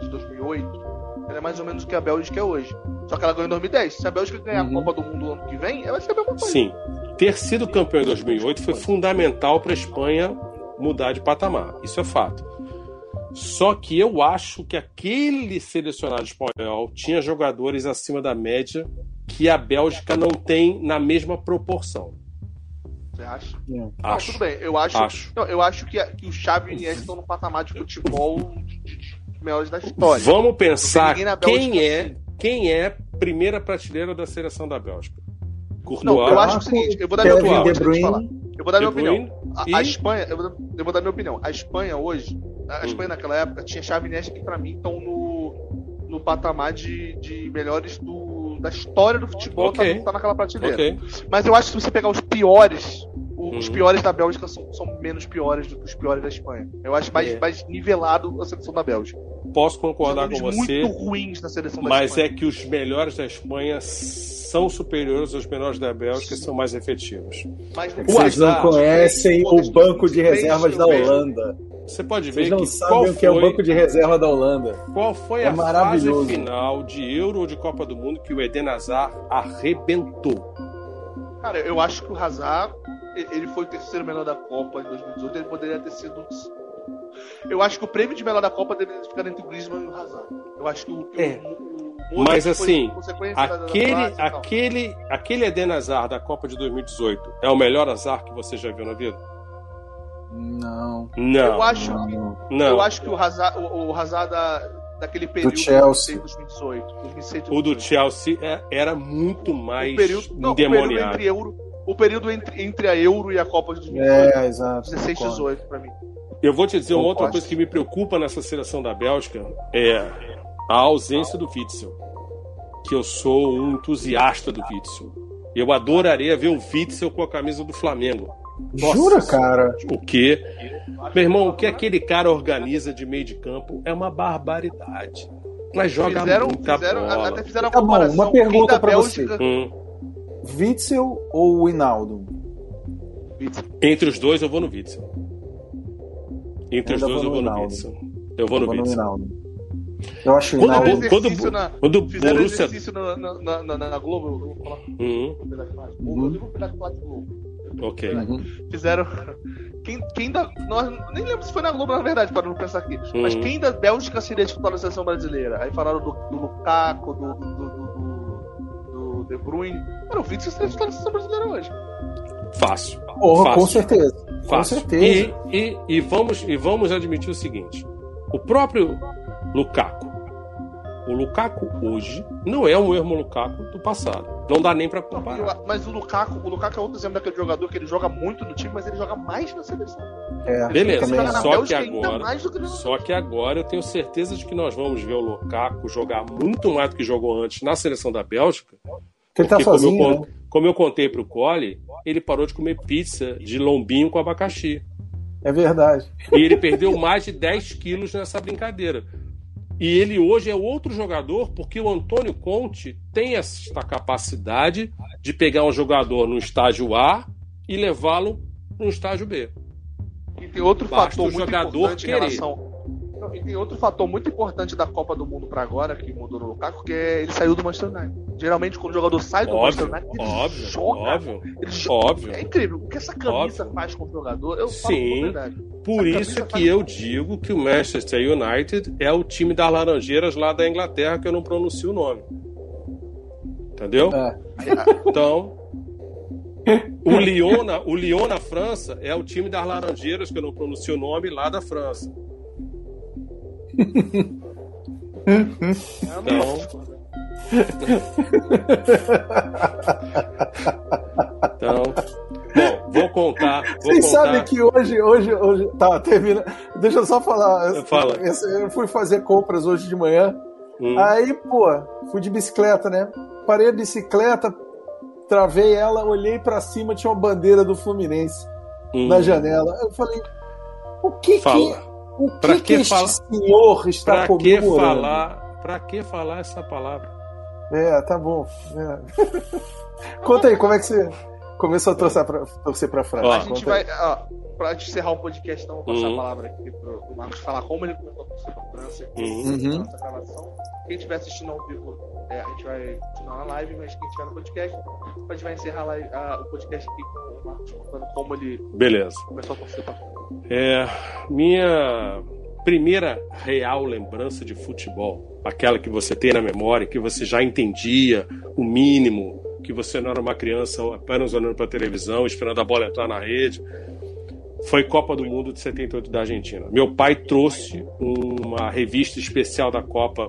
[SPEAKER 1] de 2008 ela é mais ou menos o que a Bélgica é hoje. Só que ela ganhou em 2010. Se a Bélgica ganhar uhum. a Copa do Mundo ano que vem, ela vai ser a mesma coisa.
[SPEAKER 3] Sim. Ter sido campeão em 2008 foi fundamental para a Espanha mudar de patamar. Isso é fato. Só que eu acho que aquele selecionado espanhol tinha jogadores acima da média que a Bélgica não tem na mesma proporção.
[SPEAKER 1] Você acha?
[SPEAKER 3] Não, acho.
[SPEAKER 1] tudo bem. Eu acho, acho. Não, eu acho que, que o Xavi e o Iniesta estão no patamar de futebol melhores da história.
[SPEAKER 3] Vamos pensar quem é, quem é primeira prateleira da seleção da Bélgica.
[SPEAKER 1] Courtois. Não, eu acho o seguinte, eu vou dar minha opinião. Eu vou dar minha opinião. A, a Espanha, eu vou, eu vou, dar minha opinião. A Espanha hoje, a hum. Espanha naquela época tinha Xavi e Iniesta que para mim estão no, no patamar de, de melhores do, da história do futebol, tá, okay. tá, tá naquela prateleira. Okay. Mas eu acho que se você pegar os piores os uhum. piores da Bélgica são, são, menos piores do que os piores da Espanha. Eu acho mais, é. mais nivelado a seleção da Bélgica.
[SPEAKER 3] Posso concordar com você.
[SPEAKER 1] muito ruins na seleção da
[SPEAKER 3] mas
[SPEAKER 1] Espanha.
[SPEAKER 3] é que os melhores da Espanha são superiores aos melhores da Bélgica e são mais efetivos.
[SPEAKER 2] Mas, Vocês não conhecem o banco de reservas da Holanda.
[SPEAKER 3] Você pode ver
[SPEAKER 2] Vocês não que sabem o que é o banco de reserva da Holanda.
[SPEAKER 3] Qual foi é a fase final de Euro ou de Copa do Mundo que o Eden Hazard arrebentou?
[SPEAKER 1] Cara, eu acho que o Hazard ele foi o terceiro melhor da Copa em 2018, ele poderia ter sido. Eu acho que o prêmio de melhor da Copa deveria ficar entre o Griezmann e o Hazard. Eu acho que o.
[SPEAKER 3] É. O, o Mas assim, aquele, classe, aquele, aquele Eden Hazard da Copa de 2018 é o melhor azar que você já viu na vida?
[SPEAKER 2] Não.
[SPEAKER 3] Não.
[SPEAKER 1] Eu acho,
[SPEAKER 3] não.
[SPEAKER 1] Eu acho que o Hazard, o, o Hazard da, daquele período
[SPEAKER 2] do Chelsea.
[SPEAKER 1] 2018, 2006,
[SPEAKER 3] O do Chelsea é, era muito mais o período, não, endemoniado. O período
[SPEAKER 1] entre Euro, o período entre, entre a Euro e a Copa de
[SPEAKER 2] 2018. É, exato.
[SPEAKER 1] 16, 18 para mim.
[SPEAKER 3] Eu vou te dizer uma outra coisa que me preocupa nessa seleção da Bélgica é a ausência do Witzel. Que eu sou um entusiasta do Witzel. Eu adoraria ver o Witzel com a camisa do Flamengo.
[SPEAKER 2] Nossa, Jura, cara?
[SPEAKER 3] O quê? Meu irmão, o que aquele cara organiza de meio de campo é uma barbaridade. Mas joga fizeram, muita
[SPEAKER 1] fizeram,
[SPEAKER 3] bola.
[SPEAKER 1] Até fizeram
[SPEAKER 2] tá bom, uma pergunta para você. Hum. Witzel ou o Hinaldo?
[SPEAKER 3] Entre os dois, eu vou no Witzel. Entre os dois, eu vou no Witzel. Eu vou no Witzel.
[SPEAKER 2] Eu acho
[SPEAKER 1] quando, quando, na, quando fizeram Borussia... exercício na, na, na, na Globo, eu vou Uhum.
[SPEAKER 3] Uhum. Ok. Uhum.
[SPEAKER 1] Fizeram. Quem, quem da. Nós, nem lembro se foi na Globo, na verdade, para não pensar aqui. Uhum. Mas quem da Bélgica seria titular da seleção brasileira? Aí falaram do, do Lukaku, do, do, do de Bruyne. Cara, o Vítor seria titular da seleção brasileira hoje.
[SPEAKER 3] Fácil.
[SPEAKER 2] Porra,
[SPEAKER 3] Fácil.
[SPEAKER 2] com certeza.
[SPEAKER 3] Fácil. Com certeza. E, e, e, vamos, e vamos admitir o seguinte: o próprio Lukaku. O Lukaku hoje não é o mesmo Lukaku do passado. Não dá nem para comparar.
[SPEAKER 1] Mas o Lukaku, o Lukaku é outro exemplo daquele jogador que ele joga muito no time, mas ele joga mais na seleção.
[SPEAKER 3] É, Beleza, só que agora, que só que agora eu tenho certeza de que nós vamos ver o Lukaku jogar muito mais do que jogou antes na seleção da Bélgica
[SPEAKER 2] ele tá sozinho,
[SPEAKER 3] como,
[SPEAKER 2] eu,
[SPEAKER 3] né? como eu contei pro Cole, ele parou de comer pizza de lombinho com abacaxi.
[SPEAKER 2] É verdade.
[SPEAKER 3] E ele perdeu mais de 10 quilos nessa brincadeira. E ele hoje é outro jogador porque o Antônio Conte tem essa capacidade de pegar um jogador no estágio A e levá-lo no estágio B.
[SPEAKER 1] E tem outro Basta fator muito jogador importante querer. em relação e tem outro fator muito importante da Copa do Mundo para agora, que mudou no Lukaku, que é ele saiu do Manchester United. Geralmente, quando o jogador sai do óbvio, Manchester United, ele
[SPEAKER 3] óbvio,
[SPEAKER 1] joga.
[SPEAKER 3] Óbvio,
[SPEAKER 1] ele joga.
[SPEAKER 3] óbvio.
[SPEAKER 1] É incrível. O que essa camisa óbvio. faz com o jogador, eu
[SPEAKER 3] Sim, por isso que eu digo que o Manchester United é o time das Laranjeiras lá da Inglaterra, que eu não pronuncio o nome. Entendeu? É. Então, o Lyon, na, o Lyon na França é o time das Laranjeiras, que eu não pronuncio o nome, lá da França. Então. então. Bom, vou contar. Vou
[SPEAKER 2] Vocês
[SPEAKER 3] contar.
[SPEAKER 2] sabem que hoje, hoje, hoje. Tá, termina. Deixa eu só falar.
[SPEAKER 3] Fala.
[SPEAKER 2] Eu fui fazer compras hoje de manhã. Hum. Aí, pô, fui de bicicleta, né? Parei a bicicleta, travei ela, olhei para cima, tinha uma bandeira do Fluminense hum. na janela. Eu falei, o que
[SPEAKER 3] Fala.
[SPEAKER 2] que o que, pra que, que este fala... senhor está
[SPEAKER 3] pra comemorando? Que falar, pra que falar essa palavra?
[SPEAKER 2] É, tá bom. É. Conta aí, como é que você. começou a torcer pra, torcer pra França.
[SPEAKER 1] Ó, a gente vai. Ó, pra encerrar o podcast, então, vou passar uhum. a palavra aqui pro, Marcos falar como ele começou a torcer pra França. Uhum. Nossa gravação. Quem estiver assistindo ao vivo, é, a gente vai continuar na live, mas quem estiver no podcast, a gente vai encerrar live, a, o podcast aqui com o Marcos contando como ele
[SPEAKER 3] Beleza.
[SPEAKER 1] começou a torcer pra França.
[SPEAKER 3] É, minha primeira real lembrança de futebol, aquela que você tem na memória, que você já entendia o mínimo, que você não era uma criança apenas olhando para a televisão, esperando a bola entrar na rede, foi Copa do Mundo de 78 da Argentina. Meu pai trouxe uma revista especial da Copa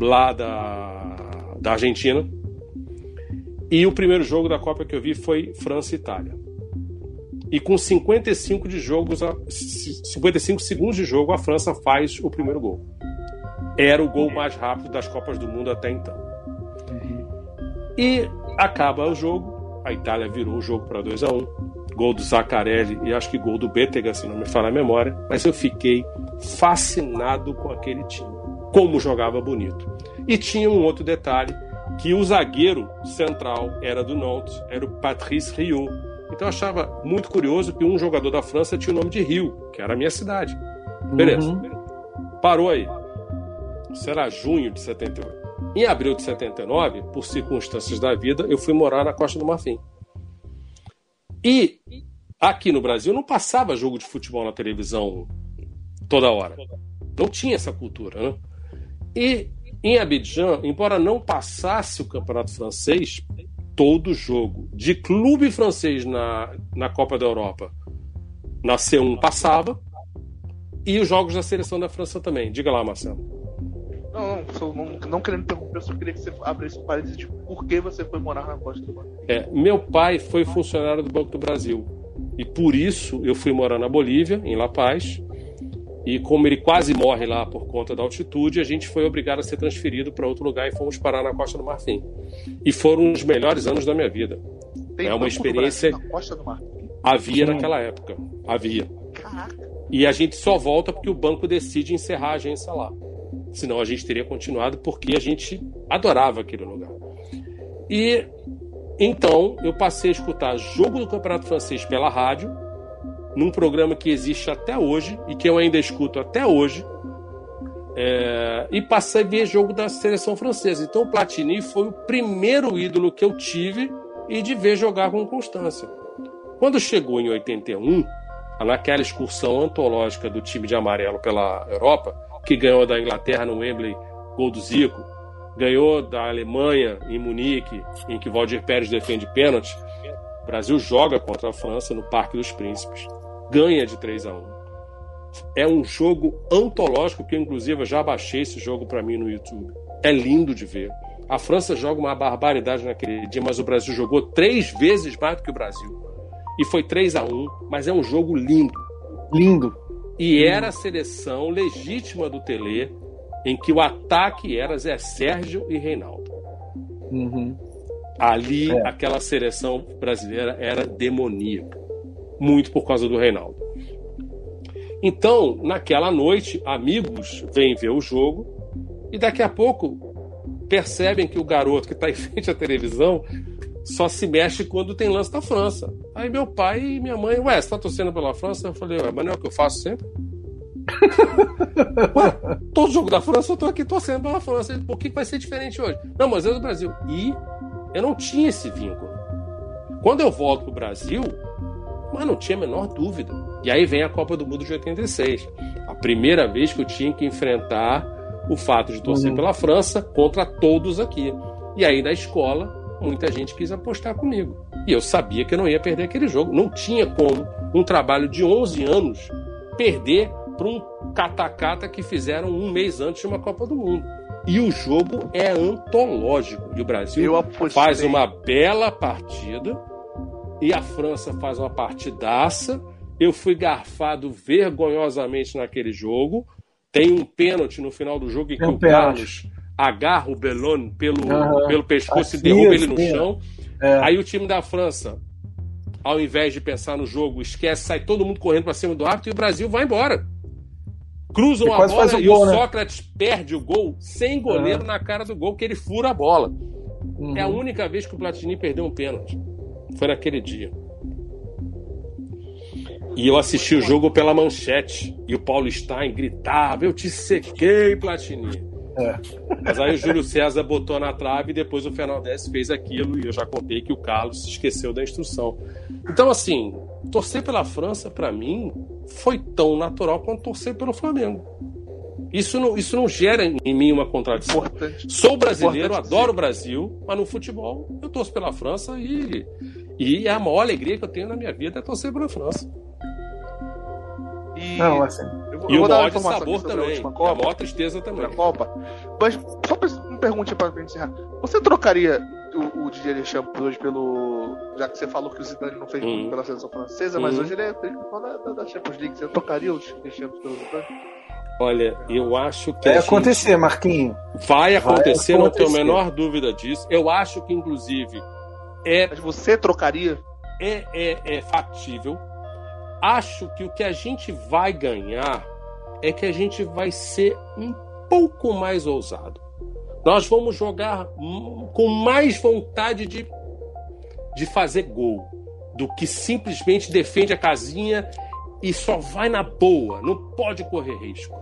[SPEAKER 3] lá da, da Argentina. E o primeiro jogo da Copa que eu vi foi França e Itália. E com 55 de jogos, 55 segundos de jogo, a França faz o primeiro gol. Era o gol mais rápido das Copas do Mundo até então. E acaba o jogo, a Itália virou o jogo para 2 a 1 Gol do Zaccarelli e acho que gol do Betega, se não me falar a memória. Mas eu fiquei fascinado com aquele time. Como jogava bonito. E tinha um outro detalhe, que o zagueiro central era do Nantes, era o Patrice Riot então eu achava muito curioso que um jogador da França tinha o nome de Rio, que era a minha cidade. Beleza. Uhum. Parou aí. Será junho de 78. Em abril de 79, por circunstâncias da vida, eu fui morar na Costa do Marfim. E aqui no Brasil não passava jogo de futebol na televisão toda hora. Não tinha essa cultura, né? E em Abidjan, embora não passasse o campeonato francês, todo jogo de clube francês na, na Copa da Europa na C1 passava e os jogos da seleção da França também. Diga lá, Marcelo.
[SPEAKER 1] Não, não, não, não querendo interromper, eu só queria que você abrisse um parênteses de por que você foi morar na Costa do Marfim.
[SPEAKER 3] É, meu pai foi funcionário do Banco do Brasil e por isso eu fui morar na Bolívia, em La Paz, e como ele quase morre lá por conta da altitude, a gente foi obrigado a ser transferido para outro lugar e fomos parar na Costa do Marfim. E foram os melhores anos da minha vida. Tem é uma experiência.
[SPEAKER 1] Na Costa do Marfim?
[SPEAKER 3] Havia Sim. naquela época. Havia.
[SPEAKER 1] Caraca.
[SPEAKER 3] E a gente só volta porque o banco decide encerrar a agência lá. Senão a gente teria continuado porque a gente adorava aquele lugar. E então eu passei a escutar jogo do Campeonato Francês pela rádio num programa que existe até hoje e que eu ainda escuto até hoje. É, e passei a ver jogo da seleção francesa. Então, o Platini foi o primeiro ídolo que eu tive e de ver jogar com constância. Quando chegou em 81, naquela excursão antológica do time de amarelo pela Europa, que ganhou da Inglaterra no Wembley, gol do Zico, ganhou da Alemanha em Munique, em que Valdir Pérez defende pênalti, o Brasil joga contra a França no Parque dos Príncipes ganha de 3 a 1 É um jogo antológico, que inclusive, eu já baixei esse jogo para mim no YouTube. É lindo de ver. A França joga uma barbaridade naquele dia, mas o Brasil jogou três vezes mais do que o Brasil. E foi 3 a 1 mas é um jogo lindo.
[SPEAKER 2] Lindo.
[SPEAKER 3] E era a seleção legítima do Tele, em que o ataque era Zé Sérgio e Reinaldo.
[SPEAKER 2] Uhum.
[SPEAKER 3] Ali, é. aquela seleção brasileira era demoníaca muito por causa do Reinaldo. Então, naquela noite, amigos vêm ver o jogo e daqui a pouco percebem que o garoto que está em frente à televisão só se mexe quando tem lance da França. Aí meu pai e minha mãe, ué, você tá torcendo pela França? Eu falei, ué, mas não é o que eu faço sempre? ué, todo jogo da França eu tô aqui torcendo pela França. Por que vai ser diferente hoje? Não, mas é do Brasil. E eu não tinha esse vínculo. Quando eu volto pro Brasil, mas não tinha a menor dúvida. E aí vem a Copa do Mundo de 86. A primeira vez que eu tinha que enfrentar o fato de torcer uhum. pela França contra todos aqui. E aí na escola, muita gente quis apostar comigo. E eu sabia que eu não ia perder aquele jogo. Não tinha como um trabalho de 11 anos perder para um catacata que fizeram um mês antes de uma Copa do Mundo. E o jogo é antológico. E o Brasil faz uma bela partida e a França faz uma partidaça. Eu fui garfado vergonhosamente naquele jogo. Tem um pênalti no final do jogo em que o Carlos agarra o Bellone pelo, uhum. pelo pescoço assim, e derruba ele no assim, chão. É. Aí o time da França, ao invés de pensar no jogo, esquece, sai todo mundo correndo para cima do árbitro e o Brasil vai embora. Cruzam a bola o e o né? Sócrates perde o gol sem goleiro uhum. na cara do gol, que ele fura a bola. Uhum. É a única vez que o Platini perdeu um pênalti. Foi naquele dia. E eu assisti o jogo pela manchete. E o Paulo Stein gritava: Eu te sequei, Platini. É. Mas aí o Júlio César botou na trave e depois o Fernandes fez aquilo. E eu já contei que o Carlos se esqueceu da instrução. Então, assim, torcer pela França, para mim, foi tão natural quanto torcer pelo Flamengo. Isso não, isso não gera em mim uma contradição. Importante. Sou brasileiro, Importante adoro o Brasil, mas no futebol eu torço pela França e, e a maior alegria que eu tenho na minha vida é torcer pela França.
[SPEAKER 2] E, não, assim.
[SPEAKER 3] Eu, e eu o maior sabor também. A, Copa, a maior tristeza também.
[SPEAKER 1] Copa. Mas só uma pergunta para encerrar. Você trocaria o, o Didier Deschamps hoje pelo. Já que você falou que o Zidane não fez muito hum. pela seleção francesa, mas hum. hoje ele é principal da, da, Champions League. Você trocaria o Deschamps pelo Zidane?
[SPEAKER 3] Olha, eu acho que.
[SPEAKER 2] Vai acontecer, Marquinho.
[SPEAKER 3] Vai acontecer, Vai não tenho a menor dúvida disso. Eu acho que, inclusive, é.
[SPEAKER 1] Mas você trocaria?
[SPEAKER 3] É, é, é factível acho que o que a gente vai ganhar é que a gente vai ser um pouco mais ousado. Nós vamos jogar com mais vontade de, de fazer gol do que simplesmente defende a casinha e só vai na boa, não pode correr risco.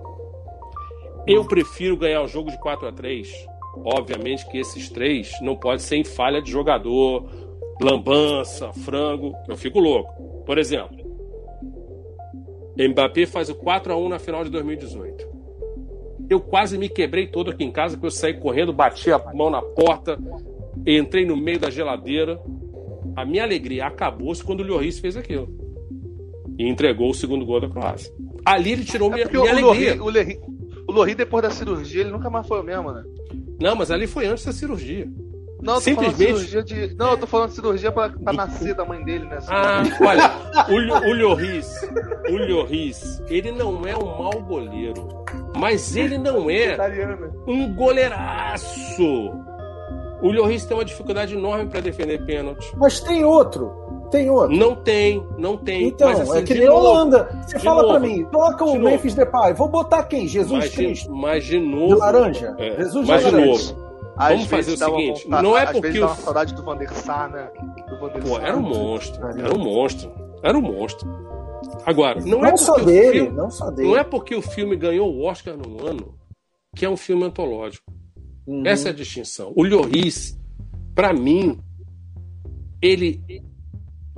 [SPEAKER 3] Eu prefiro ganhar o jogo de 4 a 3 Obviamente que esses três não pode ser em falha de jogador, lambança, frango. Eu fico louco. Por exemplo, Mbappé faz o 4 a 1 na final de 2018. Eu quase me quebrei todo aqui em casa, porque eu saí correndo, bati a mão na porta, entrei no meio da geladeira. A minha alegria acabou-se quando o Lloris fez aquilo. E entregou o segundo gol da Croácia. Ali ele tirou é minha, minha o alegria.
[SPEAKER 1] Lloris, o Lloris, depois da cirurgia, ele nunca mais foi o mesmo, né?
[SPEAKER 3] Não, mas ali foi antes da cirurgia.
[SPEAKER 1] Não, eu tô Simplesmente... falando cirurgia de. Não, eu tô falando de cirurgia pra, pra nascer da mãe dele, né?
[SPEAKER 3] Ah, olha, o, o Lloris, o Lloris, ele não é um mau goleiro. Mas ele não é um goleiraço. O Lloris tem uma dificuldade enorme para defender pênalti.
[SPEAKER 2] Mas tem outro. Tem outro.
[SPEAKER 3] Não tem, não tem.
[SPEAKER 2] Então, mas, assim, é que nem Holanda. Você fala novo, pra mim, toca o Memphis Depay. Vou botar quem? Jesus
[SPEAKER 3] mas
[SPEAKER 2] Cristo.
[SPEAKER 3] Mas de novo.
[SPEAKER 2] De laranja?
[SPEAKER 3] É, Jesus mas de, de novo. Às Vamos fazer o seguinte, vontade, não é porque
[SPEAKER 1] o saudade do Van der Sar, né?
[SPEAKER 3] Do Van der Pô, era um monstro, era um monstro, era um monstro. Agora, não,
[SPEAKER 2] não
[SPEAKER 3] é
[SPEAKER 2] só dele, filme, não só dele.
[SPEAKER 3] Não é porque o filme ganhou o Oscar no ano que é um filme antológico. Uhum. Essa é a distinção. O Lloris, para mim, ele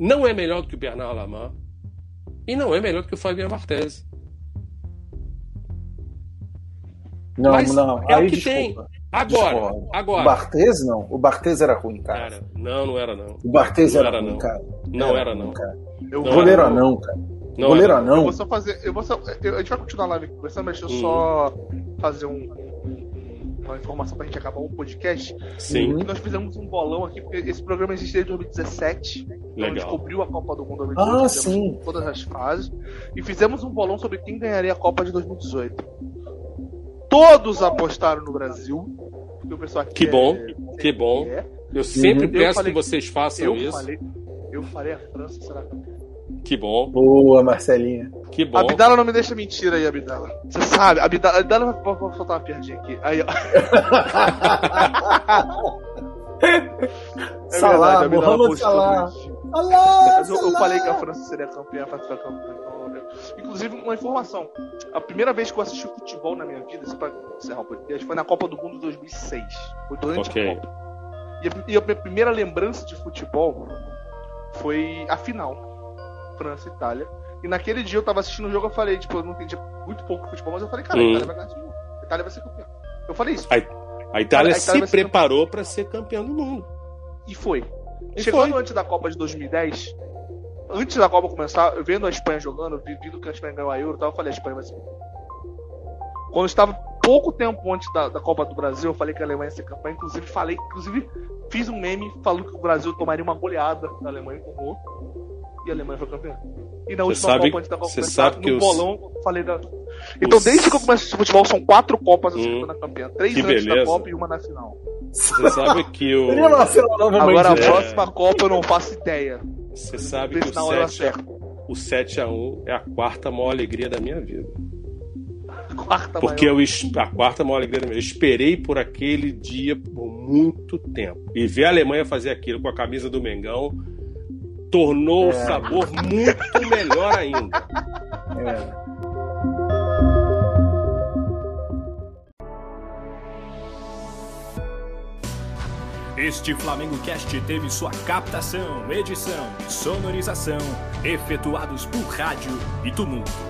[SPEAKER 3] não é melhor do que o Bernard Lamar e não é melhor do que o Fabien Barthez.
[SPEAKER 2] Não, Mas não.
[SPEAKER 3] É Aí, o que desculpa. tem. Agora, agora.
[SPEAKER 2] O Barthez não. O Barthez era ruim, cara.
[SPEAKER 3] Era. Não, não era não.
[SPEAKER 2] O Barthez era, era, ruim, não. cara.
[SPEAKER 3] Não era, era não. Cara.
[SPEAKER 2] Eu, não goleiro era, não, cara. Não goleiro não. Eu
[SPEAKER 1] vou só fazer. Eu vou só, eu, a gente vai continuar a live conversando, mas deixa eu hum. só fazer um, uma informação pra gente acabar o podcast.
[SPEAKER 3] Sim.
[SPEAKER 1] nós fizemos um bolão aqui, porque esse programa existe desde 2017. Legal. Então a gente cobriu a Copa do Mundo
[SPEAKER 2] 2018. Ah, sim.
[SPEAKER 1] Todas as fases. E fizemos um bolão sobre quem ganharia a Copa de 2018. Todos apostaram no Brasil.
[SPEAKER 3] O pessoal aqui que bom, é, que bom. É. Eu sempre uhum. peço eu falei, que vocês façam
[SPEAKER 1] eu
[SPEAKER 3] isso.
[SPEAKER 1] Falei, eu falei a França será
[SPEAKER 3] que bom.
[SPEAKER 2] Boa, Marcelinha.
[SPEAKER 3] Que bom.
[SPEAKER 1] Abdala não me deixa mentir aí, Abdala. Você sabe, Abdala, Abdala vou, vou soltar uma piadinha aqui. Aí, ó.
[SPEAKER 2] é Salah, verdade, Mohamed Salah. Allah,
[SPEAKER 1] eu, eu falei que a França seria campeã, a França campeã. Inclusive, uma informação. A primeira vez que eu assisti futebol na minha vida, só pra encerrar o podcast, foi na Copa do Mundo 2006. Foi durante okay. a Copa. E a, e a minha primeira lembrança de futebol foi a final. França e Itália. E naquele dia eu tava assistindo o jogo, eu falei, tipo, eu não entendi muito pouco futebol, mas eu falei, cara, hum. a Itália vai ganhar esse jogo. A Itália vai ser campeã. Eu falei isso.
[SPEAKER 3] A, a Itália, a Itália se preparou para ser campeã do mundo.
[SPEAKER 1] E foi. E Chegando foi. antes da Copa de 2010, antes da Copa começar, eu vendo a Espanha jogando, vendo que a Espanha ganhou a Euro, eu falei, a Espanha vai ser. Quando estava pouco tempo antes da, da, Copa do Brasil, eu falei que a Alemanha ia ser campeã. Inclusive, falei, inclusive, fiz um meme falando que o Brasil tomaria uma goleada da Alemanha com o e a Alemanha foi campeã. E na última
[SPEAKER 3] sabe,
[SPEAKER 1] Copa antes da Copa
[SPEAKER 3] começar, sabe que
[SPEAKER 1] no os... bolão, falei da. Então, os... desde que eu comecei esse futebol, são quatro Copas hum, na campeã. Três antes beleza. da Copa e uma na final.
[SPEAKER 3] Você sabe que o.
[SPEAKER 1] Agora a próxima Copa eu não faço ideia.
[SPEAKER 3] Você sabe que o 7, o 7 a 1 é a quarta maior alegria da minha vida.
[SPEAKER 1] Quarta
[SPEAKER 3] Porque maior. eu a quarta maior alegria da minha vida. Eu esperei por aquele dia por muito tempo. E ver a Alemanha fazer aquilo com a camisa do Mengão tornou é. o sabor muito melhor ainda. É.
[SPEAKER 4] Este Flamengo Cast teve sua captação, edição e sonorização efetuados por rádio e tumulto.